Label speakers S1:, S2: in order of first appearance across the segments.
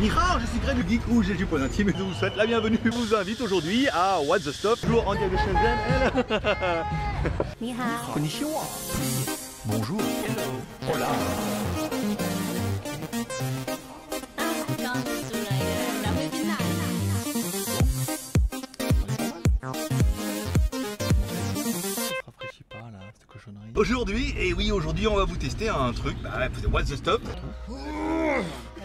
S1: Nihao, je suis Greg du Geek ou j'ai du point intime et je vous souhaite la bienvenue. Je vous invite aujourd'hui à What's the Stop, toujours en direct de Shenzhen.
S2: Nihao.
S1: Konnichiwa. Bonjour.
S3: Hello. Hola.
S1: Aujourd'hui, et oui, aujourd'hui, on va vous tester un truc, bah, What's the Stop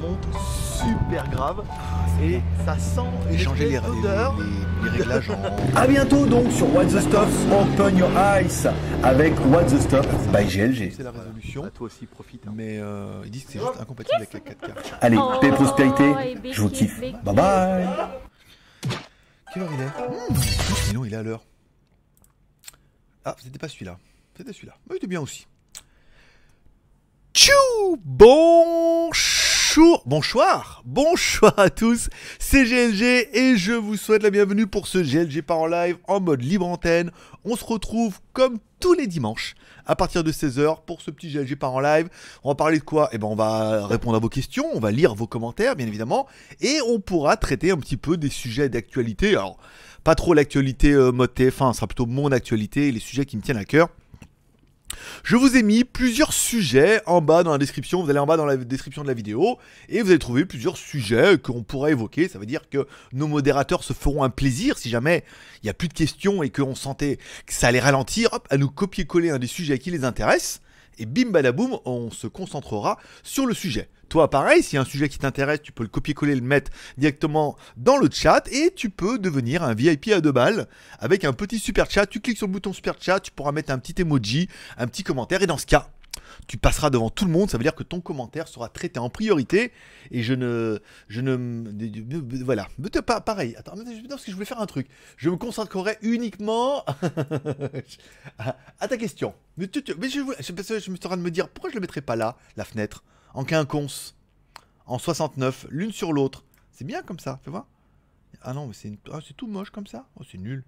S1: Monte super grave et ça sent une
S3: Changer les,
S1: espèce
S3: les-
S1: d'odeur.
S3: les- les réglages en.
S4: A bientôt donc sur What the Stuff Open Your Eyes avec What the Stuff by GLG.
S3: C'est la résolution.
S1: Bah, toi aussi profite. hein.
S3: Mais euh, ils disent que c'est juste incompatible avec la 4K.
S4: Allez,
S2: Oh,
S4: paix et prospérité, je vous kiffe. Bye bye
S3: Quelle heure il est? Mmh, Sinon, il est à l'heure. Ah, c'était pas celui-là. C'était celui-là. Mais il était bien aussi. Tchou Bonjour Bonsoir Bonsoir à tous, c'est GLG et je vous souhaite la bienvenue pour ce GLG par en live en mode libre antenne. On se retrouve comme tous les dimanches à partir de 16h pour ce petit GLG par en live. On va parler de quoi? Eh ben on va répondre à vos questions, on va lire vos commentaires bien évidemment et on pourra traiter un petit peu des sujets d'actualité. Alors pas trop l'actualité euh, mode TF1, ce sera plutôt mon actualité et les sujets qui me tiennent à cœur. Je vous ai mis plusieurs sujets en bas dans la description. Vous allez en bas dans la description de la vidéo et vous allez trouver plusieurs sujets qu'on pourra évoquer. Ça veut dire que nos modérateurs se feront un plaisir si jamais il n'y a plus de questions et qu'on sentait que ça allait ralentir, hop, à nous copier-coller un des sujets qui les intéresse. Et bim badaboum, on se concentrera sur le sujet. Toi, pareil, s'il y a un sujet qui t'intéresse, tu peux le copier-coller, le mettre directement dans le chat et tu peux devenir un VIP à deux balles avec un petit super chat. Tu cliques sur le bouton super chat, tu pourras mettre un petit emoji, un petit commentaire et dans ce cas, tu passeras devant tout le monde. Ça veut dire que ton commentaire sera traité en priorité et je ne, je ne, voilà, pas pareil. Attends, parce que je voulais faire un truc. Je me concentrerai uniquement à, ta question. Mais, tu- je, me suis en train de me dire pourquoi je le mettrais pas là, la fenêtre, en quinconce, en 69, l'une sur l'autre? C'est bien comme ça, fais voir. Ah non, mais ah, c'est tout moche comme ça. Oh, c'est nul.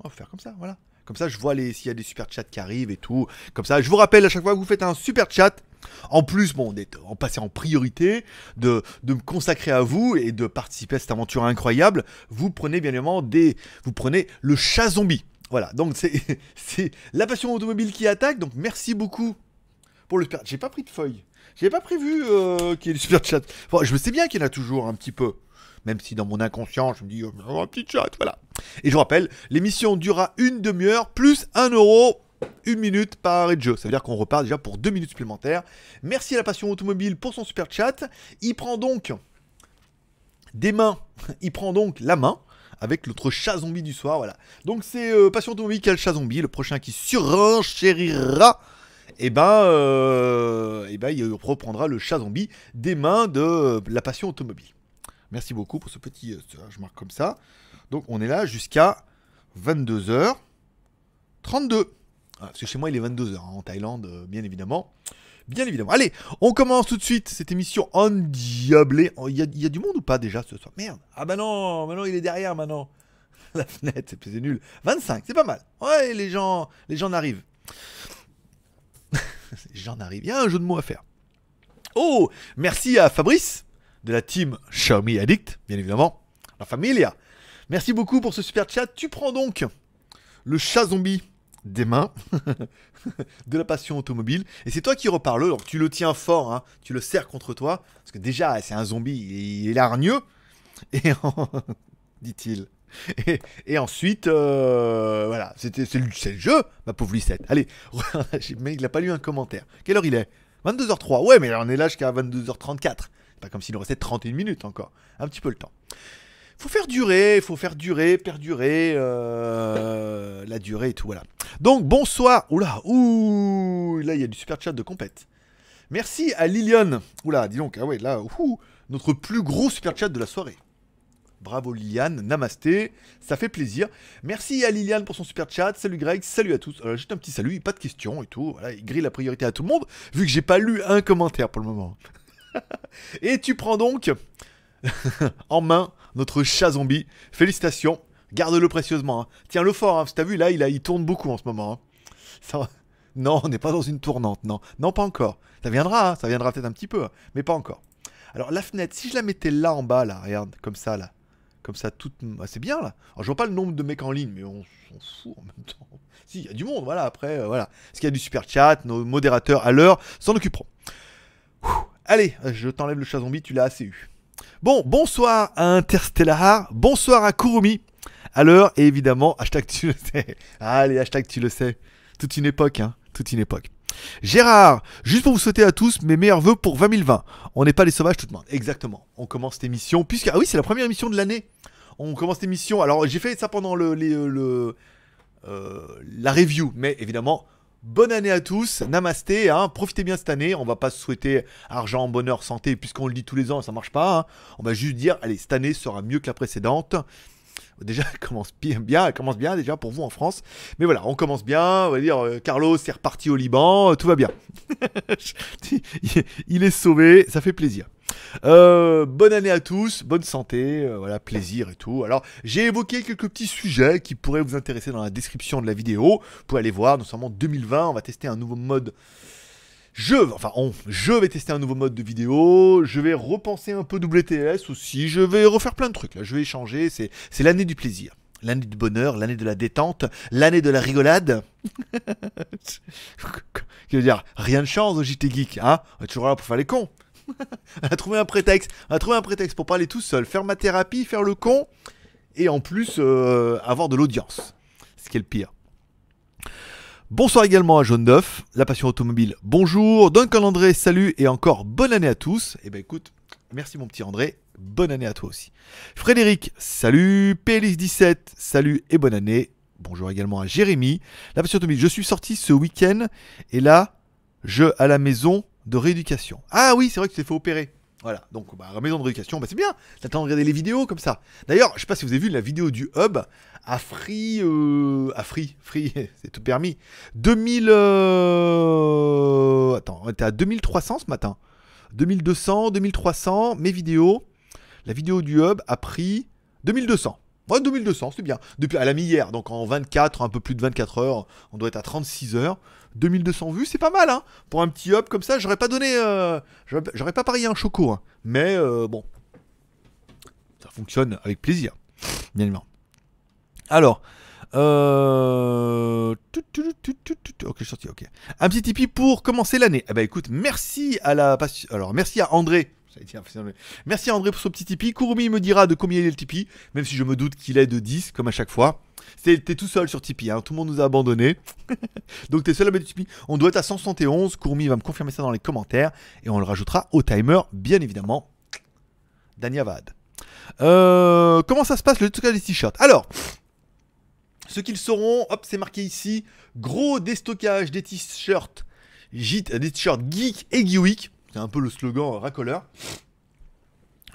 S3: On va faire comme ça, voilà. Comme ça, je vois les s'il y a des super chats qui arrivent et tout. Comme ça, je vous rappelle à chaque fois que vous faites un super chat. En plus, bon, d'être en passer en priorité, de, me consacrer à vous et de participer à cette aventure incroyable, vous prenez bien évidemment des, vous prenez le chat zombie. Voilà, donc c'est la passion automobile qui attaque. Donc merci beaucoup pour le super. J'ai pas pris de feuille. J'avais pas prévu euh, qu'il y ait des super chats. Bon, je sais bien qu'il y en a toujours un petit peu. Même si dans mon inconscient, je me dis, oh, un petit chat, voilà. Et je vous rappelle, l'émission durera une demi-heure plus un euro, une minute par arrêt de jeu. Ça veut dire qu'on repart déjà pour deux minutes supplémentaires. Merci à la passion automobile pour son super chat. Il prend donc des mains, il prend donc la main avec l'autre chat zombie du soir, voilà. Donc c'est euh, Passion Automobile qui a le chat zombie, le prochain qui surenchérira et ben, euh, eh ben, il reprendra le chat zombie des mains de la passion automobile. Merci beaucoup pour ce petit. euh, je marque comme ça. Donc on est là jusqu'à 22h32. Ah, parce que chez moi il est 22h en Thaïlande, euh, bien évidemment. Bien évidemment. Allez, on commence tout de suite cette émission endiablée. Oh, Il y, a, du monde ou pas déjà ce soir? Merde. Ah bah non, maintenant il est derrière maintenant. La fenêtre, c'est c'est nul. 25, c'est pas mal. Ouais, les gens, les gens arrivent. J'en arrive. Il y a un jeu de mots à faire. Oh, merci à Fabrice de la team Xiaomi Addict, bien évidemment. La familia. Merci beaucoup pour ce super chat. Tu prends donc le chat zombie des mains de la passion automobile. Et c'est toi qui reparle. Donc tu le tiens fort, hein. tu le serres contre toi. Parce que déjà, c'est un zombie, il est hargneux. Et dit-il. Et, ensuite, euh, voilà, c'est le, le jeu, ma pauvre Lucette. Allez, mais il n'a pas lu un commentaire. Quelle heure il est? 22h03. Ouais, mais on est là jusqu'à 22h34. C'est pas comme s'il nous restait 31 minutes encore. Un petit peu le temps. Faut faire durer, faut faire durer, perdurer euh, la durée et tout, voilà. Donc, bonsoir. Oula, ouh, là, il y a du super chat de compète. Merci à Liliane. Oula, dis donc, ah ouais, là, ouh, notre plus gros super chat de la soirée. Bravo Liliane, namasté, ça fait plaisir. Merci à Liliane pour son super chat. Salut Greg, salut à tous. Euh, juste un petit salut, pas de questions et tout. Voilà, il grille la priorité à tout le monde, vu que j'ai pas lu un commentaire pour le moment. et tu prends donc en main notre chat zombie. Félicitations, garde-le précieusement. hein. Tiens-le fort, hein, parce que t'as vu là, il, tourne beaucoup en ce moment. hein. Non, on n'est pas dans une tournante, non. Non, pas encore. Ça viendra, hein, ça viendra peut-être un petit peu, hein, mais pas encore. Alors la fenêtre, si je la mettais là en bas, là, regarde, comme ça, là. Comme ça, toute... ah, c'est bien, là. Alors je vois pas le nombre de mecs en ligne, mais on s'en fout en même temps. Si, il y a du monde, voilà, après, euh, voilà. Est-ce qu'il y a du super chat Nos modérateurs à l'heure s'en occuperont. Allez, je t'enlève le chat zombie, tu l'as assez eu. Bon, bonsoir à Interstellar, bonsoir à Kurumi, et évidemment, hashtag tu le sais. Allez, hashtag tu le sais. Toute une époque, hein, toute une époque. Gérard, juste pour vous souhaiter à tous mes meilleurs voeux pour 2020. On n'est pas les sauvages tout le monde. Exactement. On commence cette émission, puisque, ah oui, c'est la première émission de l'année. On commence cette émission. Alors, j'ai fait ça pendant le, les- le- euh, la review, mais évidemment, bonne année à tous. Namasté, hein, profitez bien cette année. On va pas se souhaiter argent, bonheur, santé, puisqu'on le dit tous les ans, ça marche pas. hein. On va juste dire, allez, cette année sera mieux que la précédente. Déjà, elle commence bien, elle commence bien déjà pour vous en France. Mais voilà, on commence bien. On va dire, euh, Carlos est reparti au Liban, tout va bien. Il est sauvé, ça fait plaisir. Euh, bonne année à tous, bonne santé, euh, voilà, plaisir et tout. Alors, j'ai évoqué quelques petits sujets qui pourraient vous intéresser dans la description de la vidéo. Vous pouvez aller voir, notamment 2020, on va tester un nouveau mode. Je, enfin, je vais tester un nouveau mode de vidéo. Je vais repenser un peu WTS aussi. Je vais refaire plein de trucs là. Je vais échanger. C'est, l'année du plaisir, l'année du bonheur, l'année de la détente, l'année de la rigolade. Qui veut dire? Rien ne change au JT Geek, hein? On est toujours là pour faire les cons. On a trouvé un prétexte. On a trouvé un prétexte pour parler tout seul, faire ma thérapie, faire le con, et en plus euh, avoir de l'audience. Ce qui est le pire. Bonsoir également à Jaune d'œuf, la passion automobile. Bonjour, Duncan André, salut et encore bonne année à tous. Et ben écoute, merci mon petit André, bonne année à toi aussi. Frédéric, salut. PLX17, salut et bonne année. Bonjour également à Jérémy. La passion automobile, je suis sorti ce week-end et là, je à la maison de rééducation. Ah oui, c'est vrai que tu t'es fait opérer. Voilà, donc bah, la maison de rééducation, bah, c'est bien. T'attends de regarder les vidéos comme ça. D'ailleurs, je sais pas si vous avez vu la vidéo du Hub à Free. euh, à Free, Free, c'est tout permis. 2000. euh, Attends, on était à 2300 ce matin. 2200, 2300, mes vidéos. La vidéo du Hub a pris 2200. Ouais, 2200, c'est bien. Depuis, elle a mis hier, donc en 24, un peu plus de 24 heures, on doit être à 36 heures. 2200 vues, c'est pas mal, hein. Pour un petit hub comme ça, j'aurais pas donné. euh, j'aurais pas parié un choco, hein. Mais euh, bon. Ça fonctionne avec plaisir. Bien évidemment. Alors. Euh... Ok, sorti, ok. Un petit Tipeee pour commencer l'année. Eh ben écoute, merci à la. Alors, merci à André. Merci à André pour son petit Tipeee. Kurumi me dira de combien il est le Tipeee, même si je me doute qu'il est de 10, comme à chaque fois. T'es tout seul sur Tipeee, hein. tout le monde nous a abandonnés. Donc t'es seul à mettre Tipeee. On doit être à 171. Kurumi va me confirmer ça dans les commentaires. Et on le rajoutera au timer, bien évidemment. Danyavad. Euh, comment ça se passe le stockage des t-shirts? Alors, ce qu'ils sauront, hop, c'est marqué ici. Gros déstockage des t-shirts. Des t-shirts geek et geek. C'est un peu le slogan euh, racoleur.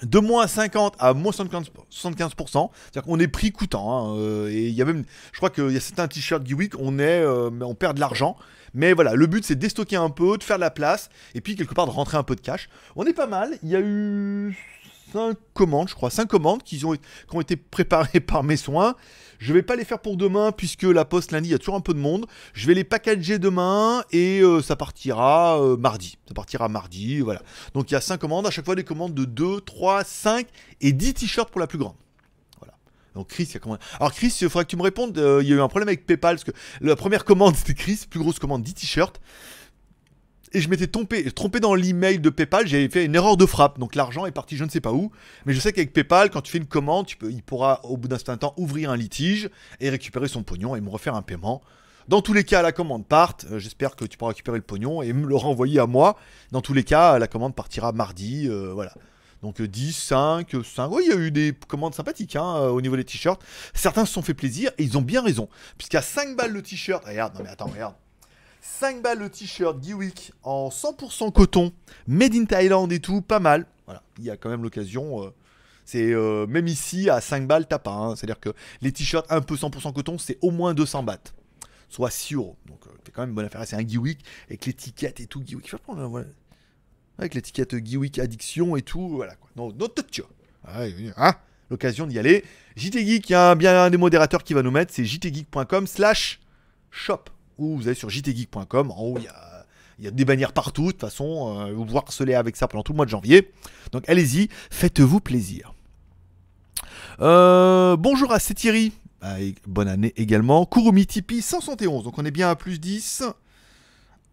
S3: De moins 50 à moins 75%. 75%. C'est-à-dire qu'on est prix coûtant. hein, euh, et il y a même, je crois qu'il y a certains t-shirts Geek, on est, euh, on perd de l'argent. Mais voilà, le but c'est de déstocker un peu, de faire de la place, et puis quelque part de rentrer un peu de cash. On est pas mal. Il y a eu 5 commandes, je crois, 5 commandes qui ont, été préparées par mes soins. Je vais pas les faire pour demain puisque la poste lundi il y a toujours un peu de monde. Je vais les packager demain et euh, ça partira euh, mardi. Ça partira mardi, voilà. Donc il y a 5 commandes, à chaque fois des commandes de 2, 3, 5 et 10 t-shirts pour la plus grande. Donc Chris, il y a commandé. Alors Chris, il faudrait que tu me répondes. euh, il y a eu un problème avec PayPal parce que la première commande c'était Chris, plus grosse commande 10 t-shirts. Et je m'étais trompé, trompé dans l'email de PayPal, j'avais fait une erreur de frappe, donc l'argent est parti je ne sais pas où. Mais je sais qu'avec PayPal, quand tu fais une commande, tu il pourra au bout d'un certain temps ouvrir un litige et récupérer son pognon et me refaire un paiement. Dans tous les cas, la commande parte. Euh, J'espère que tu pourras récupérer le pognon et me le renvoyer à moi. Dans tous les cas, la commande partira mardi. euh, voilà. Donc euh, 10, 5, 5. Oui, il y a eu des commandes sympathiques hein, euh, au niveau des t-shirts. Certains se sont fait plaisir et ils ont bien raison. Puisqu'à 5 balles le t-shirt. Regarde, non mais attends, regarde. 5 balles le t-shirt Geewick en 100% coton, made in Thailand et tout, pas mal. Voilà, il y a quand même l'occasion. euh, c'est euh, même ici à 5 balles, t'as pas. hein. C'est-à-dire que les t-shirts un peu 100% coton, c'est au moins 200 bahts. Soit 6 euros. Donc euh, c'est quand même une bonne affaire. C'est un Geewick avec l'étiquette et tout. Geewick, je vais prendre, euh, voilà. Avec l'étiquette Geewick Addiction et tout. Voilà quoi. Non, tu vois. Ouais, hein L'occasion d'y aller. JT Geek, il y a bien un des modérateurs qui va nous mettre. C'est jtgeek.com slash shop. Ou vous allez sur jtgeek.com. En haut, il y a, des bannières partout. De toute façon, euh, vous pouvez harceler avec ça pendant tout le mois de janvier. Donc allez-y, faites-vous plaisir. Euh, bonjour à c'est Thierry. Ah, bonne année également. Kurumi Tipeee 171. Donc on est bien à plus 10.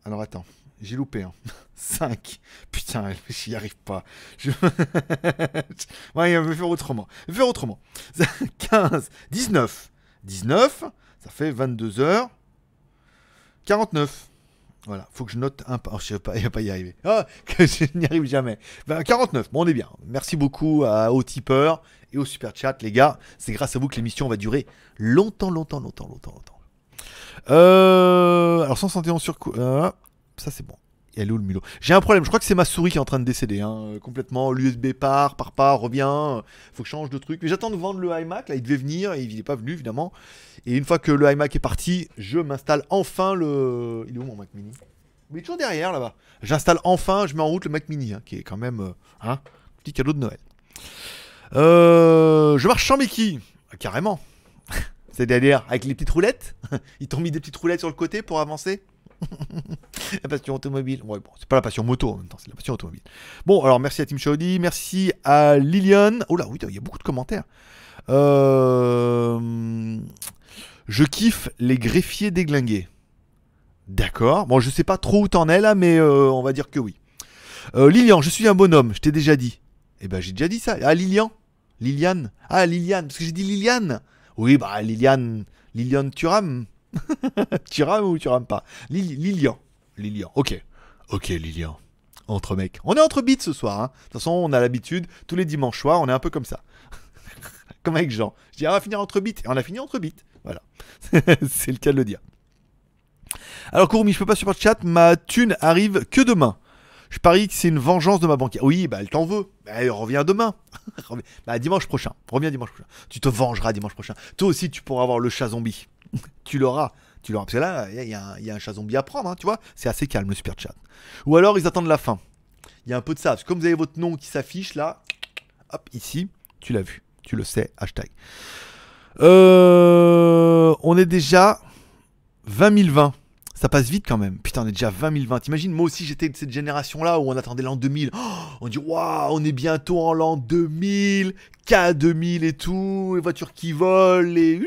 S3: Alors attends, j'ai loupé. Hein. 5. Putain, j'y arrive pas. Je... ouais, je vais faire autrement. Je vais faire autrement. 15, 19. 19, ça fait 22 heures. 49. Voilà, faut que je note un. Oh, je je vais pas y arriver. Ah, que je n'y arrive jamais. Ben, 49, bon, on est bien. Merci beaucoup à, aux tipeurs et au super chat, les gars. C'est grâce à vous que l'émission va durer longtemps, longtemps, longtemps, longtemps, longtemps. Euh, alors, 171 sur. euh, ça, c'est bon. Elle est où le mulot? J'ai un problème, je crois que c'est ma souris qui est en train de décéder. Hein, euh, complètement. L'USB part, part pas, revient. euh, Faut que je change de truc. Mais j'attends de vendre le iMac. Là, il devait venir et il n'est pas venu, évidemment. Et une fois que le iMac est parti, je m'installe enfin le. Il est où mon Mac mini? Il est toujours derrière là-bas. J'installe enfin, je mets en route le Mac mini, hein, qui est quand même euh, un petit cadeau de Noël. Je marche sans Mickey. Ah, carrément. C'est-à-dire avec les petites roulettes. Ils t'ont mis des petites roulettes sur le côté pour avancer? la passion automobile. Ouais, bon, c'est pas la passion moto en même temps, c'est la passion automobile. Bon, alors merci à Tim Chaudi, merci à Liliane. Oh là, oui, il y a beaucoup de commentaires. Euh, Je kiffe les greffiers déglingués. D'accord. Bon, je sais pas trop où t'en es là, mais euh, on va dire que oui. Euh, Lilian, je suis un bonhomme, je t'ai déjà dit. Eh ben, j'ai déjà dit ça. Ah, Lilian? Liliane? Ah, Liliane, parce que j'ai dit Liliane. Oui, bah, Liliane. Liliane Thuram. tu rames ou tu rames pas? Lili- Lilian. Lilian, ok. Ok, Lilian. Entre mecs. On est entre beats ce soir. hein. De toute façon, on a l'habitude. Tous les dimanches soirs, on est un peu comme ça. comme avec Jean. Je dis, ah, on va finir entre beats. Et on a fini entre beats. Voilà. C'est le cas de le dire. Alors, Kourmi, je peux pas sur chat. Ma thune arrive que demain. Je parie que c'est une vengeance de ma banquière. Oui, bah elle t'en veut. Bah, elle revient demain. Bah dimanche prochain. Reviens dimanche prochain. Tu te vengeras dimanche prochain. Toi aussi, tu pourras avoir le chat zombie. tu l'auras. Parce que là, il y, a- un- chat zombie à prendre, hein, tu vois. C'est assez calme le super chat. Ou alors, ils attendent la fin. Il y a un peu de ça. Parce que comme vous avez votre nom qui s'affiche là, hop, ici, tu l'as vu. Tu le sais. Hashtag. Euh, on est déjà 20 020. Ça passe vite quand même. Putain, on est déjà 20 020. T'imagines, moi aussi j'étais de cette génération-là où on attendait l'an 2000. Oh, on dit, waouh, on est bientôt en l'an 2000, K2000 et tout, les voitures qui volent, et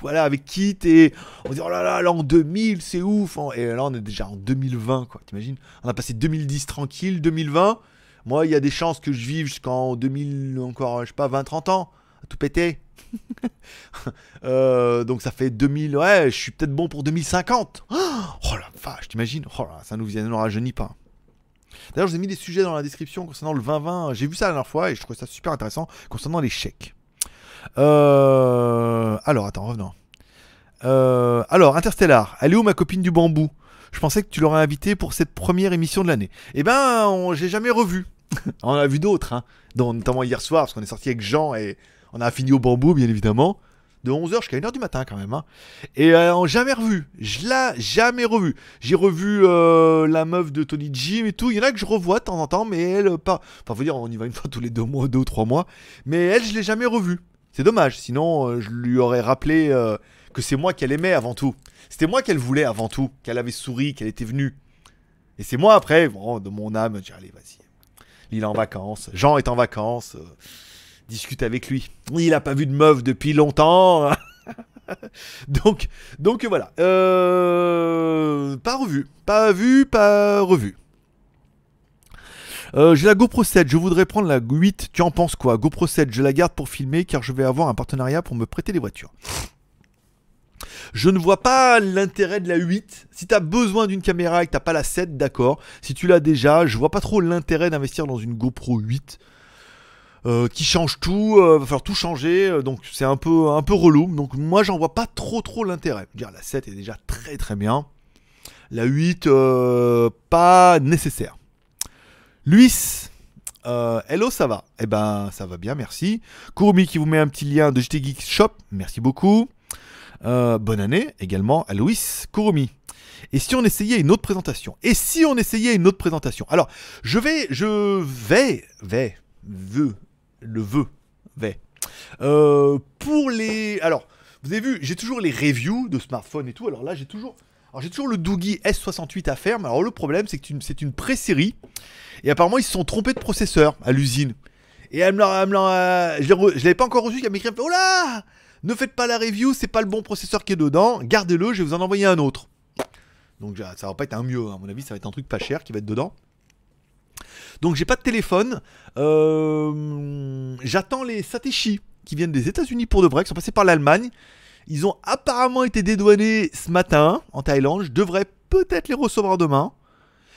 S3: voilà, avec Kit, et on dit, oh là là, l'an 2000, c'est ouf. Et là, on est déjà en 2020, quoi. T'imagines? On a passé 2010 tranquille, 2020. Moi, il y a des chances que je vive jusqu'en 2000, encore, je sais pas, 20-30 ans, à tout péter. Euh, donc ça fait 2000, ouais, je suis peut-être bon pour 2050. Oh la vache, t'imagines? Oh là, ça nous vient, nous rajeunit pas. D'ailleurs, je vous ai mis des sujets dans la description concernant le 2020. J'ai vu ça la dernière fois et je trouvais ça super intéressant concernant les chèques. Euh, alors, attends, revenons. Euh, alors, Interstellar, elle est où ma copine du bambou? Je pensais que tu l'aurais invitée pour cette première émission de l'année. Eh ben, on- j'ai jamais revu. on a vu d'autres, hein, notamment hier soir, parce qu'on est sorti avec Jean et on a fini au bambou, bien évidemment. De 11h jusqu'à 1h du matin, quand même. hein. Et euh, jamais revu. Je l'ai jamais revu. J'ai revu euh, la meuf de Tony Jim et tout. Il y en a que je revois de temps en temps, mais elle, pas. Enfin, faut dire, on y va une fois tous les deux mois, deux ou trois mois. Mais elle, je l'ai jamais revue. C'est dommage. Sinon, euh, je lui aurais rappelé euh, que c'est moi qu'elle aimait avant tout. C'était moi qu'elle voulait avant tout. Qu'elle avait souri, qu'elle était venue. Et c'est moi après, bon, de mon âme, dis, allez, vas-y. Il est en vacances. Jean est en vacances. euh, discute avec lui. Il a pas vu de meuf depuis longtemps. donc, donc voilà. Pas revu. Pas vu, pas revu. Euh, j'ai la GoPro 7, je voudrais prendre la 8. Tu en penses quoi? GoPro 7, je la garde pour filmer car je vais avoir un partenariat pour me prêter les voitures. Je ne vois pas l'intérêt de la 8. Si tu as besoin d'une caméra et que t'as pas la 7, d'accord. Si tu l'as déjà, je vois pas trop l'intérêt d'investir dans une GoPro 8. euh, qui change tout, euh, va falloir tout changer, donc c'est un peu, un peu relou. Donc moi j'en vois pas trop trop l'intérêt. Dire la 7 est déjà très très bien. La 8, euh, pas nécessaire. Luis, euh, hello, ça va? Eh ben, ça va bien, merci. Kurumi qui vous met un petit lien de JT Geek Shop, merci beaucoup. Euh, bonne année également à Louis Kurumi. Et si on essayait une autre présentation? Et si on essayait une autre présentation? Alors, je vais, je vais, vais, veux, le veux, vais. Euh, pour les, alors, vous avez vu, j'ai toujours les reviews de smartphones et tout. Alors là, j'ai toujours, alors j'ai toujours le Doogie S68 à faire. Mais alors le problème, c'est que c'est une- c'est une pré-série. Et apparemment, ils se sont trompés de processeur à l'usine. Et elle me l'a- l'a- je l'avais pas encore reçu, elle m'écrit, oh là Ne faites pas la review, c'est pas le bon processeur qui est dedans, gardez-le, je vais vous en envoyer un autre. Donc ça va pas être un mieux, à mon avis, ça va être un truc pas cher qui va être dedans. Donc j'ai pas de téléphone. Euh, J'attends les Satechi qui viennent des États-Unis pour de vrai, qui sont passés par l'Allemagne. Ils ont apparemment été dédouanés ce matin en Thaïlande. Je devrais peut-être les recevoir demain.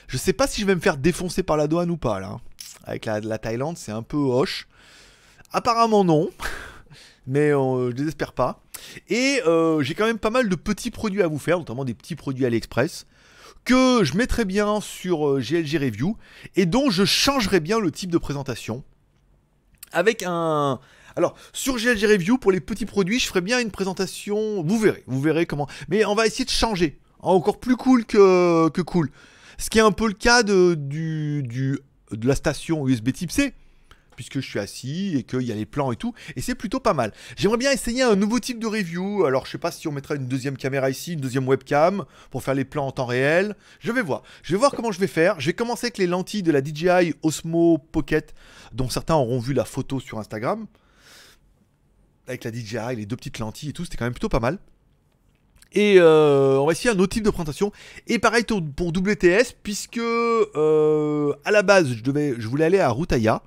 S3: Je sais pas si je vais me faire défoncer par la douane ou pas là. Avec la, la Thaïlande, c'est un peu hoche. Apparemment non. Mais euh, je désespère pas. Et euh, j'ai quand même pas mal de petits produits à vous faire, notamment des petits produits AliExpress, que je mettrai bien sur euh, GLG Review, et dont je changerai bien le type de présentation. Avec un... Alors, sur GLG Review, pour les petits produits, je ferai bien une présentation, vous verrez, vous verrez comment... Mais on va essayer de changer, encore plus cool que cool. Ce qui est un peu le cas de, la station USB Type C, puisque je suis assis et qu'il y a les plans et tout, et c'est plutôt pas mal. J'aimerais bien essayer un nouveau type de review, alors je sais pas si on mettra une deuxième caméra ici, une deuxième webcam, pour faire les plans en temps réel. Je vais voir. Je vais voir comment je vais faire. Je vais commencer avec les lentilles de la DJI Osmo Pocket, dont certains auront vu la photo sur Instagram. Avec la DJI, les deux petites lentilles et tout, c'était quand même plutôt pas mal. Et euh, on va essayer un autre type de présentation. Et pareil pour, WTS, puisque euh, à la base, je, devais, je voulais aller à Routaya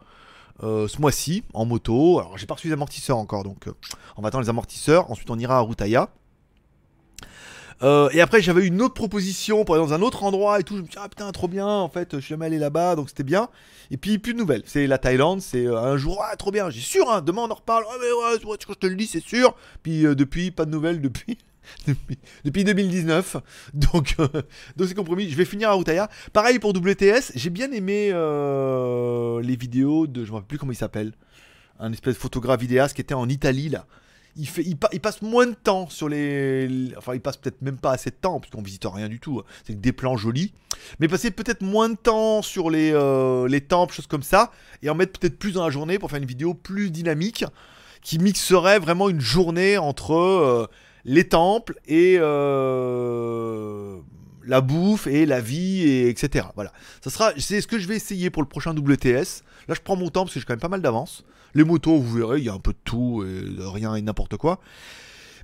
S3: euh, ce mois-ci en moto. Alors, j'ai pas reçu les amortisseurs encore, donc on va attendre les amortisseurs. Ensuite, on ira à Routaya. Euh, et après, j'avais une autre proposition pour aller dans un autre endroit et tout. Je me suis dit, ah putain, trop bien. En fait, je suis jamais allé là-bas, donc c'était bien. Et puis, plus de nouvelles. C'est la Thaïlande, c'est un jour, ah, trop bien. J'ai sûr, hein, demain on en reparle. Ah, mais ouais, je te le dis, c'est sûr. Puis, depuis, pas de nouvelles depuis. Depuis, depuis 2019, donc euh, donc c'est compromis. Je vais finir à Routaya. Pareil pour WTS, j'ai bien aimé euh, les vidéos de, je me rappelle plus comment il s'appelle, un espèce de photographe vidéaste qui était en Italie là. Il, fait, il, pa- il passe moins de temps sur les. Enfin, il passe peut-être même pas assez de temps, puisqu'on visite rien du tout. hein. C'est des plans jolis. Mais passer peut-être moins de temps sur les, euh, les temples, choses comme ça, et en mettre peut-être plus dans la journée pour faire une vidéo plus dynamique, qui mixerait vraiment une journée entre euh, les temples et euh, la bouffe et la vie, et etc. Voilà. Ça sera, c'est ce que je vais essayer pour le prochain WTS. Là, je prends mon temps parce que j'ai quand même pas mal d'avance. Les motos, vous verrez, il y a un peu de tout, et rien et n'importe quoi.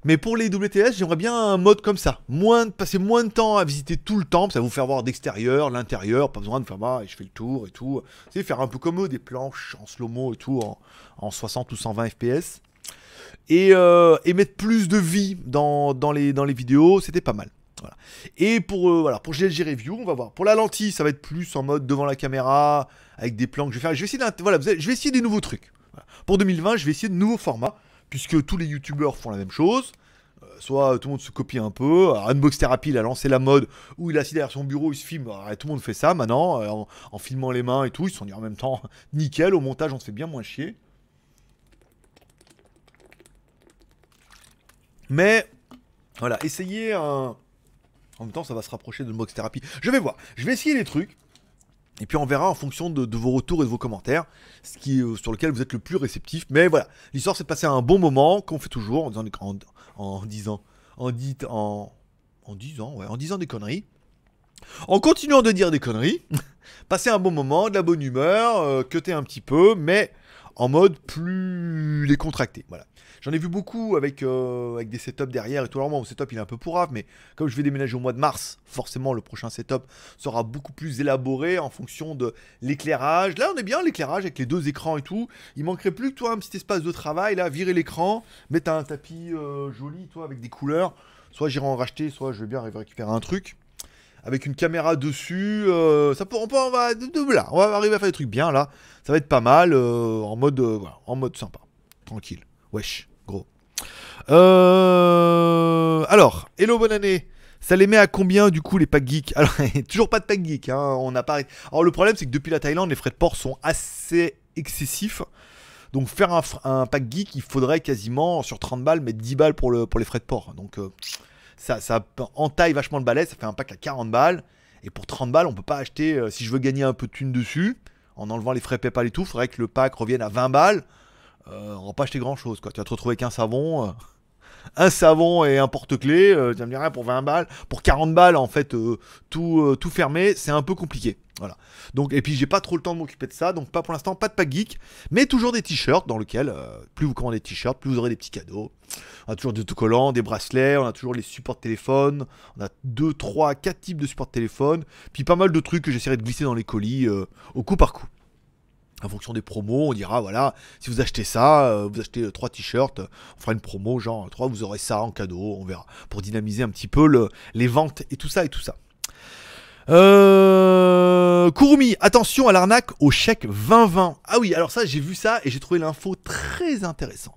S3: Mais pour les WTS, j'aimerais bien un mode comme ça. Moins, passer moins de temps à visiter tout le temple, ça va vous faire voir d'extérieur, l'intérieur, pas besoin de faire bah, je fais le tour et tout. C'est faire un peu comme eux, des planches en slow-mo et tout, en, en 60 ou 120 FPS. Et, euh, et mettre plus de vie dans, dans, les, dans les vidéos, c'était pas mal. Et pour, euh, voilà, pour GLG Review, on va voir. Pour la lentille, ça va être plus en mode devant la caméra, avec des plans que je vais faire. Je vais essayer, voilà, je vais essayer des nouveaux trucs. Pour 2020, je vais essayer de nouveaux formats, puisque tous les youtubeurs font la même chose. Euh, Soit tout le monde se copie un peu. Unbox Therapy, il a lancé la mode où il est assis derrière son bureau, il se filme. Alors, tout le monde fait ça maintenant, en, en filmant les mains et tout. Ils se sont dit en même temps, nickel, au montage, on se fait bien moins chier. Mais voilà, essayez un. En même temps, ça va se rapprocher de Unbox Therapy. Je vais voir. Je vais essayer les trucs. Et puis on verra en fonction de, vos retours et de vos commentaires, ce qui, sur lequel vous êtes le plus réceptif. Mais voilà, l'histoire c'est de passer un bon moment, qu'on fait toujours en disant, en, disant, ouais, en disant des conneries. En continuant de dire des conneries, passer un bon moment, de la bonne humeur, euh, un petit peu, mais en mode plus les contractés. Voilà. J'en ai vu beaucoup avec, euh, avec des setups derrière et tout. Alors, mon setup il est un peu pourrave, mais comme je vais déménager au mois de mars, forcément, le prochain setup sera beaucoup plus élaboré en fonction de l'éclairage. Là, on est bien, l'éclairage avec les deux écrans et tout. Il manquerait plus que toi un petit espace de travail, là, virer l'écran, mettre un tapis euh, joli, toi, avec des couleurs. Soit j'irai en racheter, soit je vais bien récupérer un truc avec une caméra dessus. euh, ça peut, on, on va, on va arriver à faire des trucs bien là. Ça va être pas mal en mode, voilà, en mode sympa, tranquille. Wesh, Euh, alors, hello, bonne année. Ça les met à combien du coup les packs geeks? Alors, toujours pas de pack geek. Hein, on a pas. Alors le problème c'est que depuis la Thaïlande, les frais de port sont assez excessifs. Donc faire un, pack geek, il faudrait quasiment sur 30 balles mettre 10 balles pour, le, pour les frais de port. Donc euh, ça, ça entaille vachement le balai, ça fait un pack à 40 balles. Et pour 30 balles, on peut pas acheter, euh, si je veux gagner un peu de thune dessus, en enlevant les frais PayPal et tout, il faudrait que le pack revienne à 20 balles. Euh, on va pas acheter grand chose quoi. Tu vas te retrouver avec un savon, euh, un savon et un porte-clés, euh, tu vas me dire rien pour 20 balles. Pour 40 balles, en fait, euh, tout, tout fermé, c'est un peu compliqué. Voilà. Donc, et puis j'ai pas trop le temps de m'occuper de ça, donc pas pour l'instant, pas de pack geek, mais toujours des t-shirts dans lequel, plus vous commandez des t-shirts, plus vous aurez des petits cadeaux. On a toujours des autocollants, des bracelets, on a toujours les supports de téléphone, on a 2, 3, 4 types de supports de téléphone, puis pas mal de trucs que j'essaierai de glisser dans les colis au coup par coup. En fonction des promos, on dira voilà, si vous achetez ça, euh, vous achetez 3 t-shirts, euh, on fera une promo, genre 3, vous aurez ça en cadeau, on verra, pour dynamiser un petit peu le- les ventes et tout ça et tout ça. Euh, Kurumi, attention à l'arnaque au chèque 2020. Ah oui, alors ça, j'ai vu ça et j'ai trouvé l'info très intéressante.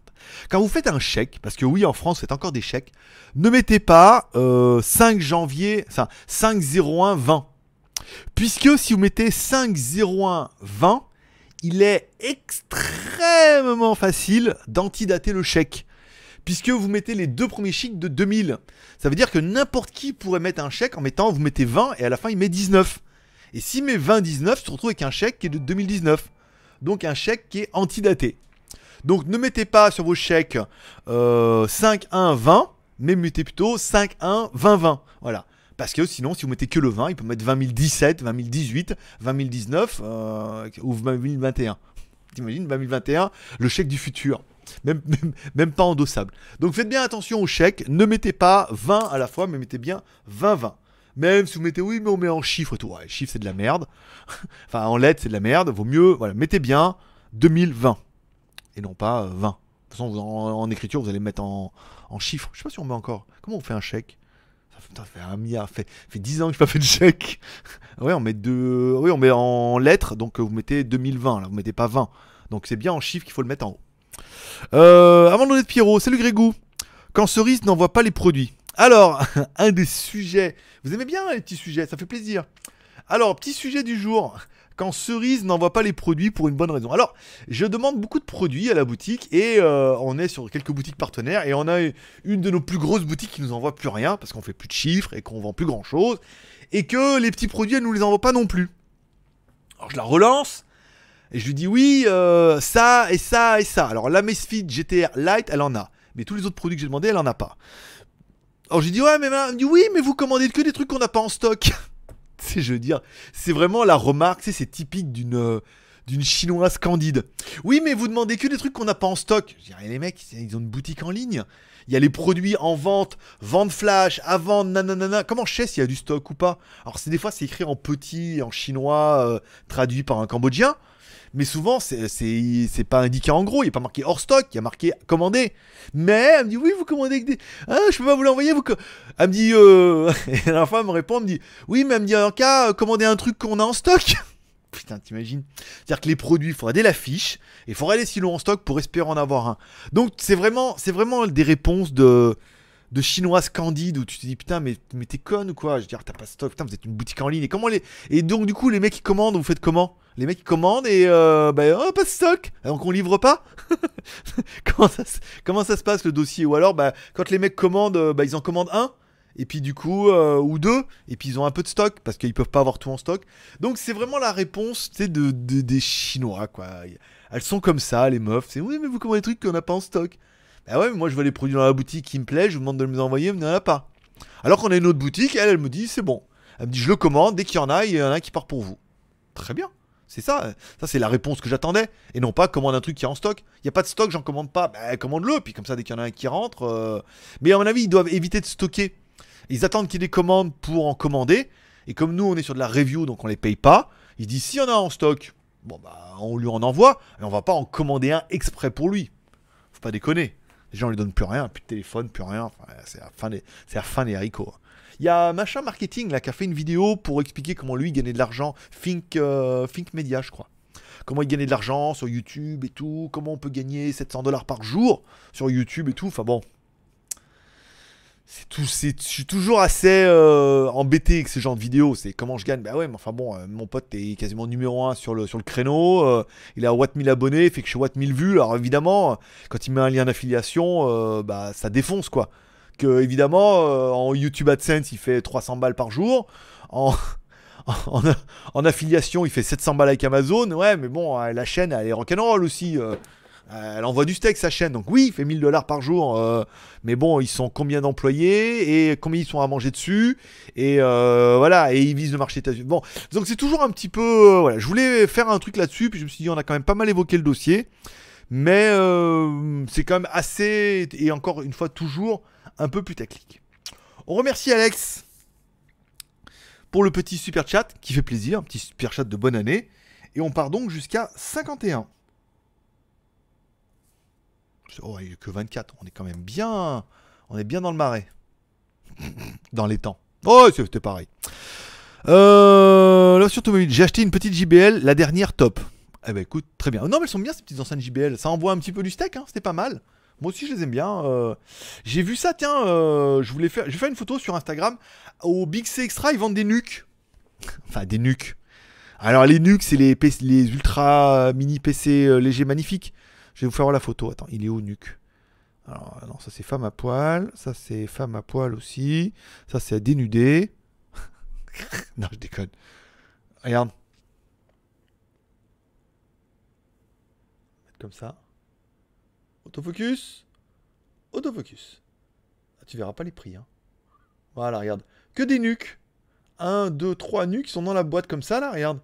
S3: Quand vous faites un chèque, parce que oui, en France, c'est encore des chèques, ne mettez pas euh, 5 janvier, enfin 501 20. Puisque si vous mettez 501 20, il est extrêmement facile d'antidater le chèque. Puisque vous mettez les deux premiers chiffres de 2000. Ça veut dire que n'importe qui pourrait mettre un chèque en mettant, vous mettez 20 et à la fin il met 19. Et s'il met 20, 19, tu te retrouves avec un chèque qui est de 2019. Donc un chèque qui est antidaté. Donc ne mettez pas sur vos chèques euh, 5, 1, 20, mais mettez plutôt 5, 1, 20, 20. Voilà. Parce que sinon, si vous mettez que le 20, il peut mettre 20 017, 20 018, 20 019 euh, ou 20 021. T'imagines, 20 021, le chèque du futur. Même, pas endossable. Donc faites bien attention au chèque. Ne mettez pas 20 à la fois, mais mettez bien 20-20. Même si vous mettez oui, mais on met en chiffres et tout. Ouais, chiffres c'est de la merde. enfin, en lettres c'est de la merde. Vaut mieux, voilà, mettez bien 2020 et non pas euh, 20. De toute façon, en, écriture, vous allez mettre en, en chiffres. Je sais pas si on met encore. Comment on fait un chèque? Putain, ça fait un milliard. Ça fait, ça fait 10 ans que je n'ai pas fait de chèque. ouais, on met deux. Oui, on met en lettres. Donc euh, vous mettez 2020. Là, vous mettez pas 20. Donc c'est bien en chiffres qu'il faut le mettre en haut. Euh, avant de donner de Pierrot, salut Grégou. Quand Cerise n'envoie pas les produits. Alors, un des sujets. Vous aimez bien les petits sujets, ça fait plaisir. Alors, petit sujet du jour. Quand Cerise n'envoie pas les produits pour une bonne raison. Alors, je demande beaucoup de produits à la boutique et euh, on est sur quelques boutiques partenaires et on a une de nos plus grosses boutiques qui nous envoie plus rien parce qu'on fait plus de chiffres et qu'on vend plus grand chose et que les petits produits elle nous les envoie pas non plus. Alors je la relance et je lui dis oui euh, ça et ça et ça. Alors la Mesfit GTR Lite elle en a, mais tous les autres produits que j'ai demandé elle en a pas. Alors j'ai dit ouais mais elle me dit oui mais vous commandez que des trucs qu'on n'a pas en stock. Je dire, c'est vraiment la remarque, c'est typique d'une euh, d'une chinoise candide. Oui, mais vous demandez que des trucs qu'on n'a pas en stock. Je dirais, les mecs, ils ont une boutique en ligne. Il y a les produits en vente, vente flash, à vendre, nanana. Comment je sais s'il y a du stock ou pas? Alors, c'est des fois, c'est écrit en petit, en chinois, euh, traduit par un cambodgien. Mais souvent, c'est- pas indiqué en gros, il n'y a pas marqué hors stock, il y a marqué commandé. Mais elle me dit oui, vous commandez avec des. Ah, je peux pas vous l'envoyer. Vous... Elle me dit. Euh... Et la femme me répond, elle me dit oui, mais elle me dit en cas, euh, commandez un truc qu'on a en stock. Putain, t'imagines C'est-à-dire que les produits, il faudrait des l'affiche, et il faudrait les silos en stock pour espérer en avoir un. Donc c'est vraiment, vraiment des réponses de, de chinoises candides où tu te dis putain, mais, mais t'es conne ou quoi? Je veux dire, t'as pas de stock, putain, vous êtes une boutique en ligne. Et comment les. Et donc du coup, les mecs qui commandent, vous faites comment? Les mecs commandent et euh, bah, oh, pas de stock Donc on livre pas comment, ça, se- passe le dossier? Ou alors, bah, quand les mecs commandent, euh, bah, ils en commandent un et puis du coup, euh, ou deux, et puis ils ont un peu de stock, parce qu'ils peuvent pas avoir tout en stock. Donc c'est vraiment la réponse, de, de- des Chinois, quoi. Elles sont comme ça, les meufs. C'est oui, mais vous commandez des trucs qu'on n'a pas en stock. Bah ouais, mais moi je vois les produits dans la boutique qui me plaisent, je vous demande de me les envoyer, mais il n'y en a pas. Alors qu'on a une autre boutique, elle, elle me dit c'est bon. Elle me dit je le commande, dès qu'il y en a, il y en a qui part pour vous. Très bien. C'est ça, ça c'est la réponse que j'attendais. Et non pas commande un truc qui est en stock. Il n'y a pas de stock, j'en commande pas. Bah, commande-le, puis comme ça, dès qu'il y en a un qui rentre. euh, Mais à mon avis, ils doivent éviter de stocker. Ils attendent qu'il y ait des commandes pour en commander. Et comme nous, on est sur de la review, donc on les paye pas, ils disent s'il y en a en stock, bon bah on lui en envoie, mais on va pas en commander un exprès pour lui. Faut pas déconner. Les gens lui donnent plus rien, plus de téléphone, plus rien. C'est la fin des, c'est la fin des haricots. Il y a machin marketing là qui a fait une vidéo pour expliquer comment lui gagnait de l'argent. Think, euh, Think Media, je crois. Comment il gagnait de l'argent sur YouTube et tout. Comment on peut gagner 700 dollars par jour sur YouTube et tout. Enfin bon. Tout, je suis toujours assez euh, embêté avec ce genre de vidéos. C'est comment je gagne. Bah ouais, mais enfin bon, euh, mon pote est quasiment numéro 1 sur le, sur le créneau. euh, il a Watt 1000 abonnés, fait que je suis Watt 1000 vues. Alors évidemment, quand il met un lien d'affiliation, euh, bah ça défonce quoi. Évidemment, euh, en YouTube AdSense, il fait 300 balles par jour. En, affiliation, il fait 700 balles avec Amazon. Ouais, mais bon, euh, la chaîne, elle est rock'n'roll aussi. euh. Elle envoie du steak sa chaîne, donc oui, il fait 1000 dollars par jour. mais bon, ils sont combien d'employés et combien ils sont à manger dessus? Et voilà, et ils visent le marché états-unis. Bon, donc c'est toujours un petit peu, voilà. Je voulais faire un truc là-dessus, puis je me suis dit on a quand même pas mal évoqué le dossier, mais c'est quand même assez et encore une fois toujours un peu putaclic. On remercie Alex pour le petit super chat qui fait plaisir, un petit super chat de bonne année, et on part donc jusqu'à 51. Oh, il n'y a que 24. On est quand même bien. On est bien dans le marais. dans les temps. Oh, c'était pareil. Euh, là, sur j'ai acheté une petite JBL, la dernière top. Eh ben écoute, très bien. Non, mais elles sont bien ces petites enceintes JBL. Ça envoie un petit peu du steak, hein, c'était pas mal. Moi aussi, je les aime bien. euh. J'ai vu ça, tiens, euh, je voulais faire. J'ai fait une photo sur Instagram. Au Big C Extra, ils vendent des nuques. enfin, des nuques. Alors, les nuques, c'est les, ultra mini PC euh, légers magnifiques. Je vais vous faire voir la photo. Attends, il est où nuque? Alors, non, ça c'est femme à poil. Ça c'est femme à poil aussi. Ça c'est à dénuder. non, je déconne. Regarde. Comme ça. Autofocus. Autofocus. Ah, tu verras pas les prix. Hein. Voilà, regarde. Que des nuques. 1, 2, 3 nuques qui sont dans la boîte comme ça, là, regarde.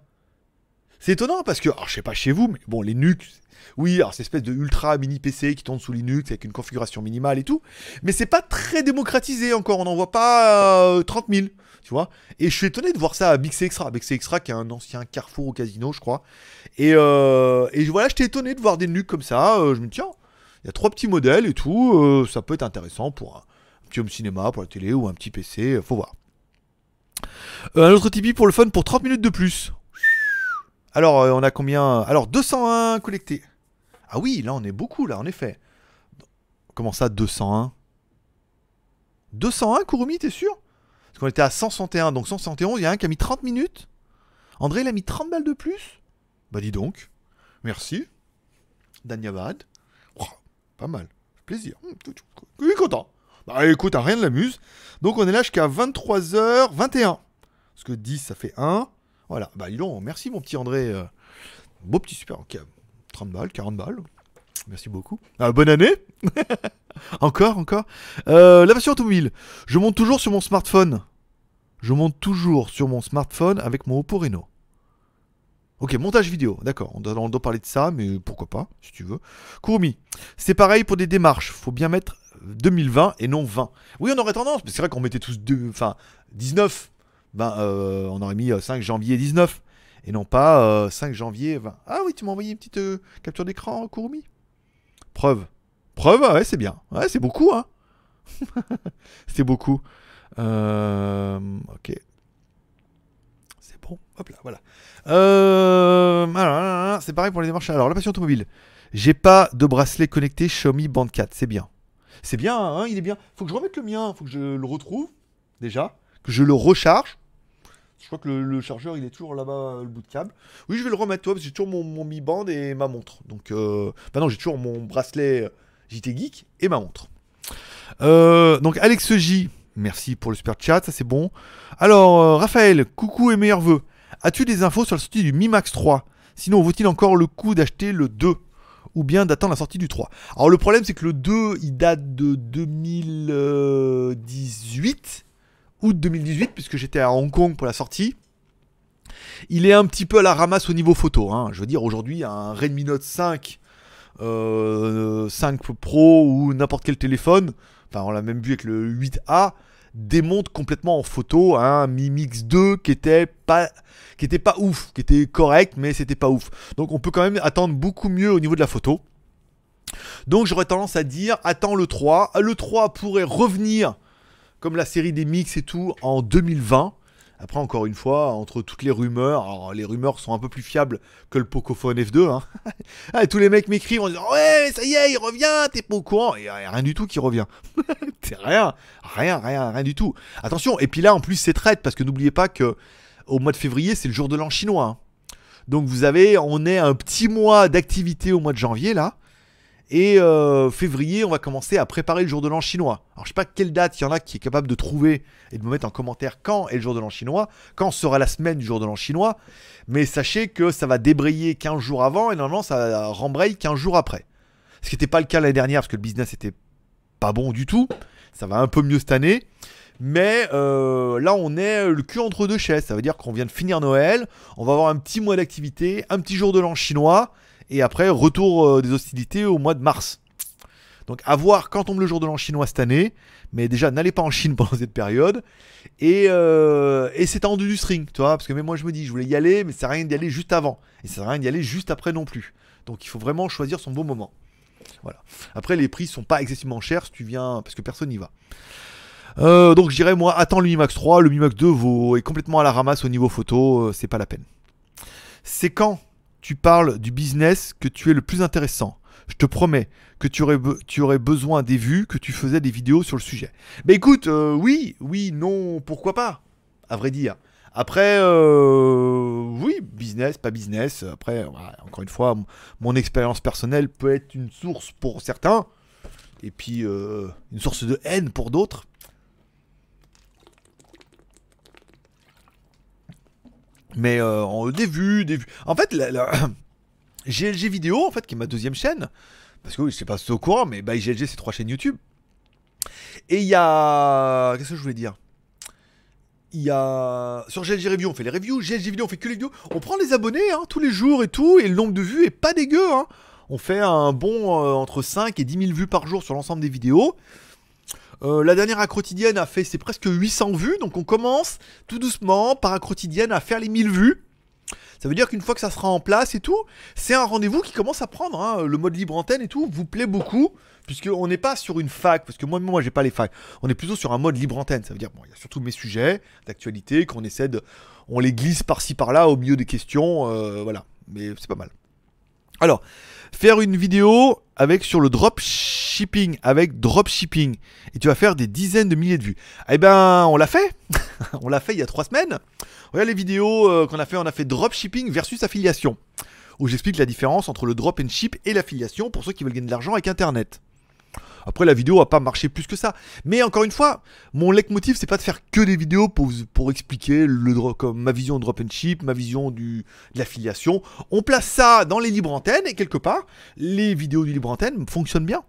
S3: C'est étonnant parce que, alors je sais pas chez vous, mais bon, les nuques, oui, alors c'est espèce de ultra mini PC qui tourne sous Linux avec une configuration minimale et tout, mais c'est pas très démocratisé encore, on n'en voit pas euh, 30 000, tu vois. Et je suis étonné de voir ça à Big C Extra, Big C Extra qui est un ancien carrefour au casino, je crois. Et, euh, et voilà, j'étais étonné de voir des nuques comme ça, euh, je me tiens, il y a trois petits modèles et tout, euh, ça peut être intéressant pour un, petit home cinéma, pour la télé ou un petit PC, euh, faut voir. Euh, un autre Tipeee pour le fun pour 30 minutes de plus. Alors, on a combien? Alors, 201 collectés. Ah oui, là, on est beaucoup, là, en effet. Comment ça, 201 201, Kurumi, t'es sûr? Parce qu'on était à 161, donc 171, il y a un qui a mis 30 minutes. André, il a mis 30 balles de plus? Bah, dis donc. Merci. Danyavad. Pas mal. Plaisir. Hum, tout- tout- Oui, content. Bah, écoute, rien ne l'amuse. Donc, on est là jusqu'à 23h21. Parce que 10, ça fait 1. Voilà, bah dis donc, merci mon petit André. euh, beau petit super, ok. 30 balles, 40 balles. Merci beaucoup. Ah, bonne année Encore, encore. Euh, la passion automobile. Je monte toujours sur mon smartphone. Je monte toujours sur mon smartphone avec mon Oppo Reno. Ok, montage vidéo, d'accord. On doit, parler de ça, mais pourquoi pas, si tu veux. Kurumi, c'est pareil pour des démarches. Faut bien mettre 2020 et non 20. Oui, on aurait tendance, mais c'est vrai qu'on mettait tous deux, enfin 19. Ben, euh, on aurait mis euh, 5 janvier 19 et non pas euh, 5 janvier 20. Ah oui, tu m'as envoyé une petite euh, capture d'écran, Kurumi Preuve. Preuve, ouais, c'est bien. Ouais, c'est beaucoup, hein. c'est beaucoup. Euh, ok. Hop là, voilà. Euh, alors, c'est pareil pour les démarches. Alors, la passion automobile. J'ai pas de bracelet connecté Xiaomi Band 4. C'est bien. C'est bien, hein, il est bien. Faut que je remette le mien. Faut que je le retrouve, déjà. Que je le recharge. Je crois que le, chargeur, il est toujours là-bas, le bout de câble. Oui, je vais le remettre, toi, parce que j'ai toujours mon, Mi Band et ma montre. Donc, euh... bah j'ai toujours mon bracelet euh, JT Geek et ma montre. Euh, donc, Alex J, merci pour le super chat, ça c'est bon. Alors, euh, Raphaël, coucou et meilleurs vœux. As-tu des infos sur la sortie du Mi Max 3 Sinon, vaut-il encore le coup d'acheter le 2 ou bien d'attendre la sortie du 3 Alors, le problème, c'est que le 2, il date de 2018 août 2018, puisque j'étais à Hong Kong pour la sortie. il est un petit peu à la ramasse au niveau photo. hein. Je veux dire, aujourd'hui, un Redmi Note 5, euh, 5 Pro ou n'importe quel téléphone, enfin, on l'a même vu avec le 8A, démonte complètement en photo un Mi Mix 2 qui était pas qui était pas ouf, qui était correct mais c'était pas ouf. Donc on peut quand même attendre beaucoup mieux au niveau de la photo. Donc j'aurais tendance à dire attends le 3, le 3 pourrait revenir comme la série des mix et tout en 2020. Après, encore une fois, entre toutes les rumeurs, les rumeurs sont un peu plus fiables que le Pocophone F2. Hein. Ah, tous les mecs m'écrivent en disant Ouais, ça y est, il revient, t'es pas au courant. Et a rien du tout qui revient. c'est rien, rien, rien, rien du tout. Attention, et puis là, en plus, c'est traite parce que n'oubliez pas que au mois de février, c'est le jour de l'an chinois. hein. Donc vous avez, on est un petit mois d'activité au mois de janvier là. Et euh, février, on va commencer à préparer le jour de l'an chinois. Alors, je sais pas quelle date il y en a qui est capable de trouver et de me mettre en commentaire quand est le jour de l'an chinois, quand sera la semaine du jour de l'an chinois. Mais sachez que ça va débrayer 15 jours avant et normalement ça rembraye 15 jours après. Ce qui n'était pas le cas l'année dernière parce que le business était pas bon du tout. Ça va un peu mieux cette année. Mais euh, là, on est le cul entre deux chaises. Ça veut dire qu'on vient de finir Noël. On va avoir un petit mois d'activité, un petit jour de l'an chinois. Et après, retour euh, des hostilités au mois de mars. Donc à voir quand tombe le jour de l'an chinois cette année. Mais déjà, n'allez pas en Chine pendant cette période. Et, euh, et c'est tendu du string, tu vois. Parce que même moi, je me dis, je voulais y aller, mais ça sert à rien d'y aller juste avant. Et ça sert à rien d'y aller juste après non plus. Donc il faut vraiment choisir son bon moment. Voilà. Après, les prix sont pas excessivement chers si tu viens, parce que personne n'y va. Euh, donc je dirais, moi, attends le Mi Max 3. Le Mi Max 2 vaut, est complètement à la ramasse au niveau photo. c'est pas la peine. C'est quand tu parles du business que tu es le plus intéressant. Je te promets que tu aurais, besoin des vues, que tu faisais des vidéos sur le sujet. Mais écoute, euh, oui, oui, non, pourquoi pas À vrai dire. Après, euh, oui, business, pas business. Après, encore une fois, mon expérience personnelle peut être une source pour certains, et puis euh, une source de haine pour d'autres. Mais euh, vues, des vues. En fait, la, GLG Vidéo, en fait, qui est ma deuxième chaîne, parce que oui, je sais pas si c'est au courant, mais by GLG, c'est trois chaînes YouTube. Et il y a. Qu'est-ce que je voulais dire? Il y a. Sur GLG Review, on fait les reviews. GLG Vidéo, on fait que les vidéos. On prend les abonnés hein, tous les jours et tout, et le nombre de vues est pas dégueu. Hein. On fait un bon euh, entre 5 et 10 000 vues par jour sur l'ensemble des vidéos. Euh, la dernière quotidienne a fait c'est presque 800 vues, donc on commence tout doucement par quotidienne à faire les 1000 vues. Ça veut dire qu'une fois que ça sera en place et tout, c'est un rendez-vous qui commence à prendre. hein. Le mode libre antenne et tout vous plaît beaucoup, puisqu'on n'est pas sur une fac, parce que moi, moi, j'ai pas les facs. On est plutôt sur un mode libre antenne. Ça veut dire, bon, il y a surtout mes sujets d'actualité qu'on essaie de, on les glisse par-ci par-là au milieu des questions, euh, voilà. Mais c'est pas mal. Alors, faire une vidéo avec sur le dropshipping, avec dropshipping, et tu vas faire des dizaines de milliers de vues. Eh ben, on l'a fait. on l'a fait il y a trois semaines. Regarde les vidéos euh, qu'on a fait. On a fait dropshipping versus affiliation, où j'explique la différence entre le drop and ship et l'affiliation pour ceux qui veulent gagner de l'argent avec Internet. Après, la vidéo a pas marché plus que ça. Mais encore une fois, mon leitmotiv, c'est pas de faire que des vidéos pour, expliquer ma vision de drop and ship, ma vision de l'affiliation. On place ça dans les libres antennes et quelque part, les vidéos du libre antenne fonctionnent bien.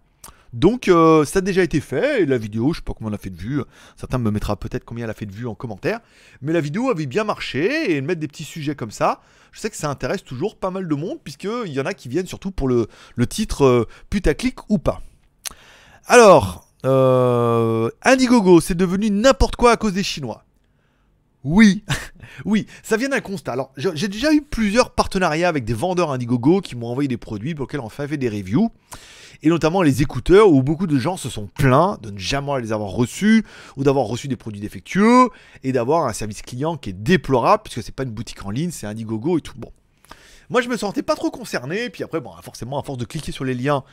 S3: Donc, euh, ça a déjà été fait. Et la vidéo, je sais pas combien elle a fait de vues. Certains me mettra peut-être combien elle a fait de vues en commentaire. Mais la vidéo avait bien marché et mettre des petits sujets comme ça, je sais que ça intéresse toujours pas mal de monde puisqu'il y en a qui viennent surtout pour le, le titre euh, putaclic ou pas. Alors, euh, Indiegogo, c'est devenu n'importe quoi à cause des Chinois. Oui, oui, ça vient d'un constat. Alors, j'ai déjà eu plusieurs partenariats avec des vendeurs Indiegogo qui m'ont envoyé des produits pour lesquels on fait des reviews. Et notamment les écouteurs où beaucoup de gens se sont plaints de ne jamais les avoir reçus ou d'avoir reçu des produits défectueux et d'avoir un service client qui est déplorable puisque c'est pas une boutique en ligne, c'est Indiegogo et tout. Bon. Moi, je me sentais pas trop concerné. Puis après, bon, forcément, à force de cliquer sur les liens,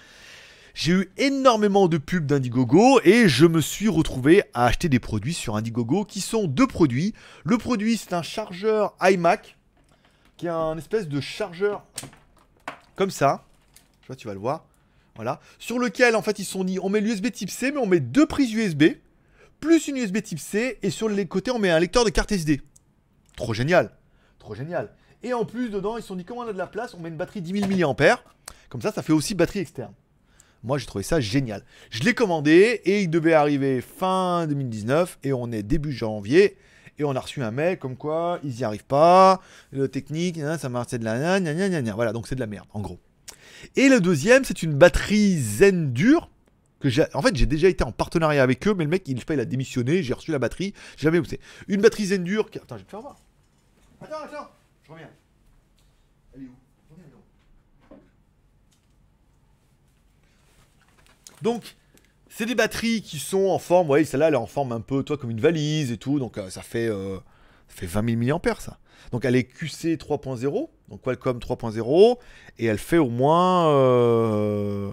S3: j'ai eu énormément de pubs d'Indiegogo et je me suis retrouvé à acheter des produits sur Indiegogo qui sont deux produits. Le produit, c'est un chargeur iMac qui est un espèce de chargeur comme ça. Je vois, tu vas le voir. Voilà. Sur lequel, en fait, ils sont dit on met l'USB type C, mais on met deux prises USB, plus une USB type C, et sur les côtés, on met un lecteur de carte SD. Trop génial. Trop génial. Et en plus, dedans, ils se sont dit, comme on a de la place, on met une batterie 10 000 mAh. Comme ça, ça fait aussi batterie externe. Moi, j'ai trouvé ça génial. Je l'ai commandé et il devait arriver fin 2019 et on est début janvier Et on a reçu un mail comme quoi ils n'y arrivent pas, le technique, ça marche, de la gna. Voilà, donc c'est de la merde, en gros. Et le deuxième, c'est une batterie Zen Dur. Que j'ai, en fait, j'ai déjà été en partenariat avec eux, mais le mec, il, pas, il a démissionné, j'ai reçu la batterie, j'ai jamais où c'est. Une batterie Zen Dur. Qui... Attends, je vais te faire voir. Attends, attends, je reviens. Elle est où Reviens, donc. Donc, c'est des batteries qui sont en forme, vous voyez, celle-là, elle est en forme un peu, toi, comme une valise et tout, donc euh, ça fait, euh, ça fait 20 000 mAh, ça. Donc elle est QC 3.0, donc Qualcomm 3.0, et elle fait au moins... euh,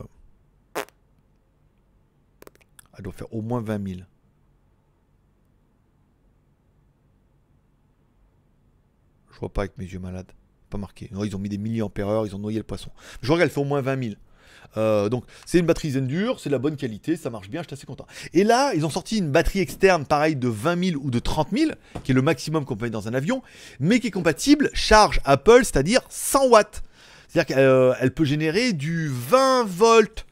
S3: Elle doit faire au moins 20 000. Je vois pas avec mes yeux malades. Pas marqué. Non, ils ont mis des milliampères-heure, ils ont noyé le poisson. Je regarde, elle fait au moins 20 000. Euh, donc c'est une batterie Zendur, c'est de la bonne qualité, ça marche bien, je suis assez content. Et là, ils ont sorti une batterie externe, pareil, de 20 000 ou de 30 000, qui est le maximum qu'on peut mettre dans un avion, mais qui est compatible charge Apple, c'est-à-dire 100 watts. C'est-à-dire qu'elle euh, peut générer du 20 volts,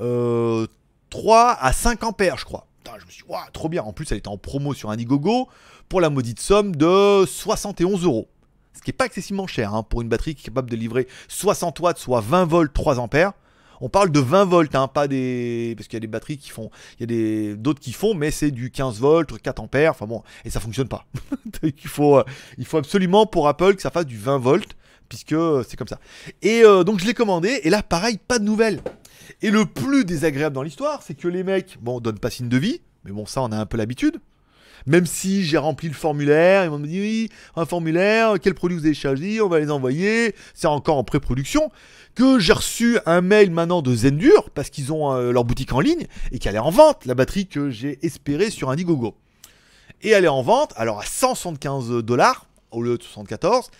S3: euh, 3 à 5 ampères, je crois. Je me suis dit, Ouah, trop bien. En plus, elle était en promo sur Indiegogo pour la maudite somme de 71 euros. Ce qui n'est pas excessivement cher hein, pour une batterie qui est capable de livrer 60 watts, soit 20 volts, 3 ampères. On parle de 20 volts, hein, pas des. Parce qu'il y a des batteries qui font. Il y a des d'autres qui font, mais c'est du 15 volts, 4 ampères. Enfin bon, et ça fonctionne pas. il, faut, euh, il faut absolument pour Apple que ça fasse du 20 volts, puisque euh, c'est comme ça. Et euh, donc je l'ai commandé, et là, pareil, pas de nouvelles. Et le plus désagréable dans l'histoire, c'est que les mecs, bon, donnent pas signe de vie, mais bon, ça, on a un peu l'habitude. Même si j'ai rempli le formulaire, ils m'ont dit oui, un formulaire, quel produit vous avez choisi, on va les envoyer, c'est encore en pré-production. Que j'ai reçu un mail maintenant de Zendur, parce qu'ils ont euh, leur boutique en ligne, et qu'elle est en vente, la batterie que j'ai espérée sur Indiegogo. Et elle est en vente, alors à 175 dollars, au lieu de 74,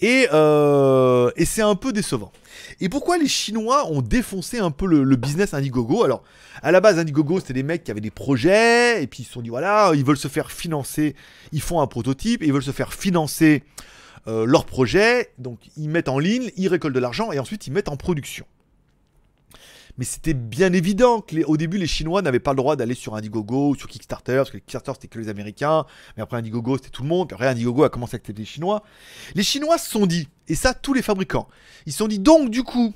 S3: et, euh, et c'est un peu décevant. Et pourquoi les Chinois ont défoncé un peu le, le business Indiegogo? Alors, à la base, Indiegogo, c'était des mecs qui avaient des projets, et puis ils se sont dit, voilà, ils veulent se faire financer, ils font un prototype, et ils veulent se faire financer euh, leur projet, donc ils mettent en ligne, ils récoltent de l'argent, et ensuite ils mettent en production. Mais c'était bien évident que au début, les Chinois n'avaient pas le droit d'aller sur Indiegogo ou sur Kickstarter, parce que Kickstarter c'était que les Américains, mais après Indiegogo c'était tout le monde, puis après Indiegogo a commencé à accepter les Chinois. Les Chinois se sont dit, et ça tous les fabricants, ils se sont dit donc du coup,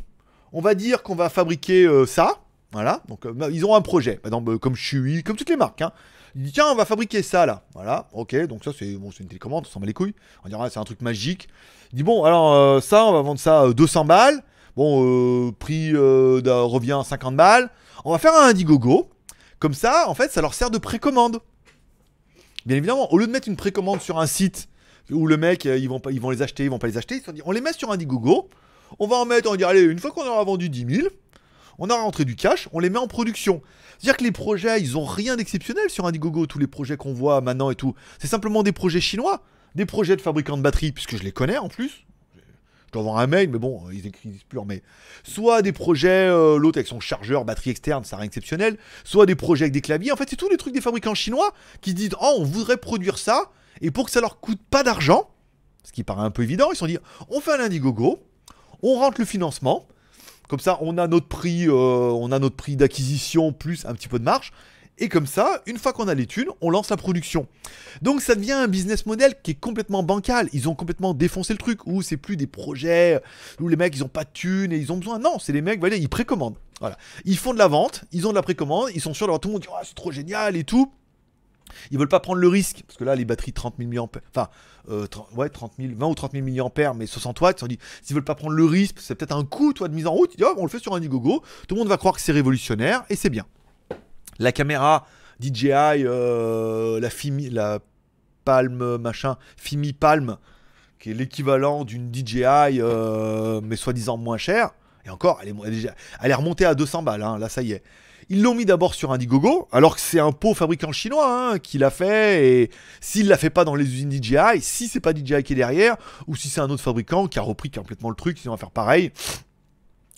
S3: on va dire qu'on va fabriquer euh, ça, voilà, donc euh, ils ont un projet, euh, comme Shui, comme toutes les marques, hein. Ils disent tiens on va fabriquer ça là, voilà, ok, donc ça c'est une télécommande, on s'en bat les couilles, on dirait c'est un truc magique. Il dit bon alors ça on va vendre ça euh, 200 balles, bon euh, prix euh, revient à 50 balles, on va faire un Indiegogo, comme ça en fait ça leur sert de précommande. Bien évidemment, au lieu de mettre une précommande sur un site où le mec, euh, ils vont, pas, ils vont les acheter, ils vont pas les acheter, ils dit, on les met sur Indiegogo, on va en mettre, on va dire, allez, une fois qu'on aura vendu 10 000, on aura rentré du cash, on les met en production. C'est-à-dire que les projets, ils ont rien d'exceptionnel sur Indiegogo, tous les projets qu'on voit maintenant et tout. C'est simplement des projets chinois, des projets de fabricants de batteries, puisque je les connais en plus. Je dois avoir un mail, mais bon, ils écrivent plus en. Soit des projets, euh, l'autre avec son chargeur, batterie externe, ça rien d'exceptionnel. Soit des projets avec des claviers. En fait, c'est tous les trucs des fabricants chinois qui se disent Oh, on voudrait produire ça, et pour que ça leur coûte pas d'argent, ce qui paraît un peu évident, ils se sont dit On fait un Indiegogo, on rentre le financement, comme ça, on a notre prix, euh, on a notre prix d'acquisition plus un petit peu de marge. Et comme ça, une fois qu'on a les thunes, on lance la production. Donc ça devient un business model qui est complètement bancal. Ils ont complètement défoncé le truc où c'est plus des projets où les mecs ils ont pas de thunes et ils ont besoin. Non, c'est les mecs, voilà, ils précommandent. Voilà. Ils font de la vente, ils ont de la précommande, ils sont sûrs d'avoir tout le monde Ah, c'est trop génial et tout. Ils veulent pas prendre le risque parce que là les batteries 30 000 mAh, enfin euh, 30 ouais 30 000, 20 ou 30 000 mAh mais 60 watts, ils se dit s'ils veulent pas prendre le risque, c'est peut-être un coût toi de mise en route. Ils Oh, on le fait sur un Indiegogo, tout le monde va croire que c'est révolutionnaire et c'est bien. La caméra DJI, euh, la Fimi, la Palm machin, Fimi Palm, qui est l'équivalent d'une DJI euh, mais soi-disant moins chère. Et encore, elle est, remontée à 200 balles, hein, là ça y est. Ils l'ont mis d'abord sur Indiegogo, alors que c'est un pot fabricant chinois hein, qui l'a fait, et s'il l'a fait pas dans les usines DJI, si c'est pas DJI qui est derrière, ou si c'est un autre fabricant qui a repris complètement le truc, ils vont faire pareil,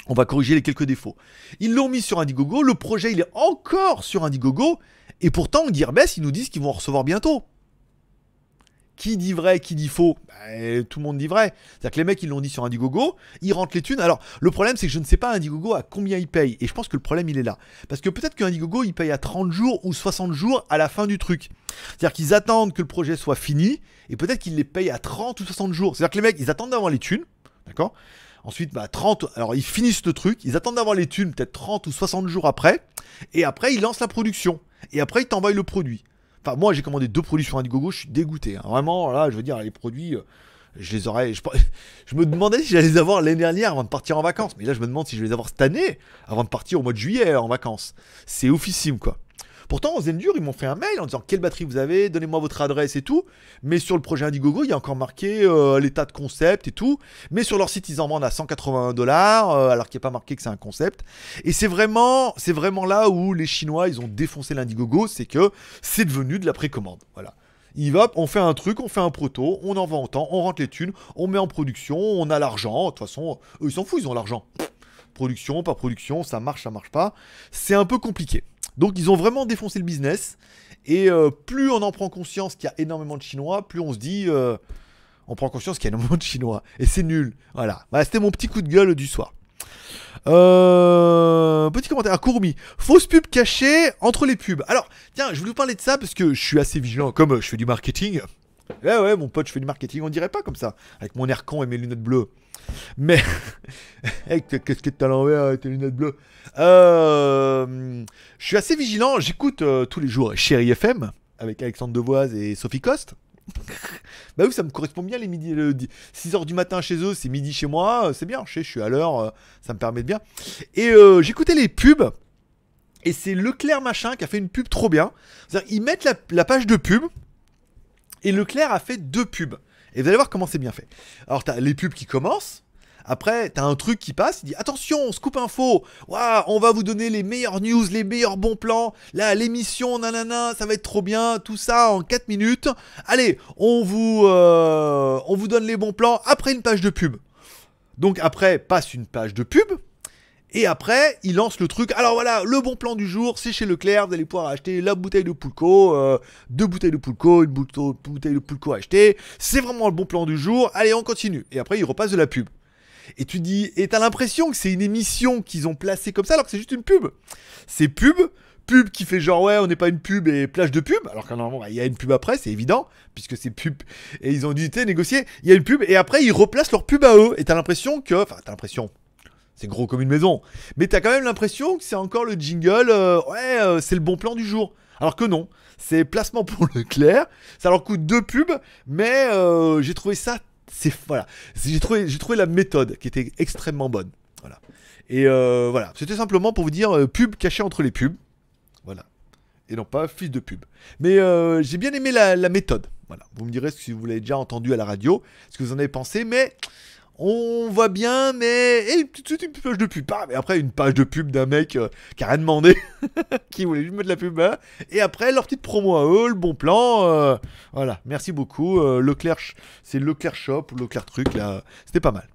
S3: on va corriger les quelques défauts. Ils l'ont mis sur Indiegogo, le projet il est encore sur Indiegogo, et pourtant Gearbest ils nous disent qu'ils vont en recevoir bientôt. qui dit vrai, qui dit faux Bah, Tout le monde dit vrai. C'est-à-dire que les mecs, ils l'ont dit sur Indiegogo, ils rentrent les thunes. Alors, le problème, c'est que je ne sais pas Indiegogo à combien ils payent. Et je pense que le problème, il est là. Parce que peut-être qu'Indiegogo, il paye à 30 jours ou 60 jours à la fin du truc. C'est-à-dire qu'ils attendent que le projet soit fini, et peut-être qu'ils les payent à 30 ou 60 jours. C'est-à-dire que les mecs, ils attendent d'avoir les thunes, d'accord? Ensuite, bah, 30, alors ils finissent le truc, ils attendent d'avoir les thunes peut-être 30 ou 60 jours après, et après ils lancent la production. Et après ils t'envoient le produit. Enfin, moi j'ai commandé deux produits sur Indiegogo, je suis dégoûté. hein. Vraiment, là, je veux dire, les produits, euh, je les aurais. Je, me demandais si j'allais les avoir l'année dernière avant de partir en vacances. Mais là, je me demande si je vais les avoir cette année avant de partir au mois de juillet en vacances. C'est oufissime, quoi. Pourtant, en Zendur, ils m'ont fait un mail en disant quelle batterie vous avez, donnez-moi votre adresse et tout. Mais sur le projet Indiegogo, il y a encore marqué euh, l'état de concept et tout. Mais sur leur site, ils en vendent à 181 dollars, alors qu'il n'y a pas marqué que c'est un concept. Et c'est vraiment, c'est vraiment là où les Chinois, ils ont défoncé l'Indiegogo, c'est que c'est devenu de la précommande. Voilà. Il va, on fait un truc, on fait un proto, on en vend autant, on rentre les thunes, on met en production, on a l'argent. De toute façon, eux, ils s'en foutent, ils ont l'argent. Production, pas production, ça marche, ça marche pas. C'est un peu compliqué. Donc ils ont vraiment défoncé le business. Et euh, plus on en prend conscience qu'il y a énormément de Chinois, plus on se dit, euh, on prend conscience qu'il y a énormément de Chinois. Et c'est nul. Voilà. Bah, C'était mon petit coup de gueule du soir. Euh, petit commentaire, Courmi. Fausse pub cachée entre les pubs. Alors, tiens, je voulais vous parler de ça parce que je suis assez vigilant. Comme je fais du marketing. Ouais, ouais, mon pote, je fais du marketing. On dirait pas comme ça. Avec mon air con et mes lunettes bleues. Mais. Avec ta casquette à l'envers tes lunettes bleues? Euh, je suis assez vigilant. J'écoute euh, tous les jours Chéri FM avec Alexandre Devoise et Sophie Coste. bah oui, ça me correspond bien les midi, le 6h du matin chez eux, c'est midi chez moi, euh, c'est bien, je suis à l'heure, euh, ça me permet de bien. Et j'écoutais les pubs, et c'est Leclerc machin qui a fait une pub trop bien. Ils mettent la page de pub, et Leclerc a fait deux pubs. Et vous allez voir comment c'est bien fait. Alors, t'as les pubs qui commencent. Après, t'as un truc qui passe, il dit attention, scoop info, Waouh, on va vous donner les meilleures news, les meilleurs bons plans, là, l'émission, nanana, ça va être trop bien, tout ça en 4 minutes. Allez, on vous, euh, on vous donne les bons plans après une page de pub. Donc après, passe une page de pub. Et après, il lance le truc. Alors voilà, le bon plan du jour, c'est chez Leclerc. Vous allez pouvoir acheter la bouteille de Poulco, euh, deux bouteilles de Poulco, une bouteille de Poulco à acheter. C'est vraiment le bon plan du jour. Allez, on continue. Et après, il repasse de la pub. Et tu dis, et t'as l'impression que c'est une émission qu'ils ont placée comme ça, alors que c'est juste une pub. C'est pub, pub qui fait genre ouais, on n'est pas une pub et plage de pub, alors que normalement il y a une pub après, c'est évident, puisque c'est pub. Et ils ont dû négocier, il y a une pub, et après ils replacent leur pub à eux. Et t'as l'impression que, enfin, t'as l'impression, c'est gros comme une maison, mais t'as quand même l'impression que c'est encore le jingle, euh, ouais, euh, c'est le bon plan du jour. Alors que non, c'est placement pour Leclerc, ça leur coûte deux pubs, mais euh, j'ai trouvé ça c'est voilà, j'ai trouvé, j'ai trouvé la méthode qui était extrêmement bonne. Voilà. Et voilà, c'était simplement pour vous dire pub cachée entre les pubs. Voilà. Et non pas fils de pub. Mais j'ai bien aimé la, la méthode. Voilà. Vous me direz si vous l'avez déjà entendu à la radio, ce que vous en avez pensé, mais on voit bien, mais et tout de suite une page de pub. Ah, mais après une page de pub d'un mec euh, qui a rien demandé, qui voulait juste mettre la pub. hein. Et après leur petite promo à eux, le bon plan. euh, voilà, merci beaucoup. Euh, Leclerc, c'est Leclerc Shop ou Leclerc truc là, c'était pas mal.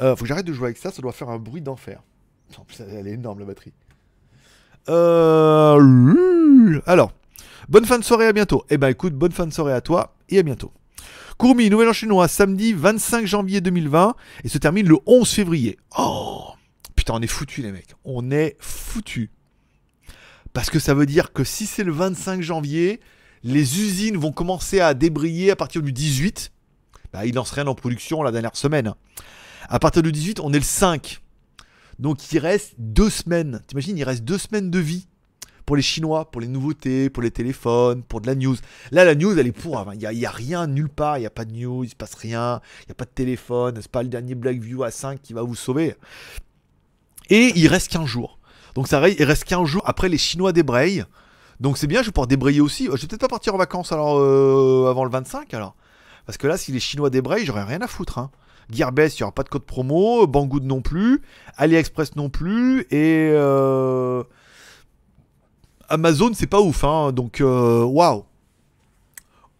S3: Euh, faut que j'arrête de jouer avec ça, ça doit faire un bruit d'enfer. En plus, elle est énorme la batterie. Alors, bonne fin de soirée, à bientôt. Eh ben écoute, bonne fin de soirée à toi et à bientôt. Courmi, Nouvel An chinois, samedi 25 janvier 2020 et se termine le 11 février. Oh Putain, on est foutu les mecs. On est foutu. Parce que ça veut dire que si c'est le 25 janvier, les usines vont commencer à débrayer à partir du 18. Bah, ils lancent rien en production la dernière semaine. À partir du 18, on est le 5. Donc il reste deux semaines. T'imagines, il reste deux semaines de vie pour les Chinois, pour les nouveautés, pour les téléphones, pour de la news. Là, la news, elle est pour. Il n'y a, rien nulle part. Il n'y a pas de news, il se passe rien. Il n'y a pas de téléphone. C'est pas le dernier Blackview à 5 qui va vous sauver. Et il reste 15 jours. Donc ça il reste 15 jours après les Chinois débrayent. Donc c'est bien, je vais pouvoir débrayer aussi. Je vais peut-être pas partir en vacances alors euh, avant le 25 alors. Parce que là, si les Chinois débrayent, j'aurais rien à foutre. Hein. Gearbest, il n'y aura pas de code promo. Banggood non plus. AliExpress non plus. Et euh, Amazon, c'est pas ouf. Hein. Donc, euh, waouh.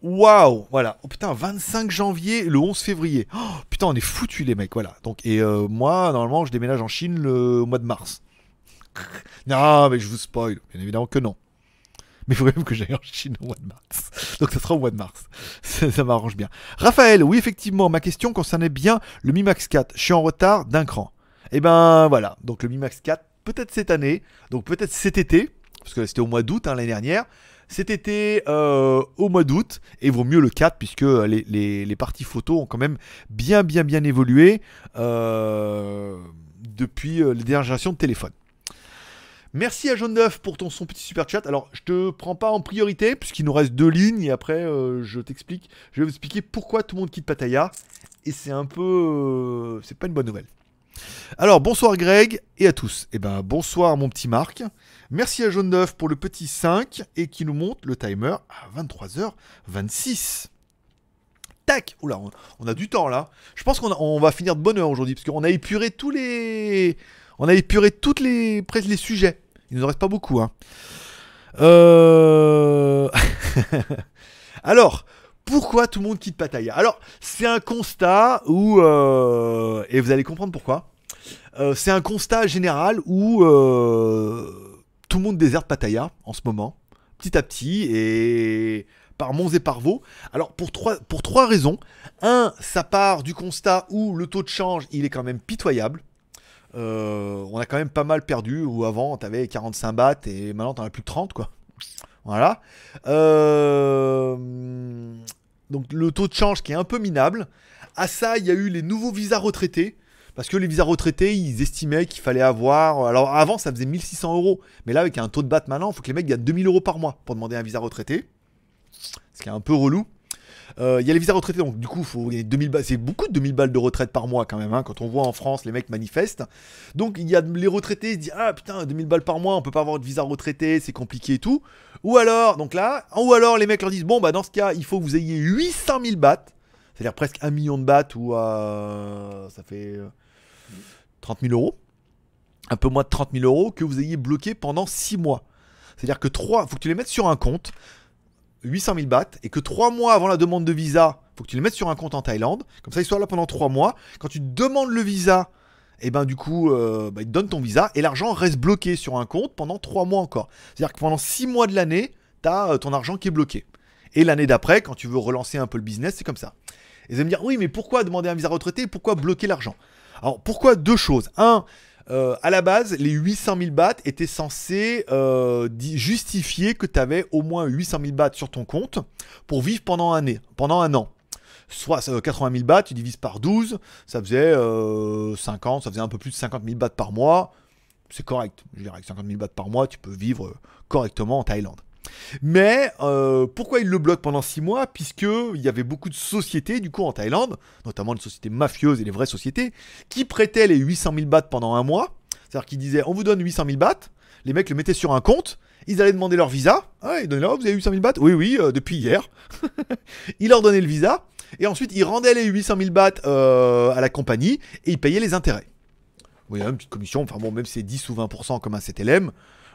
S3: Waouh, voilà. Oh putain, 25 janvier, le 11 février. Oh, putain, on est foutus les mecs, voilà. Donc et euh, moi, normalement, je déménage en Chine le mois de mars. non, mais je vous spoil. Bien évidemment que non. Mais il faut même que j'aille en Chine au mois de mars. Donc ça sera au mois de mars. ça ça m'arrange bien. Raphaël, oui, effectivement, ma question concernait bien le Mi Max 4. Je suis en retard d'un cran. Et ben voilà, donc le Mi Max 4, peut-être cette année, donc peut-être cet été, parce que c'était au mois d'août hein, l'année dernière. Cet été euh, au mois d'août, et vaut mieux le 4 puisque les, parties photos ont quand même bien bien bien évolué euh, depuis euh, les dernières générations de téléphone. Merci à Jaune Neuf pour ton son petit super chat. Alors, je te prends pas en priorité, puisqu'il nous reste deux lignes, et après, je t'explique. Je vais vous expliquer pourquoi tout le monde quitte Pattaya. Et c'est un peu. c'est pas une bonne nouvelle. Alors, bonsoir Greg et à tous. Eh ben, bonsoir mon petit Marc. Merci à Jaune Neuf pour le petit 5 et qui nous montre le timer à 23h26. Tac Oula, on, a du temps là. Je pense qu'on va finir de bonne heure aujourd'hui, parce qu'on a épuré tous les. On a épuré toutes les, presque les sujets. Il nous en reste pas beaucoup. Hein. Euh... Alors, pourquoi tout le monde quitte Pattaya Alors, c'est un constat où... euh, Et vous allez comprendre pourquoi. Euh, c'est un constat général où euh, tout le monde déserte Pattaya en ce moment, petit à petit, et par monts et par veaux. Alors, pour trois, pour raisons. Un, ça part du constat où le taux de change, il est quand même pitoyable. On a quand même pas mal perdu, où avant, t'avais 45 bahts, et maintenant, t'en as plus de 30, quoi. Voilà. Euh, donc le taux de change qui est un peu minable. À ça, il y a eu les nouveaux visas retraités. Parce que les visas retraités, ils estimaient qu'il fallait avoir. Alors avant, ça faisait 1600 euros. Mais là, avec un taux de BAT maintenant, il faut que les mecs gagnent 2000 euros par mois pour demander un visa retraité. Ce qui est un peu relou. Euh, Il y a les visas retraités, donc du coup, faut gagner 2000 balles. C'est beaucoup de 2000 balles de retraite par mois quand même. hein, quand on voit en France, les mecs manifestent. Donc il y a les retraités, ils se disent Ah putain, 2000 balles par mois, on peut pas avoir de visa retraité, c'est compliqué et tout. Ou alors, donc là, ou alors les mecs leur disent Bon, bah dans ce cas, il faut que vous ayez 800 000 bahts. C'est-à-dire presque un million de bahts ou euh, ça fait euh, 30 000 euros. Un peu moins de 30 000 euros que vous ayez bloqué pendant 6 mois. C'est-à-dire que 3, faut que tu les mettes sur un compte, 800 000 bahts, et que 3 mois avant la demande de visa, faut que tu les mettes sur un compte en Thaïlande. Comme ça, ils soient là pendant 3 mois. Quand tu demandes le visa, et ben du coup, euh, bah, ils te donnent ton visa, et l'argent reste bloqué sur un compte pendant 3 mois encore. C'est-à-dire que pendant 6 mois de l'année, tu as ton argent qui est bloqué. Et l'année d'après, quand tu veux relancer un peu le business, c'est comme ça. Et vous allez me dire, oui, mais pourquoi demander un visa retraité? Pourquoi bloquer l'argent? Alors, pourquoi deux choses? Un, euh, à la base, les 800 000 bahts étaient censés euh, justifier que tu avais au moins 800 000 bahts sur ton compte pour vivre pendant un an. Soit euh, 80 000 bahts, tu divises par 12, ça faisait euh, 50, ça faisait un peu plus de 50 000 bahts par mois. C'est correct. Je dirais que 50 000 bahts par mois, tu peux vivre euh, correctement en Thaïlande. Mais euh, pourquoi ils le bloquent pendant 6 mois? Puisque il y avait beaucoup de sociétés, du coup, en Thaïlande, notamment les sociétés mafieuses et les vraies sociétés, qui prêtaient les 800 000 bahts pendant un mois. C'est-à-dire qu'ils disaient on vous donne 800 000 bahts, les mecs le mettaient sur un compte, ils allaient demander leur visa. Ah, ils donnaient là, vous avez 800 000 bahts? Oui, oui, euh, depuis hier. ils leur donnaient le visa, et ensuite ils rendaient les 800 000 bahts euh, à la compagnie, et ils payaient les intérêts. Oui, il a une petite commission, enfin bon, même si c'est 10 ou 20% comme un CTLM,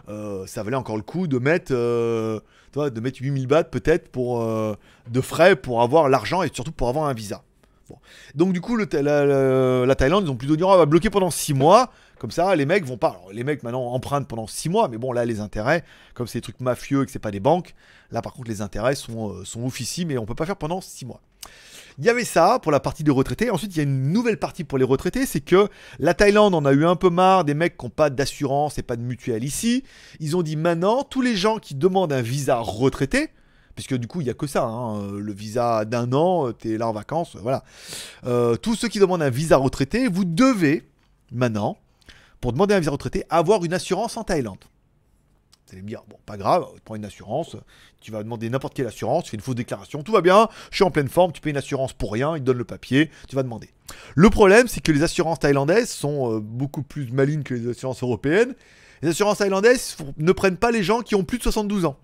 S3: euh, ça valait encore le coup de mettre, euh, tu vois, de mettre 8000 bahts peut-être euh, de frais pour avoir l'argent et surtout pour avoir un visa. Donc du coup, la, la- la Thaïlande, ils ont plutôt dit on va bloquer pendant 6 mois. Comme ça, les mecs vont pas. Alors, les mecs maintenant empruntent pendant 6 mois, mais bon, là, les intérêts, comme c'est des trucs mafieux et que c'est pas des banques, là par contre, les intérêts sont, euh, mais on peut pas faire pendant 6 mois. Il y avait ça pour la partie des retraités. Ensuite, il y a une nouvelle partie pour les retraités, c'est que la Thaïlande en a eu un peu marre des mecs qui n'ont pas d'assurance et pas de mutuelle ici. Ils ont dit maintenant, tous les gens qui demandent un visa retraité, puisque du coup, il n'y a que ça, hein, euh, le visa d'un an, tu es là en vacances, euh, voilà. Euh, tous ceux qui demandent un visa retraité, vous devez maintenant, pour demander un visa retraité, avoir une assurance en Thaïlande. Vous allez me dire, bon, pas grave, tu prends une assurance, tu vas demander n'importe quelle assurance, tu fais une fausse déclaration, tout va bien, je suis en pleine forme, tu payes une assurance pour rien, ils te donnent le papier, tu vas demander. Le problème, c'est que les assurances thaïlandaises sont euh, beaucoup plus malines que les assurances européennes. Les assurances thaïlandaises ne prennent pas les gens qui ont plus de 72 ans.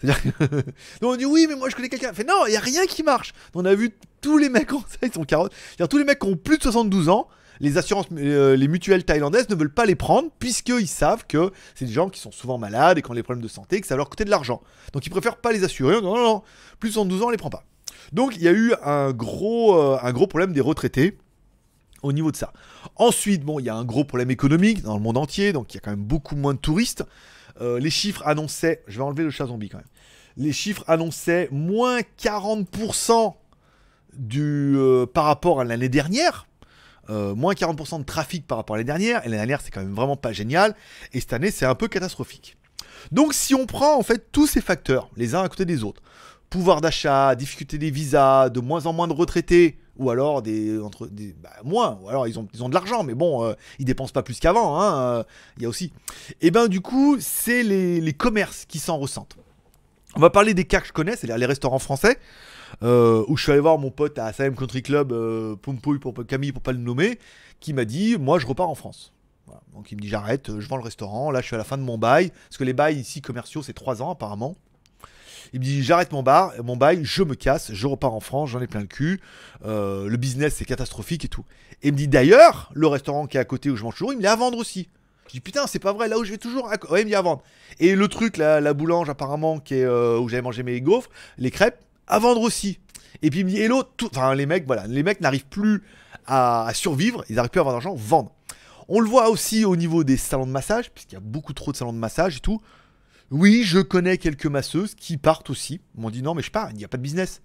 S3: C'est-à-dire que... Donc on dit oui, mais moi je connais quelqu'un. Fait non, il n'y a rien qui marche. On a vu tous les mecs, ça, ils sont carottes. C'est-à-dire tous les mecs qui ont plus de 72 ans, les assurances, euh, les mutuelles thaïlandaises ne veulent pas les prendre puisqu'ils savent que c'est des gens qui sont souvent malades et qui ont des problèmes de santé, que ça va leur coûter de l'argent. Donc ils préfèrent pas les assurer. Non, non, non, plus de 72 ans, on les prend pas. Donc il y a eu un gros, euh, un gros problème des retraités au niveau de ça. Ensuite, bon, il y a un gros problème économique dans le monde entier, donc il y a quand même beaucoup moins de touristes. Euh, les chiffres annonçaient, je vais enlever le chat zombie quand même. les chiffres annonçaient moins 40% du, par rapport à l'année dernière. Euh, moins 40% de trafic par rapport à l'année dernière. Et l'année dernière, c'est quand même vraiment pas génial. Et cette année, c'est un peu catastrophique. Donc, si on prend en fait tous ces facteurs, les uns à côté des autres, pouvoir d'achat, difficulté des visas, de moins en moins de retraités, ou alors des, entre, des bah, moins, ou alors ils ont, ils ont de l'argent, mais bon, euh, ils dépensent pas plus qu'avant, hein, euh, il y a aussi. Et ben du coup, c'est les, les commerces qui s'en ressentent. On va parler des cas que je connais, c'est-à-dire les restaurants français, euh, où je suis allé voir mon pote à Salem Country Club, euh, Pompouille pour Camille pour pas le nommer, qui m'a dit, moi je repars en France. Donc il me dit j'arrête, euh, je vends le restaurant, là je suis à la fin de mon bail, parce que les bails ici commerciaux c'est 3 ans apparemment. Il me dit j'arrête mon bar, mon bail, je me casse, je repars en France, j'en ai plein le cul, euh, le business c'est catastrophique et tout. Et il me dit d'ailleurs, le restaurant qui est à côté où je mange toujours, il me l'a à vendre aussi. Je dis putain c'est pas vrai, là où je vais toujours, à... ouais il me dit à vendre. Et le truc, la, la boulange apparemment qui est où j'avais mangé mes gaufres, les crêpes, à vendre aussi. Et puis il me dit l'autre, tout- enfin les mecs, voilà, les mecs n'arrivent plus à, survivre, ils n'arrivent plus à avoir d'argent, vendre. On le voit aussi au niveau des salons de massage, puisqu'il y a beaucoup trop de salons de massage et tout. Oui, je connais quelques masseuses qui partent aussi. M'ont dit non, mais je pars, il n'y a pas de business.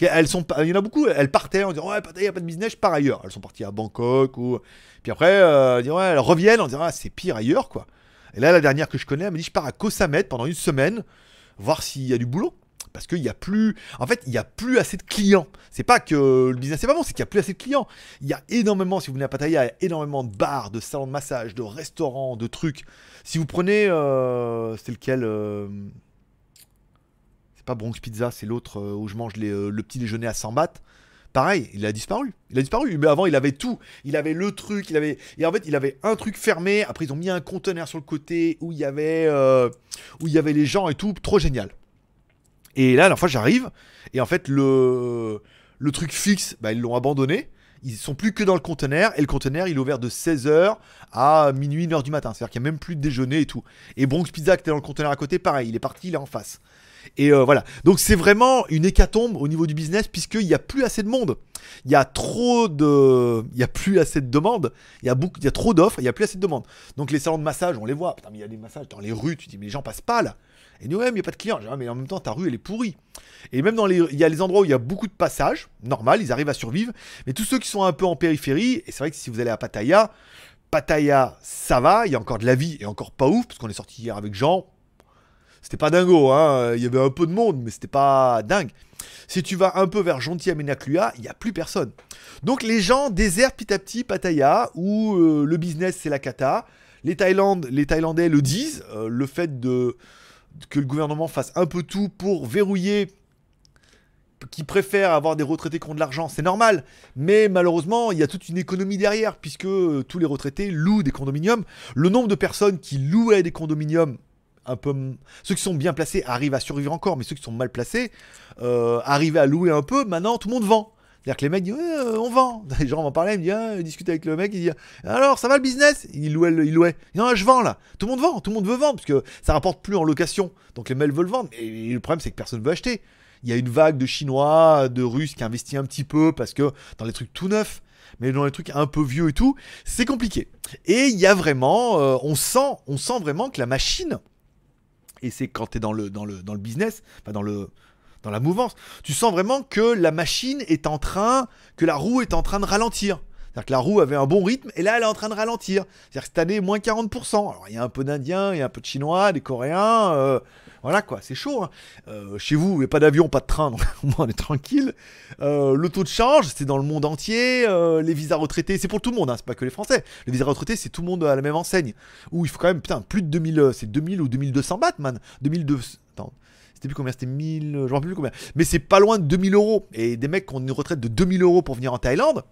S3: Elles sont, il y en a beaucoup, elles partaient en disant ouais, il n'y a pas de business, je pars ailleurs. Elles sont parties à Bangkok ou. Puis après, euh, elles reviennent en disant ah, c'est pire ailleurs quoi. Et là, la dernière que je connais, elle me dit je pars à Koh pendant une semaine, voir s'il y a du boulot. Parce qu'il n'y a plus. En fait, il n'y a plus assez de clients. C'est pas que le business est pas bon, c'est qu'il n'y a plus assez de clients. Il y a énormément, si vous venez à Pattaya, il y a énormément de bars, de salons de massage, de restaurants, de trucs. Si vous prenez. euh, c'est lequel euh, C'est pas Bronx Pizza, c'est l'autre euh, où je mange le petit déjeuner à 100 bahts. Pareil, il a disparu. Il a disparu. Mais avant, il avait tout. Il avait le truc. Il avait. Et en fait, il avait un truc fermé. Après, ils ont mis un conteneur sur le côté où il y avait, où il y avait les gens et tout. Trop génial. Et là, la fois, j'arrive. Et en fait, le, le truc fixe, bah, ils l'ont abandonné. Ils sont plus que dans le conteneur. Et le conteneur, il est ouvert de 16h à minuit, 1h du matin. C'est-à-dire qu'il n'y a même plus de déjeuner et tout. Et Bronx Pizza, qui était dans le conteneur à côté, pareil. Il est parti, il est en face. Et euh, voilà. Donc c'est vraiment une hécatombe au niveau du business puisqu'il n'y a plus assez de monde. Il y a trop de. Il n'y a plus assez de demandes. Il y a, beaucoup... il y a trop d'offres, il n'y a plus assez de demandes. Donc les salons de massage, on les voit. Putain, mais il y a des massages dans les rues. Tu dis, mais les gens passent pas là. Et nous, ouais, mais il n'y a pas de clients. Ah, mais en même temps, ta rue, elle est pourrie. Et même dans les. Il y a les endroits où il y a beaucoup de passages. Normal, ils arrivent à survivre. Mais tous ceux qui sont un peu en périphérie, et c'est vrai que si vous allez à Pattaya, Pattaya, ça va. Il y a encore de la vie et encore pas ouf. Parce qu'on est sorti hier avec Jean. C'était pas dingo, hein. Il y avait un peu de monde, mais c'était pas dingue. Si tu vas un peu vers Jonti Amenakluya, il n'y a plus personne. Donc les gens désertent petit à petit Pattaya, où euh, le business c'est la cata. Les, Thaïlandes, les Thaïlandais le disent, euh, le fait de, que le gouvernement fasse un peu tout pour verrouiller qui préfèrent avoir des retraités qui ont de l'argent, c'est normal. Mais malheureusement, il y a toute une économie derrière, puisque euh, tous les retraités louent des condominiums. Le nombre de personnes qui louaient des condominiums, un peu, ceux qui sont bien placés arrivent à survivre encore, mais ceux qui sont mal placés euh, arrivent à louer un peu. Maintenant, tout le monde vend. C'est-à-dire que les mecs disent euh, on vend. Les gens m'en parlaient, ils me disent ah, ils discutent avec le mec, il dit alors ça va le business? Il louait, il louait. Non, je vends là. Tout le monde vend, tout le monde veut vendre parce que ça rapporte plus en location. Donc les mecs veulent vendre. Et le problème c'est que personne veut acheter. Il y a une vague de Chinois, de Russes qui investissent un petit peu parce que dans les trucs tout neufs, mais dans les trucs un peu vieux et tout, c'est compliqué. Et il y a vraiment, euh, on sent, on sent vraiment que la machine, et c'est quand tu es dans le, dans le, dans le business, enfin dans le, dans la mouvance, tu sens vraiment que la machine est en train, que la roue est en train de ralentir. C'est-à-dire que la roue avait un bon rythme et là elle est en train de ralentir. C'est-à-dire que cette année, moins 40%. Alors il y a un peu d'Indiens, il y a un peu de Chinois, des Coréens. euh, voilà quoi, c'est chaud. hein. Euh, chez vous, il n'y a pas d'avion, pas de train, donc on est tranquille. Euh, le taux de change, c'est dans le monde entier. Les visas retraités, c'est pour tout le monde, hein, c'est pas que les Français. Les visas retraités, c'est tout le monde à la même enseigne. Où il faut quand même, putain, plus de 2000, euh, c'est 2000 ou 2200 bahts, man. 2200. Attends, c'était plus combien C'était 1000, euh, je me rappelle plus combien. Mais c'est pas loin de 2000 euros. Et des mecs qui ont une retraite de 2000 euros pour venir en Thaïlande,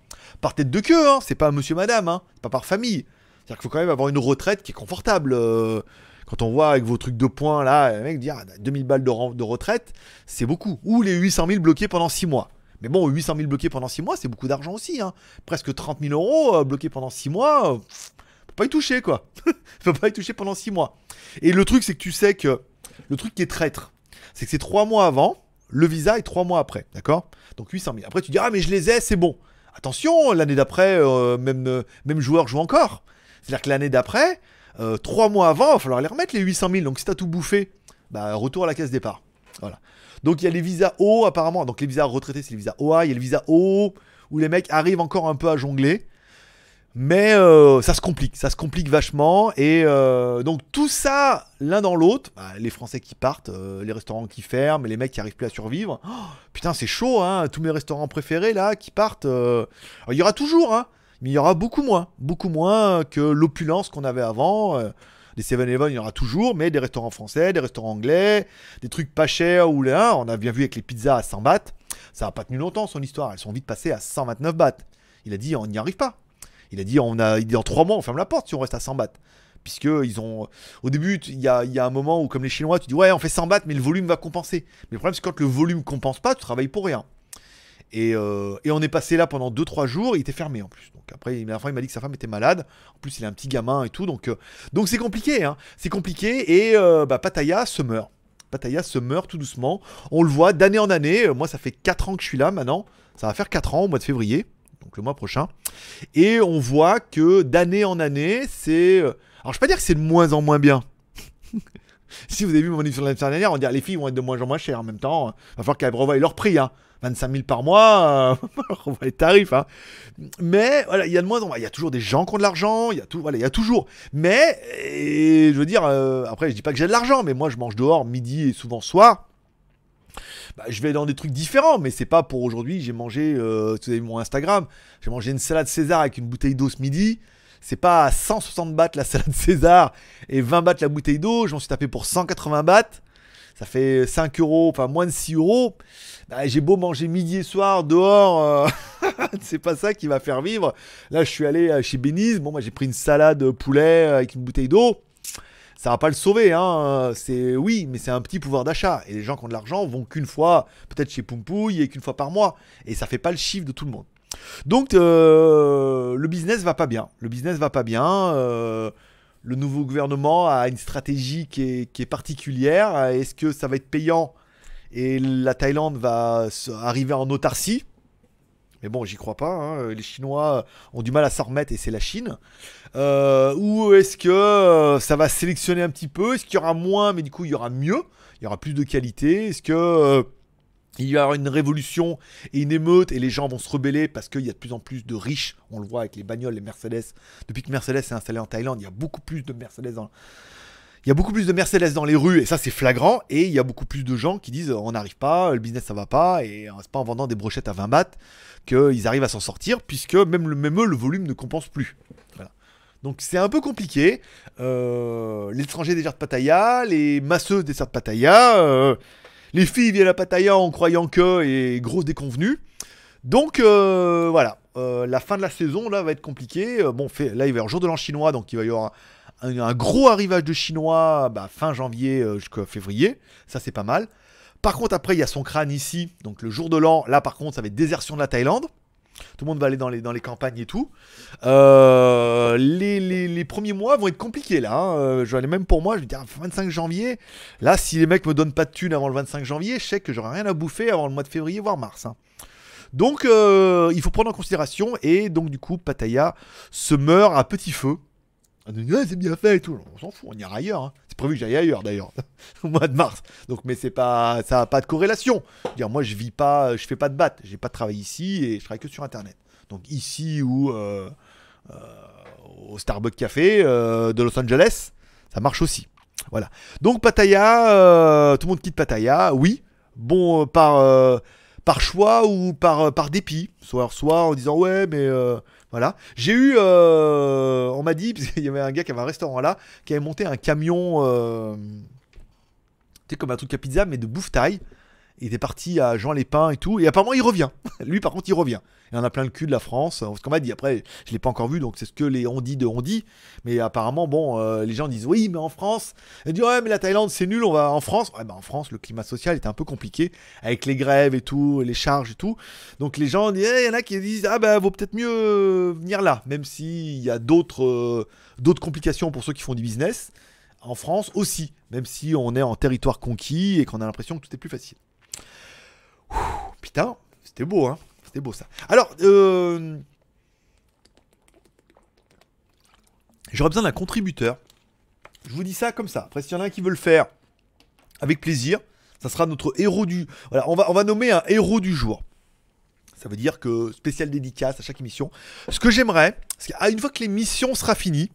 S3: par tête de queue, hein. C'est pas monsieur, madame, hein. C'est pas par famille. C'est-à-dire qu'il faut quand même avoir une retraite qui est confortable. euh, quand on voit avec vos trucs de points là, les mecs disent ah, 2000 balles de, retraite, c'est beaucoup. Ou les 800 000 bloqués pendant 6 mois. Mais bon, 800 000 bloqués pendant 6 mois, c'est beaucoup d'argent aussi. Hein. Presque 30 000 euros euh, bloqués pendant 6 mois, euh, faut pas y toucher quoi. faut pas y toucher pendant 6 mois. Et le truc, c'est que tu sais que le truc qui est traître, c'est que c'est 3 mois avant, le visa est 3 mois après, d'accord? Donc 800 000. Après, tu dis ah, mais je les ai, c'est bon. Attention, l'année d'après, euh, même, euh, même joueur joue encore. C'est-à-dire que l'année d'après, euh, trois mois avant, il va falloir les remettre les 800 000. Donc si t'as tout bouffé, bah retour à la caisse départ. Voilà. Donc il y a les visas O apparemment. Donc les visas retraités, c'est les visas OA. Il y a le visa O où les mecs arrivent encore un peu à jongler. Mais euh, ça se complique, ça se complique vachement. Et euh, donc tout ça, l'un dans l'autre, bah, les Français qui partent, euh, les restaurants qui ferment, les mecs qui arrivent plus à survivre. Oh, putain, c'est chaud, hein, tous mes restaurants préférés là qui partent. il y aura toujours, hein, mais il y aura beaucoup moins, beaucoup moins que l'opulence qu'on avait avant. des 7-Eleven, il y aura toujours, mais des restaurants français, des restaurants anglais, des trucs pas chers ou là, on a bien vu avec les pizzas à 100 bahts, ça n'a pas tenu longtemps son histoire, elles sont vite passées à 129 bahts. Il a dit on n'y arrive pas. Il a dit on a il dit en 3 mois on ferme la porte si on reste à 100 bahts. Puisque ils ont. Au début, il y a, un moment où, comme les Chinois, tu dis ouais, on fait 100 bahts, mais le volume va compenser. Mais le problème, c'est quand le volume compense pas, tu travailles pour rien. Et, euh, on est passé là pendant 2-3 jours, il était fermé en plus. Donc après, la il m'a dit que sa femme était malade. En plus, il a un petit gamin et tout. Donc euh, donc c'est compliqué. Hein. C'est compliqué. Et euh, bah, Pattaya se meurt. Pattaya se meurt tout doucement. On le voit d'année en année. Moi, ça fait 4 ans que je suis là maintenant. Ça va faire 4 ans au mois de février. Donc le mois prochain. Et on voit que d'année en année, c'est. euh, Alors, je vais pas dire que c'est de moins en moins bien. si vous avez vu mon livre sur l'année dernière, on dirait les filles vont être de moins en moins chères en même temps. Il va falloir qu'elles revoient leur prix. Hein. 25 000 par mois, euh, les tarifs. Hein. Mais voilà, il y a de moins en moins. Il y a toujours des gens qui ont de l'argent. Il y a tout, voilà, il y a toujours. Mais je veux dire, euh, après, je dis pas que j'ai de l'argent, mais moi, je mange dehors midi et souvent soir. Bah, je vais dans des trucs différents, mais c'est pas pour aujourd'hui. J'ai mangé, euh, vous avez vu mon Instagram, j'ai mangé une salade César avec une bouteille d'eau ce midi. C'est pas à 160 bahts la salade César et 20 bahts la bouteille d'eau. Je m'en suis tapé pour 180 bahts. Ça fait 5 euros, enfin moins de 6 euros. Bah, j'ai beau manger midi et soir dehors, euh, c'est pas ça qui va faire vivre. Là, je suis allé euh, chez Béniz. Bon, moi, j'ai pris une salade euh, poulet avec une bouteille d'eau. Ça va pas le sauver, hein. C'est oui, mais c'est un petit pouvoir d'achat. Et les gens qui ont de l'argent vont qu'une fois, peut-être chez Poumpouille et qu'une fois par mois. Et ça fait pas le chiffre de tout le monde. Donc, euh, le business va pas bien. Le business va pas bien. euh, le nouveau gouvernement a une stratégie qui est, particulière. Est-ce que ça va être payant? Et la Thaïlande va arriver en autarcie? Mais bon, j'y crois pas. hein. Les Chinois ont du mal à s'en remettre et c'est la Chine. Euh, ou est-ce que euh, ça va sélectionner un petit peu? Est-ce qu'il y aura moins, mais du coup il y aura mieux? Il y aura plus de qualité? Est-ce que euh, il y aura une révolution et une émeute et les gens vont se rebeller parce qu'il y a de plus en plus de riches? On le voit avec les bagnoles, les Mercedes. Depuis que Mercedes est installé en Thaïlande, il y a beaucoup plus de Mercedes dans, il y a beaucoup plus de Mercedes dans les rues et ça c'est flagrant et il y a beaucoup plus de gens qui disent on n'arrive pas, le business ça va pas et euh, c'est pas en vendant des brochettes à 20 bahts qu'ils arrivent à s'en sortir puisque même, le, même eux le volume ne compense plus. Donc c'est un peu compliqué. Euh, L'étranger déserte Pattaya, les masseuses désertent Pattaya, euh, les filles viennent à Pattaya en croyant que et grosse déconvenue. Donc euh, voilà, la fin de la saison là va être compliquée. Bon, fait, là il va y avoir jour de l'an chinois donc il va y avoir un gros arrivage de Chinois bah, fin janvier euh, jusqu'à février. Ça, c'est pas mal. Par contre, après, il y a son crâne ici. Donc, le jour de l'an, là, par contre, ça va être désertion de la Thaïlande. Tout le monde va aller dans les, campagnes et tout. Euh, les, les- premiers mois vont être compliqués là. hein. Euh, je vais aller même pour moi, je vais dire 25 janvier. Là, si les mecs me donnent pas de thunes avant le 25 janvier, je sais que j'aurai rien à bouffer avant le mois de février, voire mars. hein. Donc, il faut prendre en considération. Et donc, du coup, Pattaya se meurt à petit feu. On dit, c'est bien fait et tout. On s'en fout, on ira ailleurs. hein. C'est prévu que j'aille ailleurs d'ailleurs, au mois de mars. Donc, mais c'est pas, ça n'a pas de corrélation. Dire, moi, je vis pas, je fais pas de batte. J'ai pas de travail ici et je travaille que sur Internet. Donc, ici ou euh, euh, au Starbucks Café euh, de Los Angeles, ça marche aussi. Voilà. Donc, Pattaya, tout le monde quitte Pattaya. Oui, bon, par, par choix ou par, par dépit. Soit, soit en disant, ouais, mais. Voilà. J'ai eu, euh, on m'a dit, parce qu'il y avait un gars qui avait un restaurant là, qui avait monté un camion, euh, tu sais, comme un truc à pizza, mais de bouffe taille. Il était parti à Jean Lépin et tout, et apparemment il revient. Lui, par contre, il revient. Et on a plein le cul de la France. Ce qu'on m'a dit, après, je l'ai pas encore vu, donc c'est ce que les on dit de on dit. Mais apparemment, bon, euh, les gens disent oui, mais en France, ils disent ouais, mais la Thaïlande c'est nul, on va en France. Ouais, bah en France, le climat social était un peu compliqué avec les grèves et tout, les charges et tout. Donc les gens, il y en a qui disent ah bah vaut peut-être mieux euh, venir là, même s'il y a euh, d'autres complications pour ceux qui font du business. En France aussi, même si on est en territoire conquis et qu'on a l'impression que tout est plus facile. Putain, c'était beau, hein C'était beau ça. Alors, euh, j'aurais besoin d'un contributeur. Je vous dis ça comme ça. Après, s'il y en a un qui veut le faire, avec plaisir. Ça sera notre héros du. Voilà, on va, nommer un héros du jour. Ça veut dire que spécial dédicace à chaque émission. Ce que j'aimerais, c'est qu'une fois que l'émission sera finie,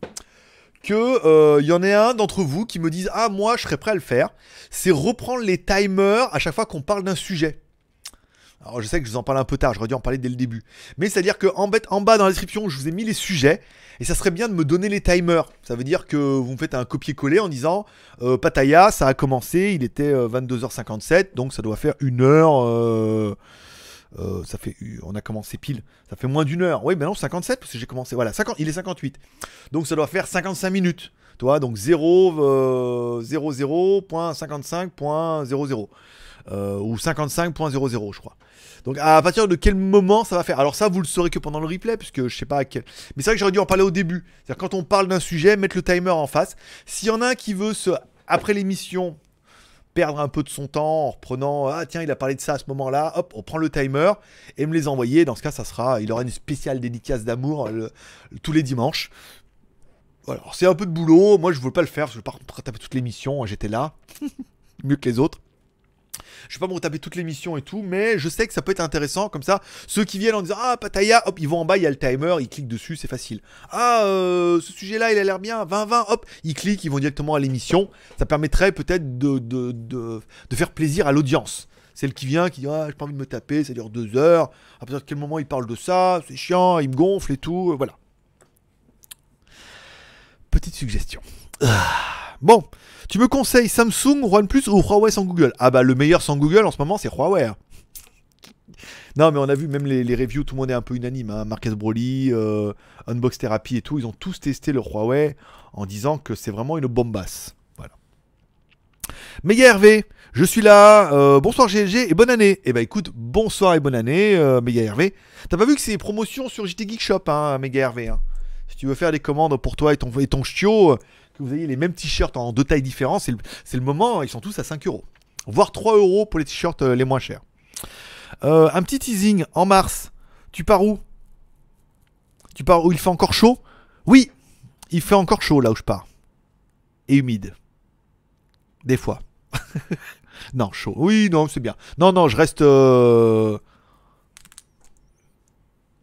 S3: que il y en ait un d'entre vous qui me dise ah moi je serais prêt à le faire, c'est reprendre les timers à chaque fois qu'on parle d'un sujet. Alors je sais que je vous en parle un peu tard, j'aurais dû en parler dès le début. Mais c'est-à-dire que en, en bas dans la description, je vous ai mis les sujets. Et ça serait bien de me donner les timers. Ça veut dire que vous me faites un copier-coller en disant euh, Pattaya, ça a commencé, il était euh, 22h57, donc ça doit faire une heure. euh, euh, ça fait, on a commencé pile. Ça fait moins d'une heure. Oui, mais non, 57 parce que j'ai commencé. Voilà, 50, il est 58. Donc ça doit faire 55 minutes. Toi, donc 0, euh, 00.55.00. Euh, ou 55.00, je crois. Donc à partir de quel moment ça va faire? Alors ça, vous le saurez que pendant le replay, puisque je sais pas à quel. Mais c'est vrai que j'aurais dû en parler au début. C'est-à-dire quand on parle d'un sujet, mettre le timer en face. S'il y en a un qui veut se, après l'émission, perdre un peu de son temps en reprenant ah tiens il a parlé de ça à ce moment-là, hop on prend le timer et me les envoyer. Dans ce cas, ça sera, il aura une spéciale dédicace d'amour le- tous les dimanches. Voilà, c'est un peu de boulot. Moi je veux pas le faire parce que je veux pas retaper toute l'émission. J'étais là, mieux que les autres. Je vais pas me retaper toute l'émission et tout, mais je sais que ça peut être intéressant. Comme ça, ceux qui viennent en disant Ah, Pataya, hop, ils vont en bas, il y a le timer, ils cliquent dessus, c'est facile. Ah, euh, ce sujet-là, il a l'air bien, 20-20, hop, ils cliquent, ils vont directement à l'émission. Ça permettrait peut-être de, de, de, faire plaisir à l'audience. Celle qui vient, qui dit Ah, j'ai pas envie de me taper, ça dure deux heures. À partir de quel moment il parle de ça, c'est chiant, il me gonfle et tout, euh, voilà. Petite suggestion. Ah, Bon, tu me conseilles Samsung, OnePlus ou Huawei sans Google? Ah bah le meilleur sans Google en ce moment c'est Huawei. hein. Non mais on a vu même les, reviews, tout le monde est un peu unanime. Hein. Marcus Broly, euh, Unbox Therapy et tout, ils ont tous testé le Huawei en disant que c'est vraiment une bombasse. Voilà. Méga Hervé, je suis là. euh, bonsoir GLG et bonne année. Eh bah écoute, bonsoir et bonne année, euh, Hervé. T'as pas vu que c'est promotion sur JT Geek Shop, hein, Hervé. hein? Si tu veux faire des commandes pour toi et ton, et ton ch'tio, que vous ayez les mêmes t-shirts en deux tailles différentes, c'est le, moment, ils sont tous à 5 euros. Voire 3 euros pour les t-shirts euh, les moins chers. Euh, un petit teasing en mars. Tu pars où? Tu pars où il fait encore chaud? Oui, il fait encore chaud là où je pars. Et humide. Des fois. non, chaud. Oui, non, c'est bien. Non, non, je reste. euh,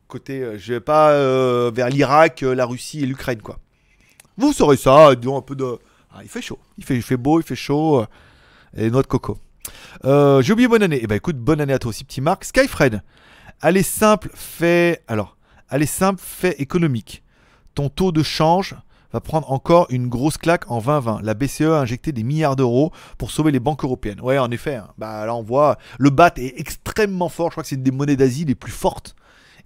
S3: Côté. Je vais pas vers l'Irak, la Russie et l'Ukraine, quoi. Vous saurez ça, disons un peu de. Ah, il fait chaud. Il fait, beau, il fait chaud. euh, Et noix de coco. Euh, J'ai oublié bonne année. Eh ben écoute, bonne année à toi aussi, petit Marc. Skyfred. Allez simple, fait. Alors, allez simple, fait économique. Ton taux de change va prendre encore une grosse claque en 2020. La BCE a injecté des milliards d'euros pour sauver les banques européennes. Ouais, en effet. hein. Bah là, on voit. Le BAT est extrêmement fort. Je crois que c'est une des monnaies d'Asie les plus fortes.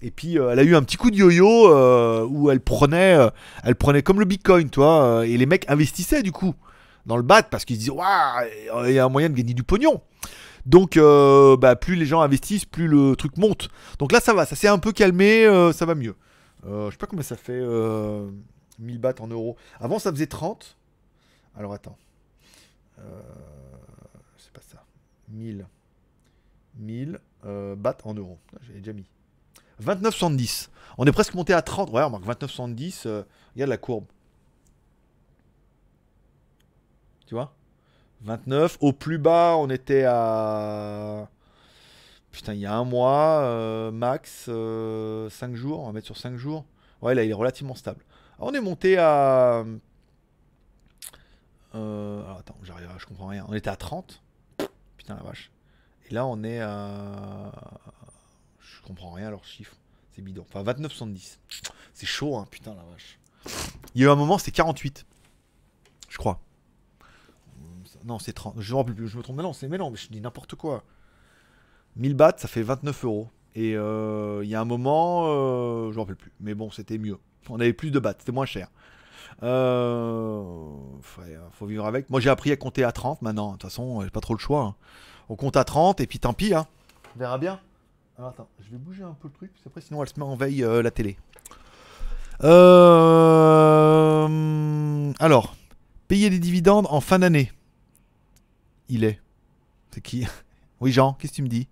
S3: Et puis, euh, elle a eu un petit coup de yo-yo euh, où elle prenait, euh, elle prenait comme le Bitcoin, toi. et les mecs investissaient du coup dans le BAT parce qu'ils se disaient, waouh, il y a un moyen de gagner du pognon. Donc, bah, plus les gens investissent, plus le truc monte. Donc là, ça va, ça s'est un peu calmé, ça va mieux. Euh, je sais pas combien ça fait euh, 1000 bahts en euros. Avant, ça faisait 30. Alors attends. C'est pas ça. 1000. 1000 euh, bahts en euros. J'avais déjà mis. 29,70. On est presque monté à 30. Ouais, remarque, 29,70. euh, regarde la courbe. Tu vois? 29. Au plus bas, on était à. Putain, il y a un mois, euh, max, 5 jours. On va mettre sur 5 jours. Ouais, là, il est relativement stable. On est monté à. Euh, alors, attends, j'arrive, je comprends rien. On était à 30. Putain, la vache. Et là, on est à. Je comprends rien à leurs chiffres. C'est bidon. Enfin, 29,70. C'est chaud, hein, putain, la vache. Il y a eu un moment, c'était 48. Je crois. Non, c'est 30. Je me rappelle plus. Je me trompe. Mais non, c'est mais mais je dis n'importe quoi. 1000 bahts, ça fait 29 euros. Et euh, il y a un moment, euh, je me rappelle plus. Mais bon, c'était mieux. On avait plus de bahts, c'était moins cher. Euh, faut, faut vivre avec. Moi, j'ai appris à compter à 30 maintenant. De toute façon, j'ai pas trop le choix. hein. On compte à 30 et puis tant pis. Hein. On verra bien. Alors attends, je vais bouger un peu le truc, parce qu'après sinon elle se met en veille euh, la télé. Euh... Alors, payer des dividendes en fin d'année. Il est. C'est qui? Oui Jean, qu'est-ce que tu me dis?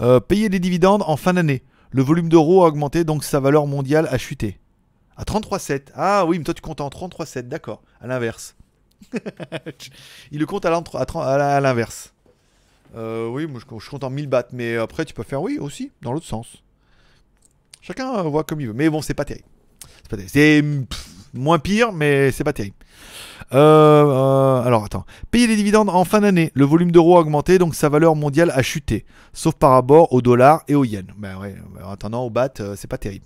S3: Euh, Payer des dividendes en fin d'année. Le volume d'euros a augmenté, donc sa valeur mondiale a chuté. À 33,7. Ah oui, mais toi tu comptes en 33,7, d'accord. À l'inverse. Il le compte à l'inverse. Euh, oui, moi je, compte en 1000 bahts, mais après tu peux faire oui aussi, dans l'autre sens. Chacun euh, voit comme il veut. Mais bon, c'est pas terrible. C'est pff, moins pire, mais c'est pas terrible. Euh, alors attends. Payer des dividendes en fin d'année. Le volume d'euros a augmenté, donc sa valeur mondiale a chuté. Sauf par rapport au dollar et au yen. Ben ouais, en attendant, au bat, c'est pas terrible.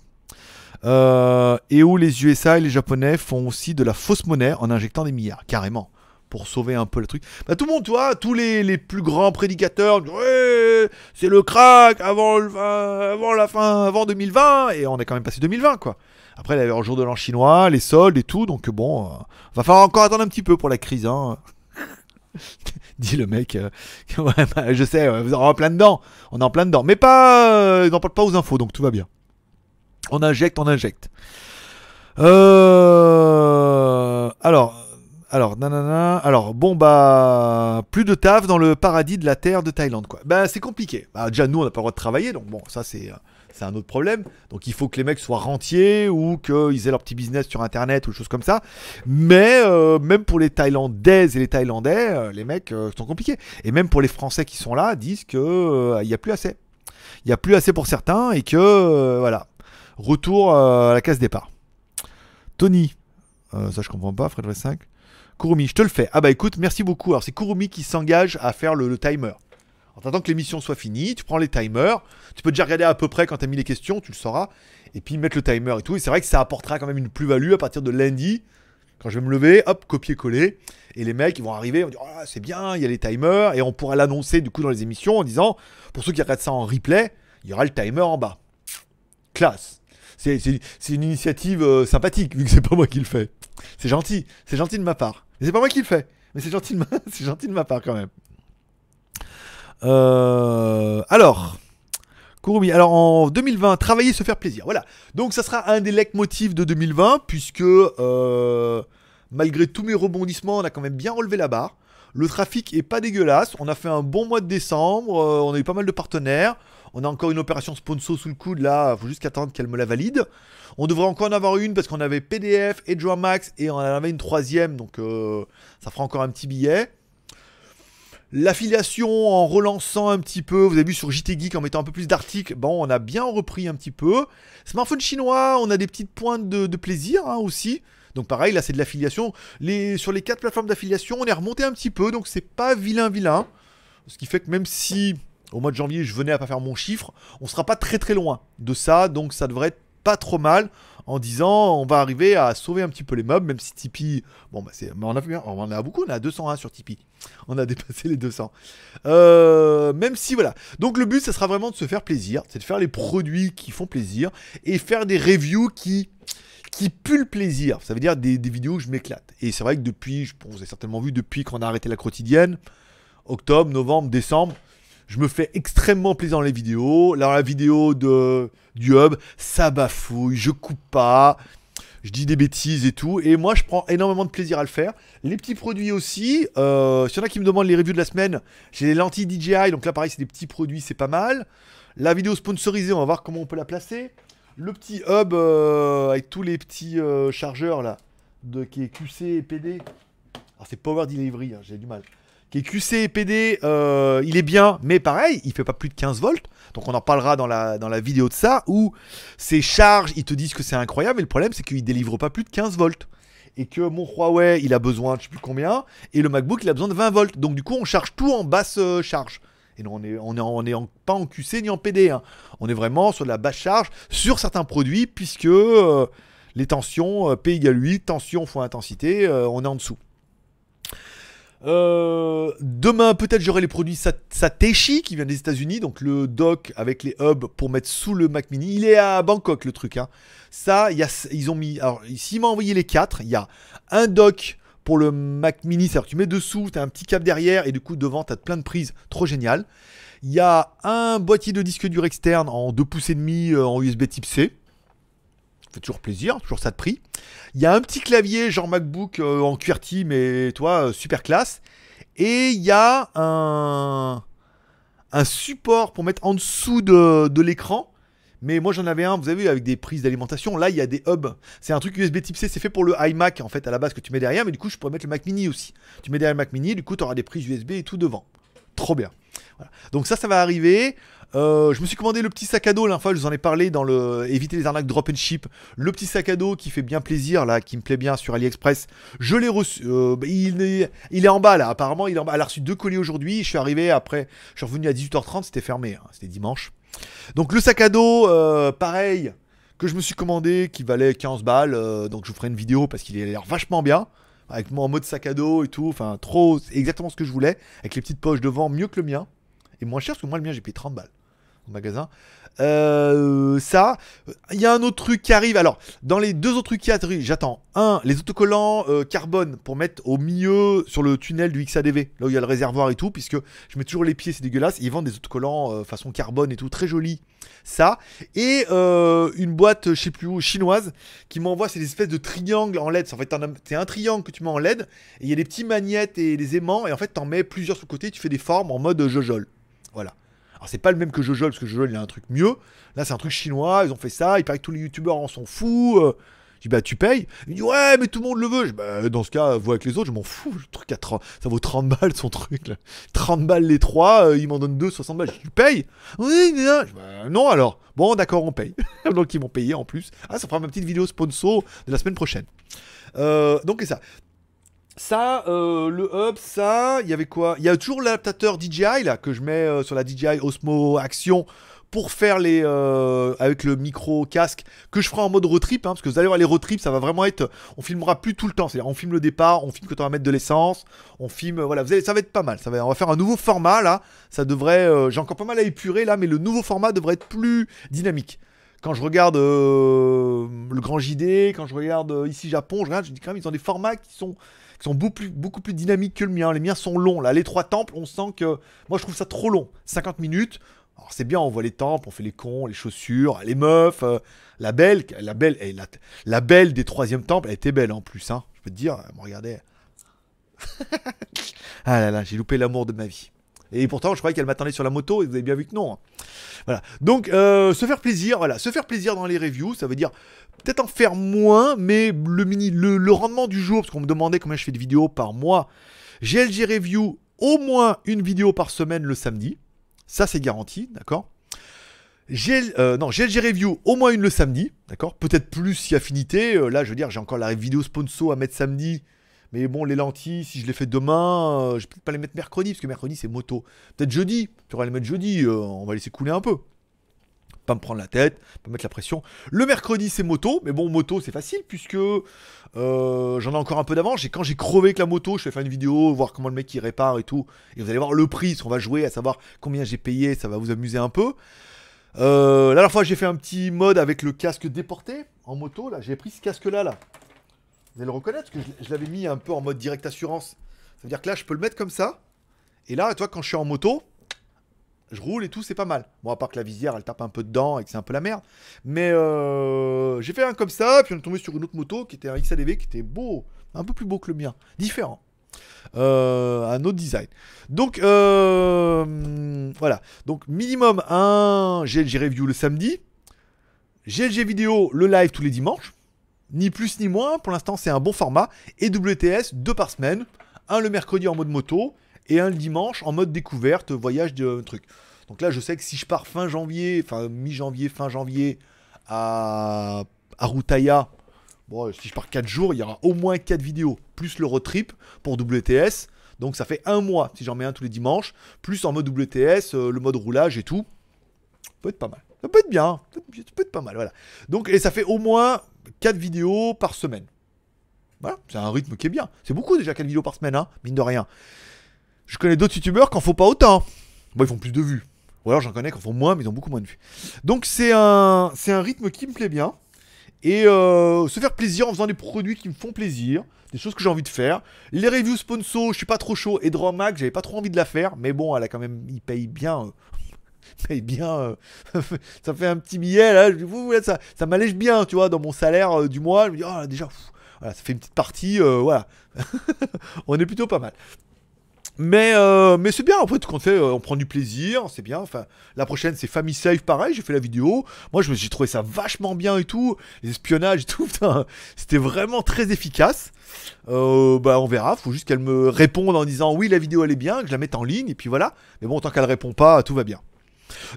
S3: Et où les USA et les Japonais font aussi de la fausse monnaie en injectant des milliards, carrément, pour sauver un peu le truc. Bah, tout le monde, tu vois, tous les, les plus grands prédicateurs, ouais, c'est le crack avant, le, avant la fin, avant 2020, et on est quand même passé 2020, quoi. Après, il y avait le jour de l'an chinois, les soldes et tout, donc bon, euh, va falloir encore attendre un petit peu pour la crise, hein. Dit le mec, euh, bah, je sais, vous en plein dedans, on est en plein dedans, mais pas, euh, ils n'en parlent pas aux infos, donc tout va bien. On injecte, on injecte. Euh... Alors, alors, nanana, alors, bon bah, plus de taf dans le paradis de la terre de Thaïlande, quoi. Bah, c'est compliqué. Bah, déjà, nous, on n'a pas le droit de travailler, donc bon, ça, c'est, euh, c'est un autre problème. Donc, il faut que les mecs soient rentiers ou qu'ils aient leur petit business sur Internet ou choses comme ça. Mais euh, même pour les Thaïlandaises et les Thaïlandais, euh, les mecs sont compliqués. Et même pour les Français qui sont là, disent que euh, il y a plus assez. Il y a plus assez pour certains et que voilà, retour à la case départ. Tony, ça je comprends pas, Fred 5. Kurumi, je te le fais. Ah bah écoute, merci beaucoup. Alors c'est Kurumi qui s'engage à faire le, timer. En attendant que l'émission soit finie, tu prends les timers, tu peux déjà regarder à peu près quand tu as mis les questions, tu le sauras, et puis mettre le timer et tout. Et c'est vrai que ça apportera quand même une plus-value à partir de lundi, quand je vais me lever, hop, copier-coller. Et les mecs, ils vont arriver, on va dire, Ah, c'est bien, il y a les timers, et on pourra l'annoncer du coup dans les émissions en disant, pour ceux qui regardent ça en replay, il y aura le timer en bas. Classe. C'est une initiative euh, sympathique, vu que c'est pas moi qui le fais. C'est gentil, c'est gentil de ma part. C'est pas moi qui le fais, mais c'est gentil, de ma... c'est gentil de ma part quand même. Euh, alors, Kurumi, alors en 2020, travailler, se faire plaisir. Voilà. Donc ça sera un des leitmotifs de 2020, puisque euh, malgré tous mes rebondissements, on a quand même bien relevé la barre. Le trafic est pas dégueulasse. On a fait un bon mois de décembre. euh, on a eu pas mal de partenaires. On a encore une opération sponsor sous le coude là. Faut juste qu'attendre qu'elle me la valide. On devrait encore en avoir une parce qu'on avait PDF et Max et on en avait une troisième. Donc euh, ça fera encore un petit billet. L'affiliation en relançant un petit peu, vous avez vu sur JT Geek en mettant un peu plus d'articles, bon, on a bien repris un petit peu. Smartphone chinois, on a des petites pointes de, plaisir hein, aussi. Donc pareil, là c'est de l'affiliation. Sur les quatre plateformes d'affiliation, on est remonté un petit peu, donc c'est pas vilain vilain. Ce qui fait que même si au mois de janvier je venais à pas faire mon chiffre, on sera pas très très loin de ça, donc ça devrait être pas trop mal en disant on va arriver à sauver un petit peu les meubles, même si Tipeee, bon bah c'est, mais on on en a beaucoup, on a 201 sur Tipeee, on a dépassé les 200. Euh, même si voilà, donc le but ça sera vraiment de se faire plaisir, c'est de faire les produits qui font plaisir et faire des reviews qui qui plaisir. Ça veut dire des, vidéos où je m'éclate. Et c'est vrai que depuis, vous avez certainement vu depuis qu'on a arrêté la quotidienne, octobre, novembre, décembre, je me fais extrêmement plaisir dans les vidéos. Là, la vidéo de, du hub, ça bafouille, je coupe pas, je dis des bêtises et tout. Et moi, je prends énormément de plaisir à le faire. Les petits produits aussi. Euh, S'il y en a qui me demandent les reviews de la semaine, j'ai les lentilles DJI. Donc là, pareil, c'est des petits produits, c'est pas mal. La vidéo sponsorisée, on va voir comment on peut la placer. Le petit hub euh, avec tous les petits euh, chargeurs là, qui est QC et PD. Alors c'est Power Delivery, hein, j'ai du mal. Qui est QC et PD, euh, il est bien, mais pareil, il fait pas plus de 15 volts. Donc on en parlera dans la, vidéo de ça, où ces charges, ils te disent que c'est incroyable, mais le problème c'est qu'il délivre pas plus de 15 volts. Et que mon Huawei, il a besoin de je sais plus combien, et le MacBook, il a besoin de 20 volts. Donc du coup, on charge tout en basse euh, charge. Et non, on est, on est, pas en QC ni en PD. hein. On est vraiment sur de la basse charge sur certains produits, puisque euh, les tensions, P égale 8, tension fois intensité, on est en dessous. Euh, demain, peut-être j'aurai les produits Sat- Satechi qui vient des États-Unis, donc le dock avec les hubs pour mettre sous le Mac Mini. Il est à Bangkok le truc. Hein. Ça, y a, ils ont mis. Alors, s'il m'a envoyé les quatre, il y a un dock pour le Mac Mini, c'est-à-dire tu mets dessous, tu un petit câble derrière et du coup devant, tu as plein de prises, trop génial. Il y a un boîtier de disque dur externe en 2 pouces et demi euh, en USB type C. Fait toujours plaisir, toujours ça de prix. Il y a un petit clavier genre MacBook euh, en QWERTY, mais toi, euh, super classe. Et il y a un, un support pour mettre en dessous de, de l'écran. Mais moi j'en avais un, vous avez vu, avec des prises d'alimentation. Là, il y a des hubs. C'est un truc USB type C, c'est fait pour le iMac en fait à la base que tu mets derrière. Mais du coup, je pourrais mettre le Mac Mini aussi. Tu mets derrière le Mac Mini, du coup, tu auras des prises USB et tout devant. Trop bien. Voilà. Donc ça, ça va arriver. Euh, je me suis commandé le petit sac à dos, la fois je vous en ai parlé dans le éviter les arnaques drop and ship. Le petit sac à dos qui fait bien plaisir là, qui me plaît bien sur AliExpress. Je l'ai reçu. euh, bah, il, est, il est en bas là, apparemment il a reçu deux colis aujourd'hui. Je suis arrivé après, je suis revenu à 18h30, c'était fermé, hein, c'était dimanche. Donc le sac à dos, euh, pareil, que je me suis commandé, qui valait 15 balles. donc je vous ferai une vidéo parce qu'il a l'air vachement bien. Avec moi en mode sac à dos et tout. Enfin, trop. Exactement ce que je voulais. Avec les petites poches devant, mieux que le mien. Et moins cher parce que moi, le mien, j'ai payé 30 balles au magasin. Euh, ça, il y a un autre truc qui arrive. Alors, dans les deux autres trucs qui arrivent, j'attends. Un, les autocollants euh, carbone pour mettre au milieu sur le tunnel du XADV, là où il y a le réservoir et tout, puisque je mets toujours les pieds, c'est dégueulasse. Ils vendent des autocollants euh, façon carbone et tout, très joli. Ça. Et une boîte, je sais plus où, chinoise, qui m'envoie ces espèces de triangles en LED. En fait, c'est un triangle que tu mets en LED, et il y a des petits magnettes et des aimants, et en fait, t'en mets plusieurs sur le côté, tu fais des formes en mode jojol. Alors c'est pas le même que Jojol, parce que Jojol il a un truc mieux. Là c'est un truc chinois, ils ont fait ça, il paraît que tous les youtubeurs en sont fous. euh. Je dis bah tu payes. Il dit ouais mais tout le monde le veut. Je dis, bah dans ce cas, vois avec les autres, je m'en fous. Le truc à 30, ça vaut 30 balles son truc là. 30 balles les trois, euh, ils m'en donnent deux, 60 balles. Je dis, tu payes? Oui, non. Bah, non alors. Bon d'accord on paye. donc ils m'ont payé en plus. Ah ça fera ma petite vidéo sponsor de la semaine prochaine. Euh, donc c'est ça. Ça, euh, le hub, ça, il y avait quoi? Il y a toujours l'adaptateur DJI là que je mets euh, sur la DJI Osmo Action pour faire les euh, avec le micro casque que je ferai en mode road trip hein, parce que vous allez voir les road trips ça va vraiment être on filmera plus tout le temps. C'est-à-dire on filme le départ on filme quand on va mettre de l'essence on filme voilà vous allez, ça va être pas mal. Ça va on va faire un nouveau format là. Ça devrait j'ai encore pas mal à épurer là mais le nouveau format devrait être plus dynamique. Quand je regarde le grand JD quand je regarde ici Japon je regarde je dis quand même ils ont des formats qui sont sont beaucoup plus, dynamiques que le mien. Les miens sont longs. Là, les trois temples, on sent que. Moi, je trouve ça trop long. 50 minutes. Alors, c'est bien, on voit les temples, on fait les cons, les chaussures, les meufs. euh, la belle, la belle, eh, la, la belle des troisième temples, elle était belle en plus. Hein. Je peux te dire, me regardait. ah là là, j'ai loupé l'amour de ma vie. Et pourtant, je croyais qu'elle m'attendait sur la moto, et vous avez bien vu que non. hein. Voilà. Donc, euh, se faire plaisir, voilà. Se faire plaisir dans les reviews, ça veut dire peut-être en faire moins, mais le, mini, le, rendement du jour, parce qu'on me demandait combien je fais de vidéos par mois. GLG Review, au moins une vidéo par semaine le samedi. Ça, c'est garanti, d'accord? Euh, non, GLG Review, au moins une le samedi, d'accord? Peut-être plus si affinité. Euh, là, je veux dire, j'ai encore la vidéo sponsor à mettre samedi. Mais bon, les lentilles, si je les fais demain, euh, je vais peut-être pas les mettre mercredi, parce que mercredi, c'est moto. Peut-être jeudi, tu auras les mettre jeudi, on va laisser couler un peu. Pas me prendre la tête, pas mettre la pression. Le mercredi, c'est moto, mais bon, moto, c'est facile, puisque euh, j'en ai encore un peu d'avance. Quand j'ai crevé avec la moto, je vais faire une vidéo, voir comment le mec il répare et tout. Et vous allez voir le prix, qu'on va jouer, à savoir combien j'ai payé, ça va vous amuser un peu. Euh, la dernière fois, j'ai fait un petit mode avec le casque déporté en moto. Là, j'ai pris ce casque-là, là. Vous allez le reconnaître, parce que je, je l'avais mis un peu en mode direct assurance. Ça veut dire que là, je peux le mettre comme ça. Et là, toi, quand je suis en moto, je roule et tout, c'est pas mal. Bon, à part que la visière, elle tape un peu dedans et que c'est un peu la merde. Mais euh, j'ai fait un comme ça, puis on est tombé sur une autre moto qui était un XADV qui était beau, un peu plus beau que le mien, différent. Euh, un autre design. Donc euh, voilà. Donc minimum un GLG review le samedi, GLG vidéo le live tous les dimanches. Ni plus ni moins. Pour l'instant, c'est un bon format. Et WTS deux par semaine. Un le mercredi en mode moto et un le dimanche en mode découverte, voyage de truc. Donc là, je sais que si je pars fin janvier, enfin mi-janvier, fin janvier à, à Routaya, bon, si je pars 4 jours, il y aura au moins 4 vidéos, plus le road trip pour WTS. Donc ça fait un mois si j'en mets un tous les dimanches, plus en mode WTS, euh, le mode roulage et tout. Ça peut être pas mal. Ça peut être bien, ça peut être pas mal, voilà. Donc, et ça fait au moins 4 vidéos par semaine. Voilà, c'est un rythme qui est bien. C'est beaucoup déjà 4 vidéos par semaine, hein, mine de rien. Je connais d'autres youtubeurs qui en font pas autant. Bon, ils font plus de vues. Ou alors j'en connais qui en font moins, mais ils ont beaucoup moins de vues. Donc c'est un, c'est un rythme qui me plaît bien. Et euh, se faire plaisir en faisant des produits qui me font plaisir, des choses que j'ai envie de faire. Les reviews sponsor, je suis pas trop chaud. Et Dromac, j'avais pas trop envie de la faire, mais bon, elle a quand même, il paye bien. euh, paye bien. euh, ça fait un petit billet là. Je ça, m'allège bien, tu vois, dans mon salaire euh, du mois. Je me dis, ah déjà, ça fait une petite partie, voilà. On est plutôt pas mal. Mais, euh, mais c'est bien, en fait, quand on fait, euh, on prend du plaisir, c'est bien. Enfin, la prochaine, c'est Family Safe, pareil, j'ai fait la vidéo. Moi, j'ai trouvé ça vachement bien et tout. Les espionnages et tout, c'était vraiment très efficace. Euh, bah, on verra, faut juste qu'elle me réponde en disant oui, la vidéo elle est bien, que je la mette en ligne, et puis voilà. Mais bon, tant qu'elle répond pas, tout va bien.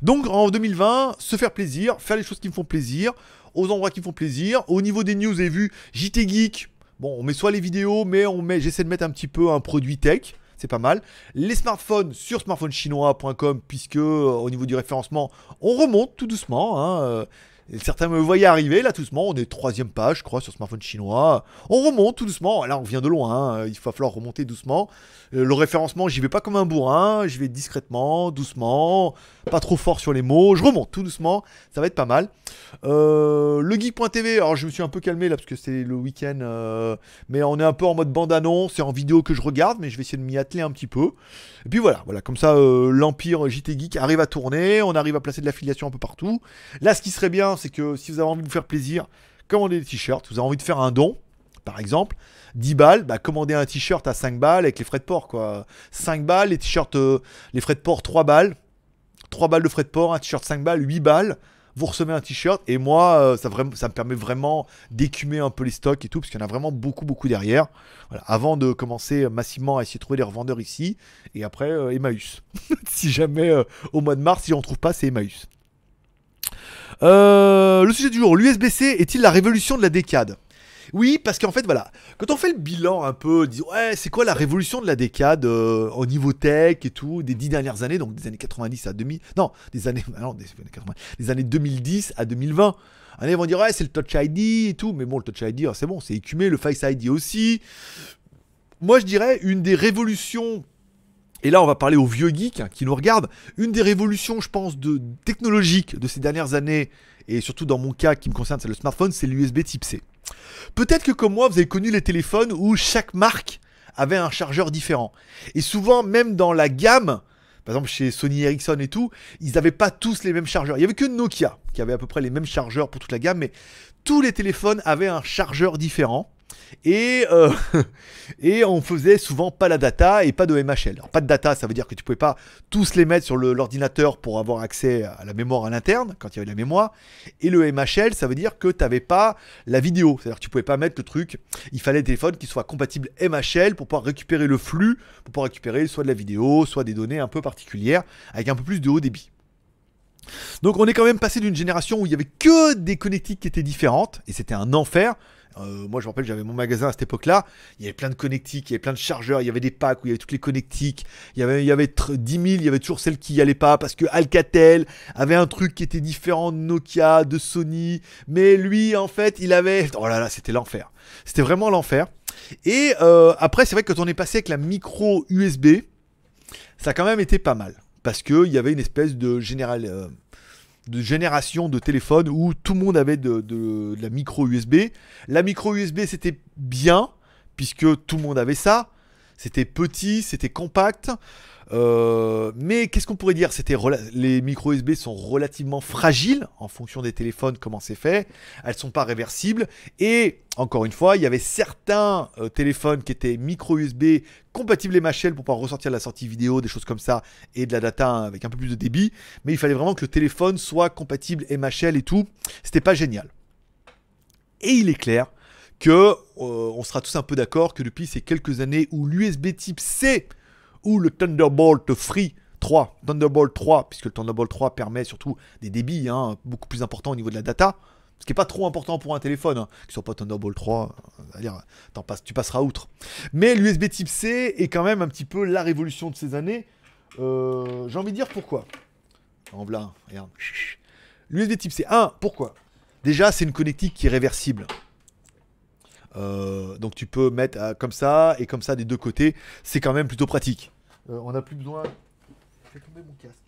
S3: Donc, en 2020, se faire plaisir, faire les choses qui me font plaisir, aux endroits qui me font plaisir. Au niveau des news, vous avez vu, JT Geek. Bon, on met soit les vidéos, mais on met, j'essaie de mettre un petit peu un produit tech. C'est pas mal. Les smartphones sur smartphonechinois.com, puisque euh, au niveau du référencement, on remonte tout doucement. hein, euh, et certains me voyaient arriver, là tout doucement, on est troisième page, je crois, sur smartphone chinois. On remonte tout doucement. Là, on vient de loin. hein, Il va falloir remonter doucement. Euh, Le référencement, j'y vais pas comme un bourrin. J'y vais discrètement, doucement, pas trop fort sur les mots. Je remonte tout doucement. Ça va être pas mal. Euh, le geek.tv, alors je me suis un peu calmé là parce que c'est le week-end, euh, mais on est un peu en mode bande-annonce, c'est en vidéo que je regarde, mais je vais essayer de m'y atteler un petit peu. Et puis voilà, voilà, comme ça euh, l'Empire JT Geek arrive à tourner, on arrive à placer de l'affiliation un peu partout. Là, ce qui serait bien, c'est que si vous avez envie de vous faire plaisir, commandez des t-shirts, vous avez envie de faire un don, par exemple, 10 balles, bah, commandez un t-shirt à 5 balles avec les frais de port, quoi. 5 balles, les t-shirts, euh, les frais de port 3 balles, 3 balles de frais de port, un t-shirt 5 balles, 8 balles. Vous recevez un t-shirt et moi, euh, ça, me permet vraiment d'écumer un peu les stocks et tout, parce qu'il y en a vraiment beaucoup, beaucoup derrière. Avant de commencer massivement à essayer de trouver des revendeurs ici, et après euh, Emmaüs. si jamais au mois de mars, si on trouve pas, c'est Emmaüs. Euh, le sujet du jour, l'USB-C est-il la révolution de la décade? Oui, parce qu'en fait, voilà, quand on fait le bilan un peu, dit ouais, c'est quoi la révolution de la décade euh, au niveau tech et tout, des dix dernières années, donc des années 90 à 2000, non, des années, non, des années 80, des années 2010 à 2020. Allez, ils vont dire ouais, c'est le Touch ID et tout, mais bon, le Touch ID, ah, c'est bon, c'est écumé, le Face ID aussi. Moi, je dirais une des révolutions et là, on va parler aux vieux geeks qui nous regardent. Une des révolutions, je pense, de technologiques de ces dernières années, et surtout dans mon cas qui me concerne, c'est le smartphone, c'est l'USB Type C. Peut-être que comme moi, vous avez connu les téléphones où chaque marque avait un chargeur différent. Et souvent, même dans la gamme, par exemple chez Sony Ericsson et tout, ils n'avaient pas tous les mêmes chargeurs. Il n'y avait que Nokia qui avait à peu près les mêmes chargeurs pour toute la gamme, mais tous les téléphones avaient un chargeur différent. Et, euh, et on faisait souvent pas la data et pas de MHL. Alors, pas de data, ça veut dire que tu pouvais pas tous les mettre sur l'ordinateur pour avoir accès à la mémoire à l'interne, quand il y avait de la mémoire. Et le MHL, ça veut dire que tu n'avais pas la vidéo. C'est-à-dire que tu pouvais pas mettre le truc. Il fallait des téléphones qui soient compatibles MHL pour pouvoir récupérer le flux, pour pouvoir récupérer soit de la vidéo, soit des données un peu particulières, avec un peu plus de haut débit. Donc on est quand même passé d'une génération où il y avait que des connectiques qui étaient différentes, et c'était un enfer. Euh, moi je me rappelle, j'avais mon magasin à cette époque-là, il y avait plein de connectiques, il y avait plein de chargeurs, il y avait des packs où il y avait toutes les connectiques, il y avait, il y avait tr- 10 000, il y avait toujours celles qui n'y allaient pas, parce que Alcatel avait un truc qui était différent de Nokia, de Sony, mais lui en fait il avait... Oh là là, c'était l'enfer. C'était vraiment l'enfer. Et euh, après c'est vrai que quand on est passé avec la micro USB, ça a quand même été pas mal. Parce qu'il y avait une espèce de, général, euh, de génération de téléphones où tout le monde avait de, de- de la micro USB. La micro USB, c'était bien, puisque tout le monde avait ça. C'était petit, c'était compact. Euh, mais qu'est-ce qu'on pourrait dire? C'était les micro USB sont relativement fragiles en fonction des téléphones, comment c'est fait. Elles sont pas réversibles. Et encore une fois, il y avait certains euh, téléphones qui étaient micro USB compatibles MHL pour pouvoir ressortir la sortie vidéo, des choses comme ça, et de la data avec un peu plus de débit. Mais il fallait vraiment que le téléphone soit compatible MHL et tout. C'était pas génial. Et il est clair que euh, on sera tous un peu d'accord que depuis ces quelques années où l'USB type C ou le Thunderbolt Free 3, Thunderbolt 3, puisque le Thunderbolt 3 permet surtout des débits hein, beaucoup plus importants au niveau de la data, ce qui n'est pas trop important pour un téléphone, hein, qui soit pas Thunderbolt 3, euh, c'est-à-dire, t'en passes- tu passeras outre. Mais l'USB type C est quand même un petit peu la révolution de ces années. Euh, J'ai envie de dire pourquoi. En blanc, regarde. L'USB type C, 1, pourquoi? Déjà, c'est une connectique qui est réversible. Euh, donc tu peux mettre euh, comme ça et comme ça des deux côtés. C'est quand même plutôt pratique. Euh, on n'a plus besoin. Fais tomber mon casque.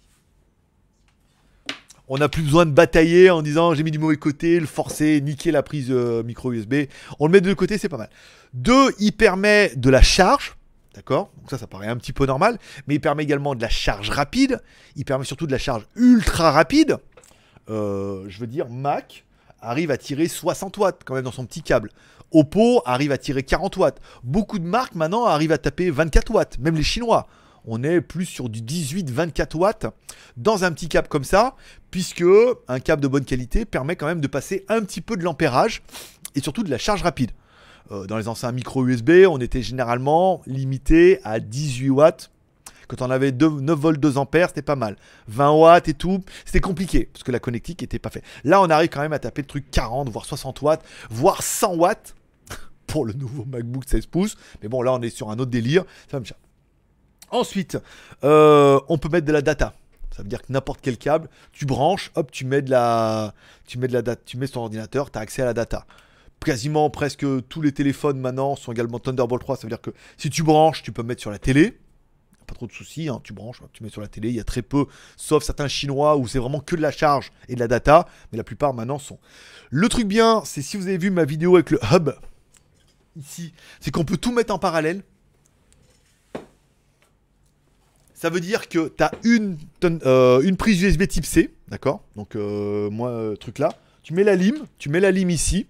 S3: On n'a plus besoin de batailler en disant j'ai mis du mauvais côté, le forcer, niquer la prise euh, micro USB. On le met de deux côtés, c'est pas mal. Deux, il permet de la charge. D'accord? Donc ça, ça paraît un petit peu normal. Mais il permet également de la charge rapide. Il permet surtout de la charge ultra rapide. Je veux dire Mac arrive à tirer 60 watts quand même dans son petit câble. Oppo arrive à tirer 40 watts. Beaucoup de marques maintenant arrivent à taper 24 watts, même les Chinois. On est plus sur du 18-24 watts dans un petit câble comme ça, puisque un câble de bonne qualité permet quand même de passer un petit peu de l'ampérage et surtout de la charge rapide. Euh, dans les anciens micro USB, on était généralement limité à 18 watts. Quand on avait 2 9 volts 2 ampères, c'était pas mal. 20 watts et tout, c'était compliqué parce que la connectique n'était pas faite. Là, on arrive quand même à taper le truc 40, voire 60 watts, voire 100 watts pour le nouveau MacBook 16 pouces. Mais bon, là, on est sur un autre délire. Ça me. Ensuite, euh, on peut mettre de la data. Ça veut dire que n'importe quel câble, tu branches, hop, tu mets de la, tu mets data, tu mets sur ton ordinateur, tu as accès à la data. Quasiment presque tous les téléphones maintenant sont également Thunderbolt 3. Ça veut dire que si tu branches, tu peux mettre sur la télé. Pas trop de soucis, hein, tu branches, tu mets sur la télé. Il y a très peu, sauf certains chinois où c'est vraiment que de la charge et de la data, mais la plupart maintenant sont. Le truc bien, c'est si vous avez vu ma vidéo avec le hub ici, c'est qu'on peut tout mettre en parallèle. Ça veut dire que tu as euh, une prise USB type C, d'accord? Donc, euh, moi, euh, truc là. Tu mets la lime, tu mets la lime ici.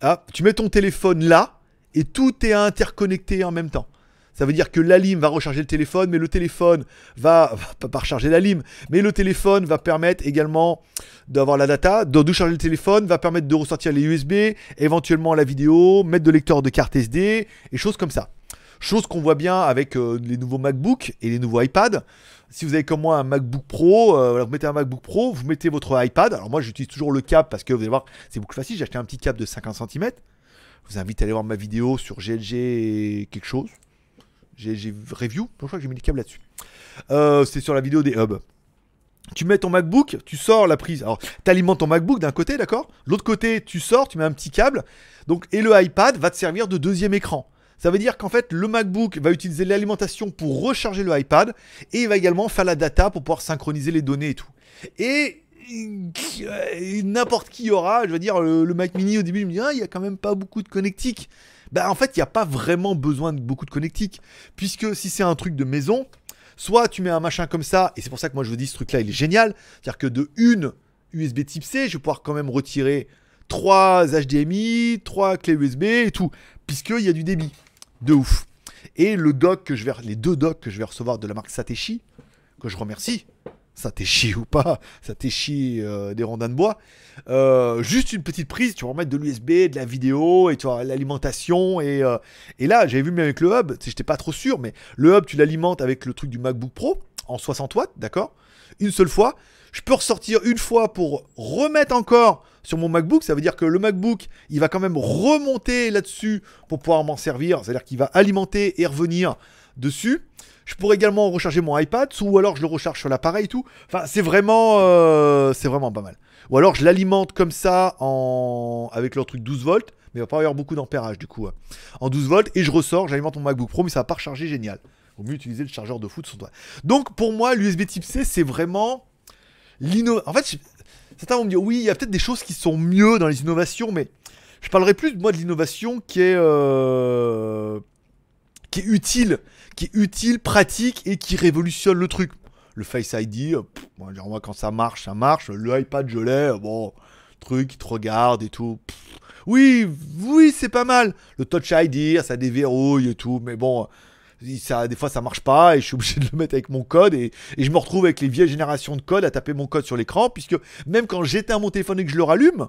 S3: Ah, tu mets ton téléphone là, et tout est interconnecté en même temps. Ça veut dire que la lime va recharger le téléphone, mais le téléphone va, pas- recharger la lime, mais le téléphone va permettre également d'avoir la data, de, de charger le téléphone, va permettre de ressortir les USB, éventuellement la vidéo, mettre de lecteur de carte SD, et choses comme ça. Chose qu'on voit bien avec euh, les nouveaux MacBook et les nouveaux iPad. Si vous avez comme moi un MacBook Pro, euh, vous mettez un MacBook Pro, vous mettez votre iPad. Alors moi j'utilise toujours le câble parce que vous allez voir, c'est beaucoup facile. J'ai acheté un petit câble de 50 cm. Je vous invite à aller voir ma vidéo sur GLG quelque chose. GLG Review. Je crois que j'ai mis les câbles là-dessus. Euh, c'est sur la vidéo des hubs. Tu mets ton MacBook, tu sors la prise. Alors, tu alimentes ton MacBook d'un côté, d'accord? L'autre côté, tu sors, tu mets un petit câble. Donc, et le iPad va te servir de deuxième écran. Ça veut dire qu'en fait, le MacBook va utiliser l'alimentation pour recharger le iPad et il va également faire la data pour pouvoir synchroniser les données et tout. Et euh, n'importe qui aura, je veux dire, le, Mac Mini au début, il me dit, ah, il y a quand même pas beaucoup de connectique. Bah, en fait, il n'y a pas vraiment besoin de beaucoup de connectique. Puisque si c'est un truc de maison, soit tu mets un machin comme ça, et c'est pour ça que moi je vous dis ce truc là il est génial, c'est-à-dire que de une USB type C, je vais pouvoir quand même retirer 3 HDMI, 3 clés USB et tout, puisqu'il y a du débit. De ouf. Et le dock que je vais, les deux docks que je vais recevoir de la marque Satechi, que je remercie, Satechi ou pas, Satechi euh, des rondins de bois, euh, juste une petite prise, tu vas remettre de l'USB, de la vidéo, et tu auras l'alimentation, et, euh, et là, j'avais vu même avec le hub, j'étais pas trop sûr, mais le hub, tu l'alimentes avec le truc du MacBook Pro, en 60 watts, d'accord? Une seule fois. Je peux ressortir une fois pour remettre encore sur mon MacBook. Ça veut dire que le MacBook, il va quand même remonter là-dessus pour pouvoir m'en servir. C'est-à-dire qu'il va alimenter et revenir dessus. Je pourrais également recharger mon iPad, ou alors je le recharge sur l'appareil et tout. Enfin, c'est vraiment, euh, c'est vraiment pas mal. Ou alors je l'alimente comme ça en... avec leur truc 12 volts, mais il va pas y avoir beaucoup d'ampérage du coup. hein. En 12 volts, et je ressors, j'alimente mon MacBook Pro, mais ça va pas recharger génial. Vaut mieux utiliser le chargeur de foot sur toi. Donc pour moi, l'USB type C, c'est vraiment l'innovation. En fait, certains vont me dire, oui, il y a peut-être des choses qui sont mieux dans les innovations, mais je parlerai plus, moi, de l'innovation qui est... euh, qui est utile, qui est utile, pratique et qui révolutionne le truc. Le Face ID, moi, quand ça marche, ça marche. Le iPad, je l'ai, bon, truc, il te regarde et tout. Oui, oui, c'est pas mal. Le Touch ID, ça déverrouille et tout, mais bon, ça, des fois ça marche pas et je suis obligé de le mettre avec mon code et, et je me retrouve avec les vieilles générations de code à taper mon code sur l'écran puisque même quand j'éteins mon téléphone et que je le rallume,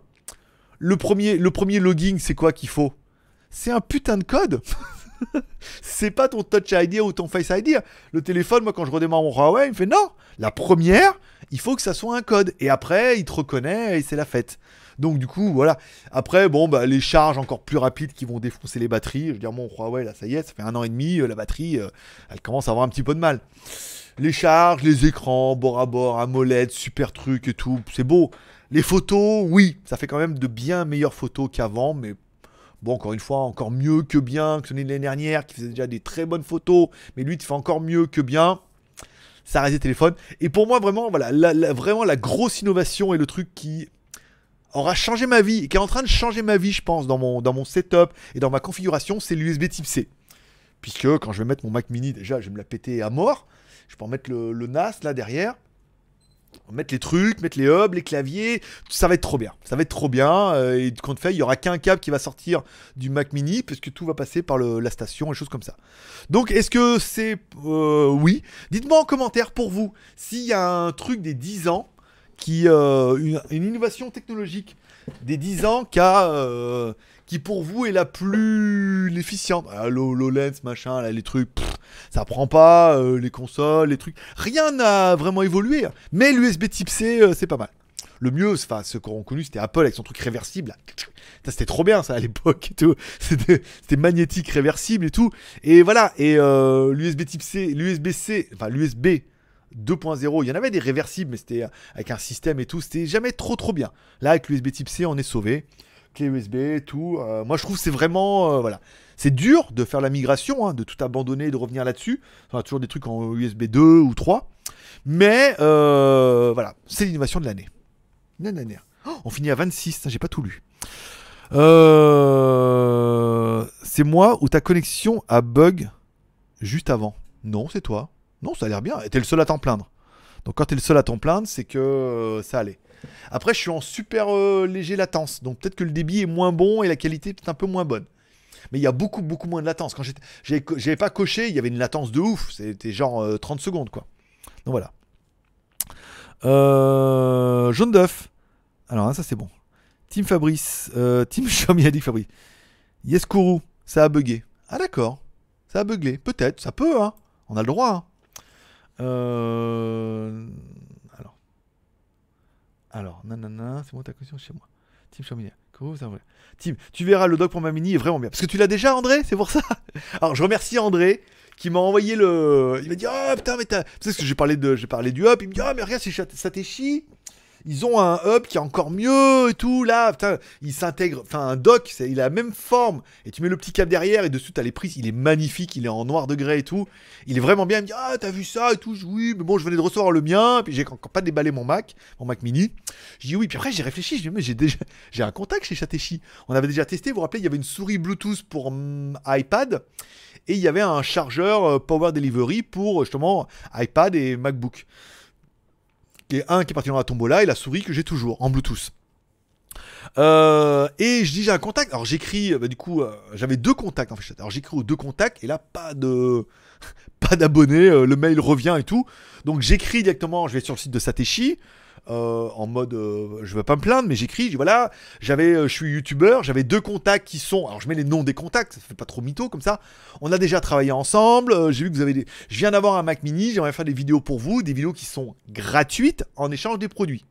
S3: le premier, le premier logging, c'est quoi qu'il faut? C'est un putain de code c'est pas ton Touch ID ou ton Face ID. Le téléphone, moi, quand je redémarre mon Huawei, il me fait non. La première, il faut que ça soit un code. Et après, il te reconnaît et c'est la fête. Donc, du coup, voilà. Après, bon, bah, les charges encore plus rapides qui vont défoncer les batteries. Je veux dire, mon Huawei, là, ça y est, ça fait un an et demi. euh, la batterie, euh, elle commence à avoir un petit peu de mal. Les charges, les écrans, bord à bord, AMOLED, super truc et tout. C'est beau. Les photos, oui, ça fait quand même de bien meilleures photos qu'avant, mais Bon, encore une fois, encore mieux que bien que celui de l'année dernière qui faisait déjà des très bonnes photos, mais lui, il fait encore mieux que bien. Ça reste des téléphones. Et pour moi, vraiment, voilà, la, vraiment la grosse innovation et le truc qui aura changé ma vie qui est en train de changer ma vie, je pense, dans mon, setup et dans ma configuration, c'est l'USB type C. Puisque quand je vais mettre mon Mac mini, déjà, je vais me la péter à mort. Je peux en mettre le NAS là derrière. Mettre les trucs, mettre les hubs, les claviers, ça va être trop bien. Ça va être trop bien. euh, et compte fait, il y aura qu'un câble qui va sortir du Mac Mini parce que tout va passer par la station et choses comme ça. Donc, est-ce que c'est euh, oui? Dites-moi en commentaire pour vous s'il y a un truc des 10 ans qui euh, une, une innovation technologique des 10 ans qui a, euh, qui pour vous est la plus efficiente. Ah, l'HoloLens, machin, les trucs, ça prend pas, euh, les consoles, les trucs. Rien n'a vraiment évolué. hein. Mais l'USB Type C, euh, c'est pas mal. Le mieux, enfin, ce qu'on connu, c'était Apple avec son truc réversible. C'était trop bien, ça, à l'époque c'était magnétique, réversible et tout. Et voilà. Et euh, l'USB Type C, l'USB-C, enfin, l'USB 2.0, il y en avait des réversibles, mais c'était avec un système et tout. C'était jamais trop, trop bien. Là, avec l'USB Type C, on est sauvé. Clé USB, tout. Euh, moi, je trouve c'est vraiment. euh, voilà. C'est dur de faire la migration, hein, de tout abandonner et de revenir là-dessus. Enfin, toujours des trucs en USB 2 ou 3. Mais euh, voilà, c'est l'innovation de l'année. Oh, on finit à 26, ça, j'ai pas tout lu. C'est moi ou ta connexion a bug juste avant? Non, c'est toi. Non, ça a l'air bien. T'es le seul à t'en plaindre. Donc quand t'es le seul à t'en plaindre, c'est que ça allait. Après, je suis en super euh, léger latence. Donc peut-être que le débit est moins bon et la qualité est peut-être un peu moins bonne. Mais il y a beaucoup, beaucoup moins de latence. Quand j'avais pas coché, il y avait une latence de ouf. C'était genre euh, 30 secondes, quoi. Donc voilà. Euh, jaune d'œuf. Alors, hein, ça c'est bon. Team Fabrice. Euh, Team Xiaomi a dit Fabrice. Yes Kourou, ça a bugué. Ah d'accord. Ça a bugué. Peut-être, ça peut, hein. On a le droit. hein. Euh, Alors. Nanana, c'est moi ta question chez moi. Team ça va. Team, tu verras le doc pour ma mini est vraiment bien. Parce que tu l'as déjà, André, c'est pour ça. Alors, je remercie André qui m'a envoyé le. Il m'a dit Oh putain, mais t'as. Tu sais ce que j'ai parlé, de... parlé du hub. Il me dit Oh, mais regarde, c'est Chat- Satechi. Ils ont un hub qui est encore mieux et tout. Là, putain, il s'intègre. Enfin, un dock, il a la même forme. Et tu mets le petit câble derrière et dessus, t'as les prises. Il est magnifique. Il est en noir de grès et tout. Il est vraiment bien. Il me dit Ah, t'as vu ça et tout. Je Oui, mais bon, je venais de recevoir le mien. Puis j'ai encore pas déballé mon Mac, mon Mac mini. Je dis Oui. Puis après, j'ai réfléchi. Je dis Mais j'ai déjà. J'ai un contact chez Satechi. On avait déjà testé. Vous vous rappelez, il y avait une souris Bluetooth pour hum, iPad. Et il y avait un chargeur euh, Power Delivery pour justement iPad et MacBook. Un qui est parti dans la tombola et la souris que j'ai toujours en Bluetooth. Euh, et je dis j'ai un contact. Alors j'écris, bah, du coup, euh, j'avais deux contacts en fait. Alors j'écris aux deux contacts et là pas de d'abonnés, euh, le mail revient et tout. Donc j'écris directement, je vais sur le site de Satechi. Euh, en mode, euh, je veux pas me plaindre, mais j'écris, je voilà, j'avais, euh, je suis youtubeur, j'avais deux contacts qui sont, alors je mets les noms des contacts, ça fait pas trop mytho comme ça. On a déjà travaillé ensemble, euh, j'ai vu que vous avez des, je viens d'avoir un Mac Mini, j'aimerais faire des vidéos pour vous, des vidéos qui sont gratuites en échange des produits.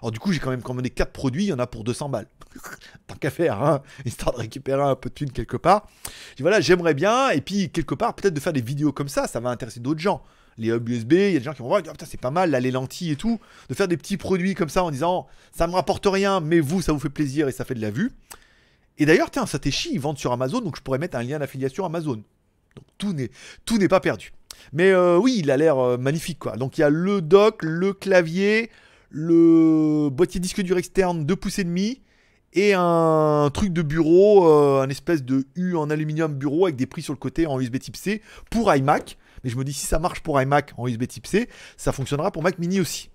S3: Alors du coup, j'ai quand même commandé 4 produits, il y en a pour 200 balles. Tant qu'à faire, hein, histoire de récupérer un peu de thunes quelque part. Je dis, voilà, j'aimerais bien, et puis quelque part, peut-être de faire des vidéos comme ça, ça va intéresser d'autres gens. Les hubs USB, il y a des gens qui vont voir, Ah, putain, c'est pas mal, là, les lentilles et tout. De faire des petits produits comme ça en disant, ça me rapporte rien, mais vous, ça vous fait plaisir et ça fait de la vue. Et d'ailleurs, tiens, Satechi, ils vendent sur Amazon, donc je pourrais mettre un lien d'affiliation Amazon. Donc tout n'est pas perdu. Mais euh, oui, il a l'air euh, magnifique quoi. Donc il y a le dock, le clavier, le boîtier disque dur externe 2 pouces et demi et un truc de bureau, euh, un espèce de U en aluminium bureau avec des prises sur le côté en USB type C pour iMac. Mais je me dis si ça marche pour iMac en USB type C, ça fonctionnera pour Mac mini aussi.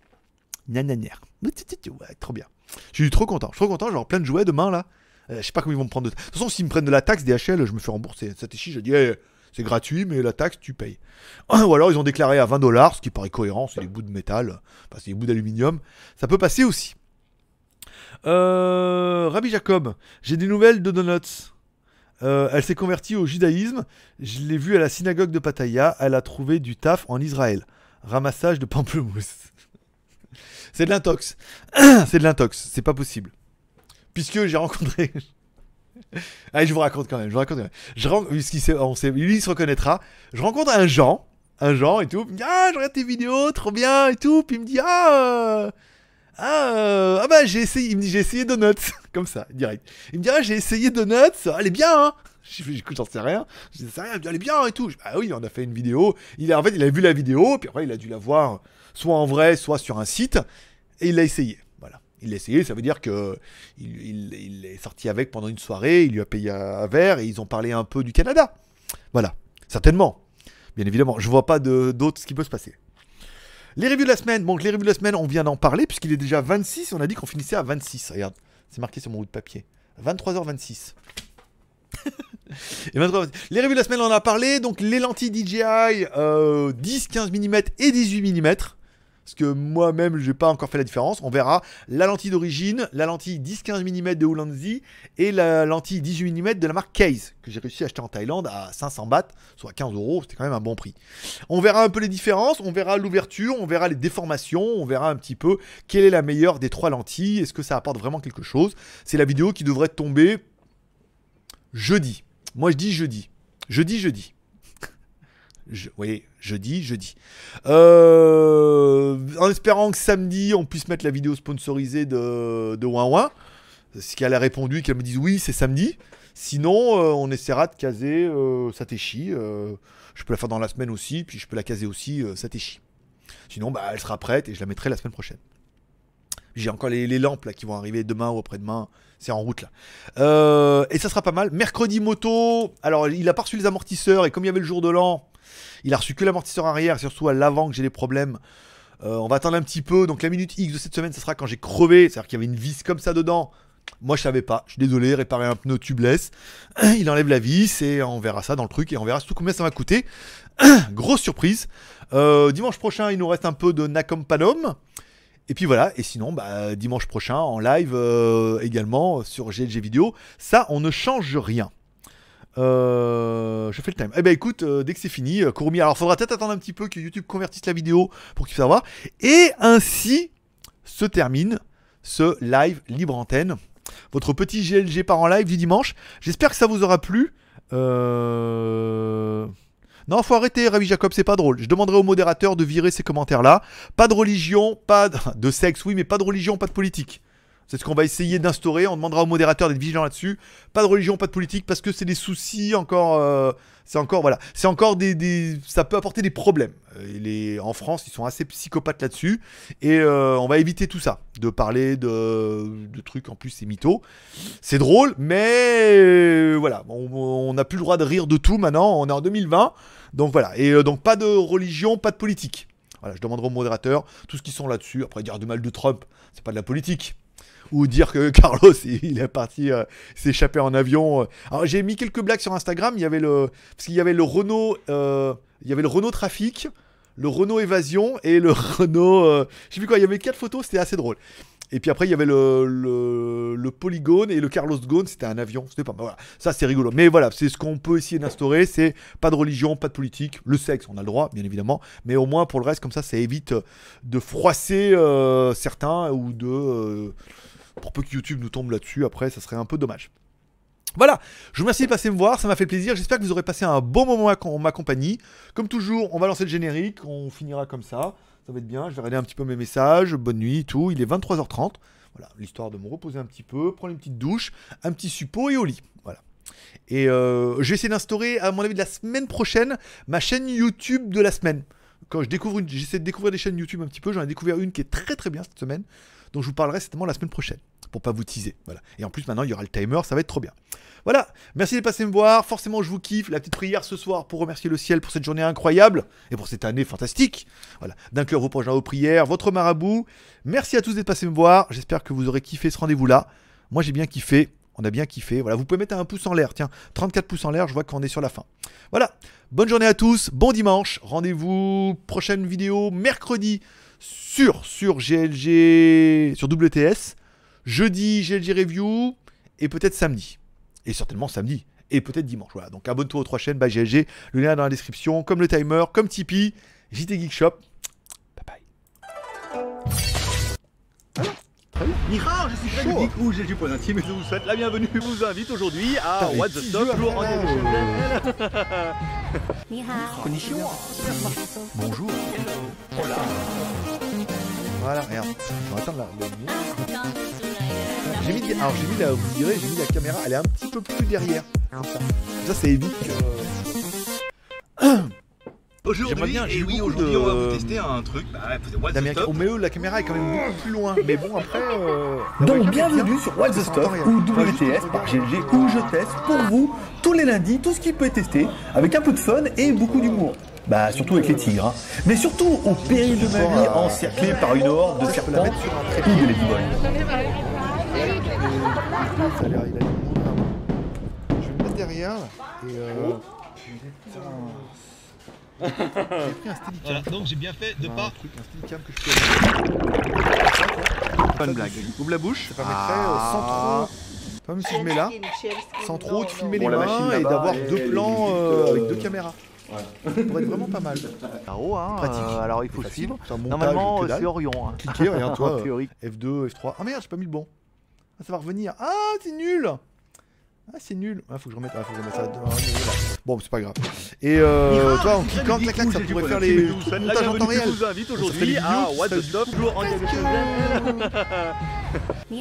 S3: Nananière. Ouais, trop bien. Je suis trop content. Je suis trop content, j'ai plein de jouets demain là. Euh, je sais pas comment ils vont me prendre de. De toute façon, s'ils me prennent de la taxe DHL, je me fais rembourser. Satechi, je dis, eh, c'est gratuit, mais la taxe, tu payes. Ou alors, ils ont déclaré à 20 dollars, ce qui paraît cohérent, c'est des bouts de métal, enfin, c'est des bouts d'aluminium. Ça peut passer aussi. Euh, Rabbi Jacob, j'ai des nouvelles de Donuts. Euh, elle s'est convertie au judaïsme. Je l'ai vue à la synagogue de Pattaya. Elle a trouvé du taf en Israël. Ramassage de pamplemousse. c'est de l'intox. c'est de l'intox. C'est pas possible. Puisque j'ai rencontré. Allez, je vous raconte quand même. Je vous raconte quand même. Je on lui, il se reconnaîtra. Je rencontre un Jean. Un Jean et tout. Il me dit Ah, je regarde tes vidéos, trop bien et tout. Puis il me dit Ah. euh, Ah, euh, ah bah j'ai essayé, il me dit j'ai essayé Donuts, comme ça, direct. Il me dit ah j'ai essayé Donuts, elle est bien hein Je fais écoute j'en sais rien, je rien, il me dit, elle est bien et tout. Ah oui on a fait une vidéo, il a, en fait il a vu la vidéo, puis après il a dû la voir soit en vrai, soit sur un site, et il l'a essayé, voilà. Il l'a essayé, ça veut dire que il, est sorti avec pendant une soirée, il lui a payé un verre, et ils ont parlé un peu du Canada. Voilà, certainement, bien évidemment, je vois pas d'autre ce qui peut se passer. Les reviews de la semaine, donc les reviews de la semaine, on vient d'en parler puisqu'il est déjà 26, on a dit qu'on finissait à 26. Regarde, c'est marqué sur mon bout de papier. 23h26. Et 23, les revues de la semaine, on en a parlé. Donc, les lentilles DJI euh, 10, 15 mm et 18 mm. Parce que moi-même, je n'ai pas encore fait la différence. On verra la lentille d'origine, la lentille 10-15 mm de Ulanzi et la lentille 18 mm de la marque Case, que j'ai réussi à acheter en Thaïlande à 500 bahts, soit 15 euros. C'était quand même un bon prix. On verra un peu les différences, on verra l'ouverture, on verra les déformations, on verra un petit peu quelle est la meilleure des trois lentilles. Est-ce que ça apporte vraiment quelque chose? C'est la vidéo qui devrait tomber jeudi. Moi, je dis jeudi. Jeudi, jeudi. Oui, jeudi, jeudi. Euh, en espérant que samedi, on puisse mettre la vidéo sponsorisée de, de Ouin Ce qu'elle a répondu, qu'elle me dise oui, c'est samedi. Sinon, euh, on essaiera de caser euh, Satechi. euh, je peux la faire dans la semaine aussi, puis je peux la caser aussi Satechi. Sinon, bah, elle sera prête et je la mettrai la semaine prochaine. J'ai encore les, lampes là qui vont arriver demain ou après-demain. C'est en route là. Et ça sera pas mal. Mercredi moto. Alors il a pas reçu les amortisseurs et comme il y avait le jour de l'an, il a reçu que l'amortisseur arrière, c'est surtout à l'avant que j'ai des problèmes. Euh, on va attendre un petit peu. Donc la minute X de cette semaine, ça sera quand j'ai crevé. C'est-à-dire qu'il y avait une vis comme ça dedans. Moi je savais pas. Je suis désolé. Réparer un pneu tubeless. Il enlève la vis et on verra ça dans le truc et on verra surtout combien ça va coûter. Grosse surprise. Euh, dimanche prochain, il nous reste un peu de Nakom Panom. Et puis voilà, et sinon, bah, dimanche prochain, en live euh, également sur GLG Vidéo. Ça, on ne change rien. Euh, je fais le time. Eh ben écoute, euh, dès que c'est fini, euh, alors faudra peut-être attendre un petit peu que YouTube convertisse la vidéo pour qu'il puisse savoir. Et ainsi se termine ce live libre antenne. Votre petit GLG par en live du dimanche. J'espère que ça vous aura plu. Euh... Non, faut arrêter, Ravi Jacob, c'est pas drôle. Je demanderai au modérateur de virer ces commentaires-là. Pas de religion, pas de sexe, oui, mais pas de religion, pas de politique. C'est ce qu'on va essayer d'instaurer. On demandera au modérateur d'être vigilant là-dessus. Pas de religion, pas de politique, parce que c'est des soucis encore. euh, c'est encore voilà, c'est encore des, ça peut apporter des problèmes. Euh, les, en France, ils sont assez psychopathes là-dessus, et euh, on va éviter tout ça, de parler de, de trucs en plus c'est mytho. C'est drôle, mais voilà, on n'a plus le droit de rire de tout maintenant. On est en 2020, donc voilà, et donc pas de religion, pas de politique. Voilà, je demanderai au modérateur tout ce qui sont là-dessus. Après dire du mal de Trump, c'est pas de la politique ou dire que Carlos il est parti euh, s'échapper en avion. euh. Alors j'ai mis quelques blagues sur Instagram. Il y avait le parce qu'il y avait le Renault, euh, il y avait le Renault Trafic, le Renault Évasion et le Renault. euh, je sais plus quoi. Il y avait quatre photos. C'était assez drôle. Et puis après il y avait le, le, le Polygone et le Carlos Ghosn. C'était un avion. Pas. Voilà. Ça c'est rigolo. Mais voilà, c'est ce qu'on peut essayer d'instaurer. C'est pas de religion, pas de politique. Le sexe, on a le droit, bien évidemment. Mais au moins pour le reste, comme ça, ça évite de froisser euh, certains ou de pour peu que YouTube nous tombe là-dessus, après, ça serait un peu dommage. Voilà, je vous remercie de passer me voir, ça m'a fait plaisir. J'espère que vous aurez passé un bon moment en ma compagnie. Comme toujours, on va lancer le générique, on finira comme ça. Ça va être bien, je vais regarder un petit peu mes messages. Bonne nuit, tout. Il est 23h30. Voilà, l'histoire de me reposer un petit peu, prendre une petite douche, un petit suppôt et au lit. Voilà. Et euh, je vais essayer d'instaurer, à mon avis, de la semaine prochaine, ma chaîne YouTube de la semaine. Quand je découvre j'essaie de découvrir des chaînes YouTube un petit peu, j'en ai découvert une qui est très très bien cette semaine, dont je vous parlerai certainement la semaine prochaine, pour pas vous teaser. Voilà. Et en plus maintenant il y aura le timer, ça va être trop bien. Voilà, merci de passer me voir, forcément je vous kiffe, la petite prière ce soir pour remercier le ciel pour cette journée incroyable, et pour cette année fantastique, voilà, d'inclure vos prochains aux prières, votre marabout, merci à tous d'être passés me voir, j'espère que vous aurez kiffé ce rendez-vous-là, moi j'ai bien kiffé, on a bien kiffé, voilà, vous pouvez mettre un pouce en l'air, tiens, 34 pouces en l'air, je vois qu'on est sur la fin. Voilà, bonne journée à tous, bon dimanche, rendez-vous, prochaine vidéo, mercredi, sur, sur GLG, sur WTS, jeudi GLG Review, et peut-être samedi. Et certainement samedi. Et peut-être dimanche. Voilà. Donc abonne-toi aux trois chaînes by GLG. Le lien est dans la description. Comme le timer, comme Tipeee. JT Geek Shop. Bye bye.
S1: Nihao, je suis
S3: Chaud.
S1: Geek ou GLG pour l'intime et je vous souhaite la bienvenue. Je vous invite aujourd'hui à What the
S3: joue
S1: toujours en
S3: après,
S1: direct
S3: Voilà, regarde. On va attendre mien. J'ai mis, alors j'ai mis la, vous direz, j'ai mis la caméra, elle est un petit peu plus derrière. Comme ça. Comme ça, ça évite que.
S1: Aujourd'hui,
S3: bien, j'ai
S1: oui, aujourd'hui,
S3: de-
S1: on va vous tester un truc. Bah, What the
S3: d'Américain.
S1: Stop.
S3: Oh, mais eux, la caméra est quand même beaucoup plus loin. Mais bon, après. euh, la
S4: Donc
S3: bien.
S4: bienvenue sur What the Stuff ou WTS par. GLG où je teste pour vous tous les lundis tout ce qui peut être testé avec un peu de fun et beaucoup d'humour. Bah surtout avec les tigres. hein. Mais surtout au péril de ma vie encerclé par une horde de serpents ou de ladyboys.
S3: Ça a l'air, il a l'air. Je vais me mettre derrière là, et euh... Putain. J'ai pris un steadicam.
S1: Voilà, donc j'ai bien fait de
S3: Un
S1: pas.
S3: truc, un steadicam que je peux.
S1: Bonne blague. Ouvre la bouche.
S3: Ça permettrait euh, sans trop. Quand même si je mets là, sans trop de filmer les
S1: machine
S3: mains et
S1: là-bas,
S3: d'avoir
S1: elle-
S3: deux
S1: elle
S3: plans euh,
S1: euh,
S3: avec deux caméras. Ça pourrait être vraiment pas mal.
S5: Là-haut, hein,
S3: Pratique.
S5: euh, alors il faut suivre. Normalement, euh, c'est Orion. hein.
S3: Cliquez, regarde toi. euh,
S5: priori.
S3: F2, F3. Ah merde, j'ai pas mis le bon. Ah, ça va revenir. Ah, c'est nul Ah, c'est nul. Ah, faut que je remette, ah, faut que je remette ça. Ah. Bon, c'est pas grave. Et euh, toi, en cliquant, clac, clac, ça pourrait faire les montages en temps réel.
S1: Je vous invite aujourd'hui à What the Stop, toujours en.
S3: Je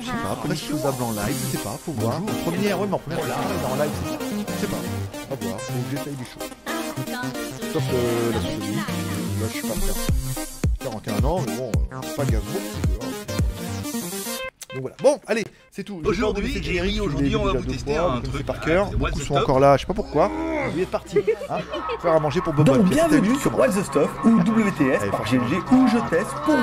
S3: sais pas, peut-être faisable en live, je sais pas, faut voir. En première, ouais, mais en première, en live, je sais pas. On va voir, faut que j'essaye des choses. Sauf la sodomie, là je suis pas prêt. 41 ans, mais bon, euh, pas beaucoup. Donc voilà. Bon, allez, c'est tout.
S1: Aujourd'hui,
S3: pas envie de faire le
S1: Eric,
S3: générique, je
S1: aujourd'hui, on va vous tester
S3: fois,
S1: un truc.
S3: par cœur.
S1: Ah,
S3: Beaucoup sont encore là, je sais pas pourquoi. Vous êtes partis. Hein Faire à manger pour Bob.
S4: Donc bienvenue sur What's the Stuff ou WTS par GLG où je teste pour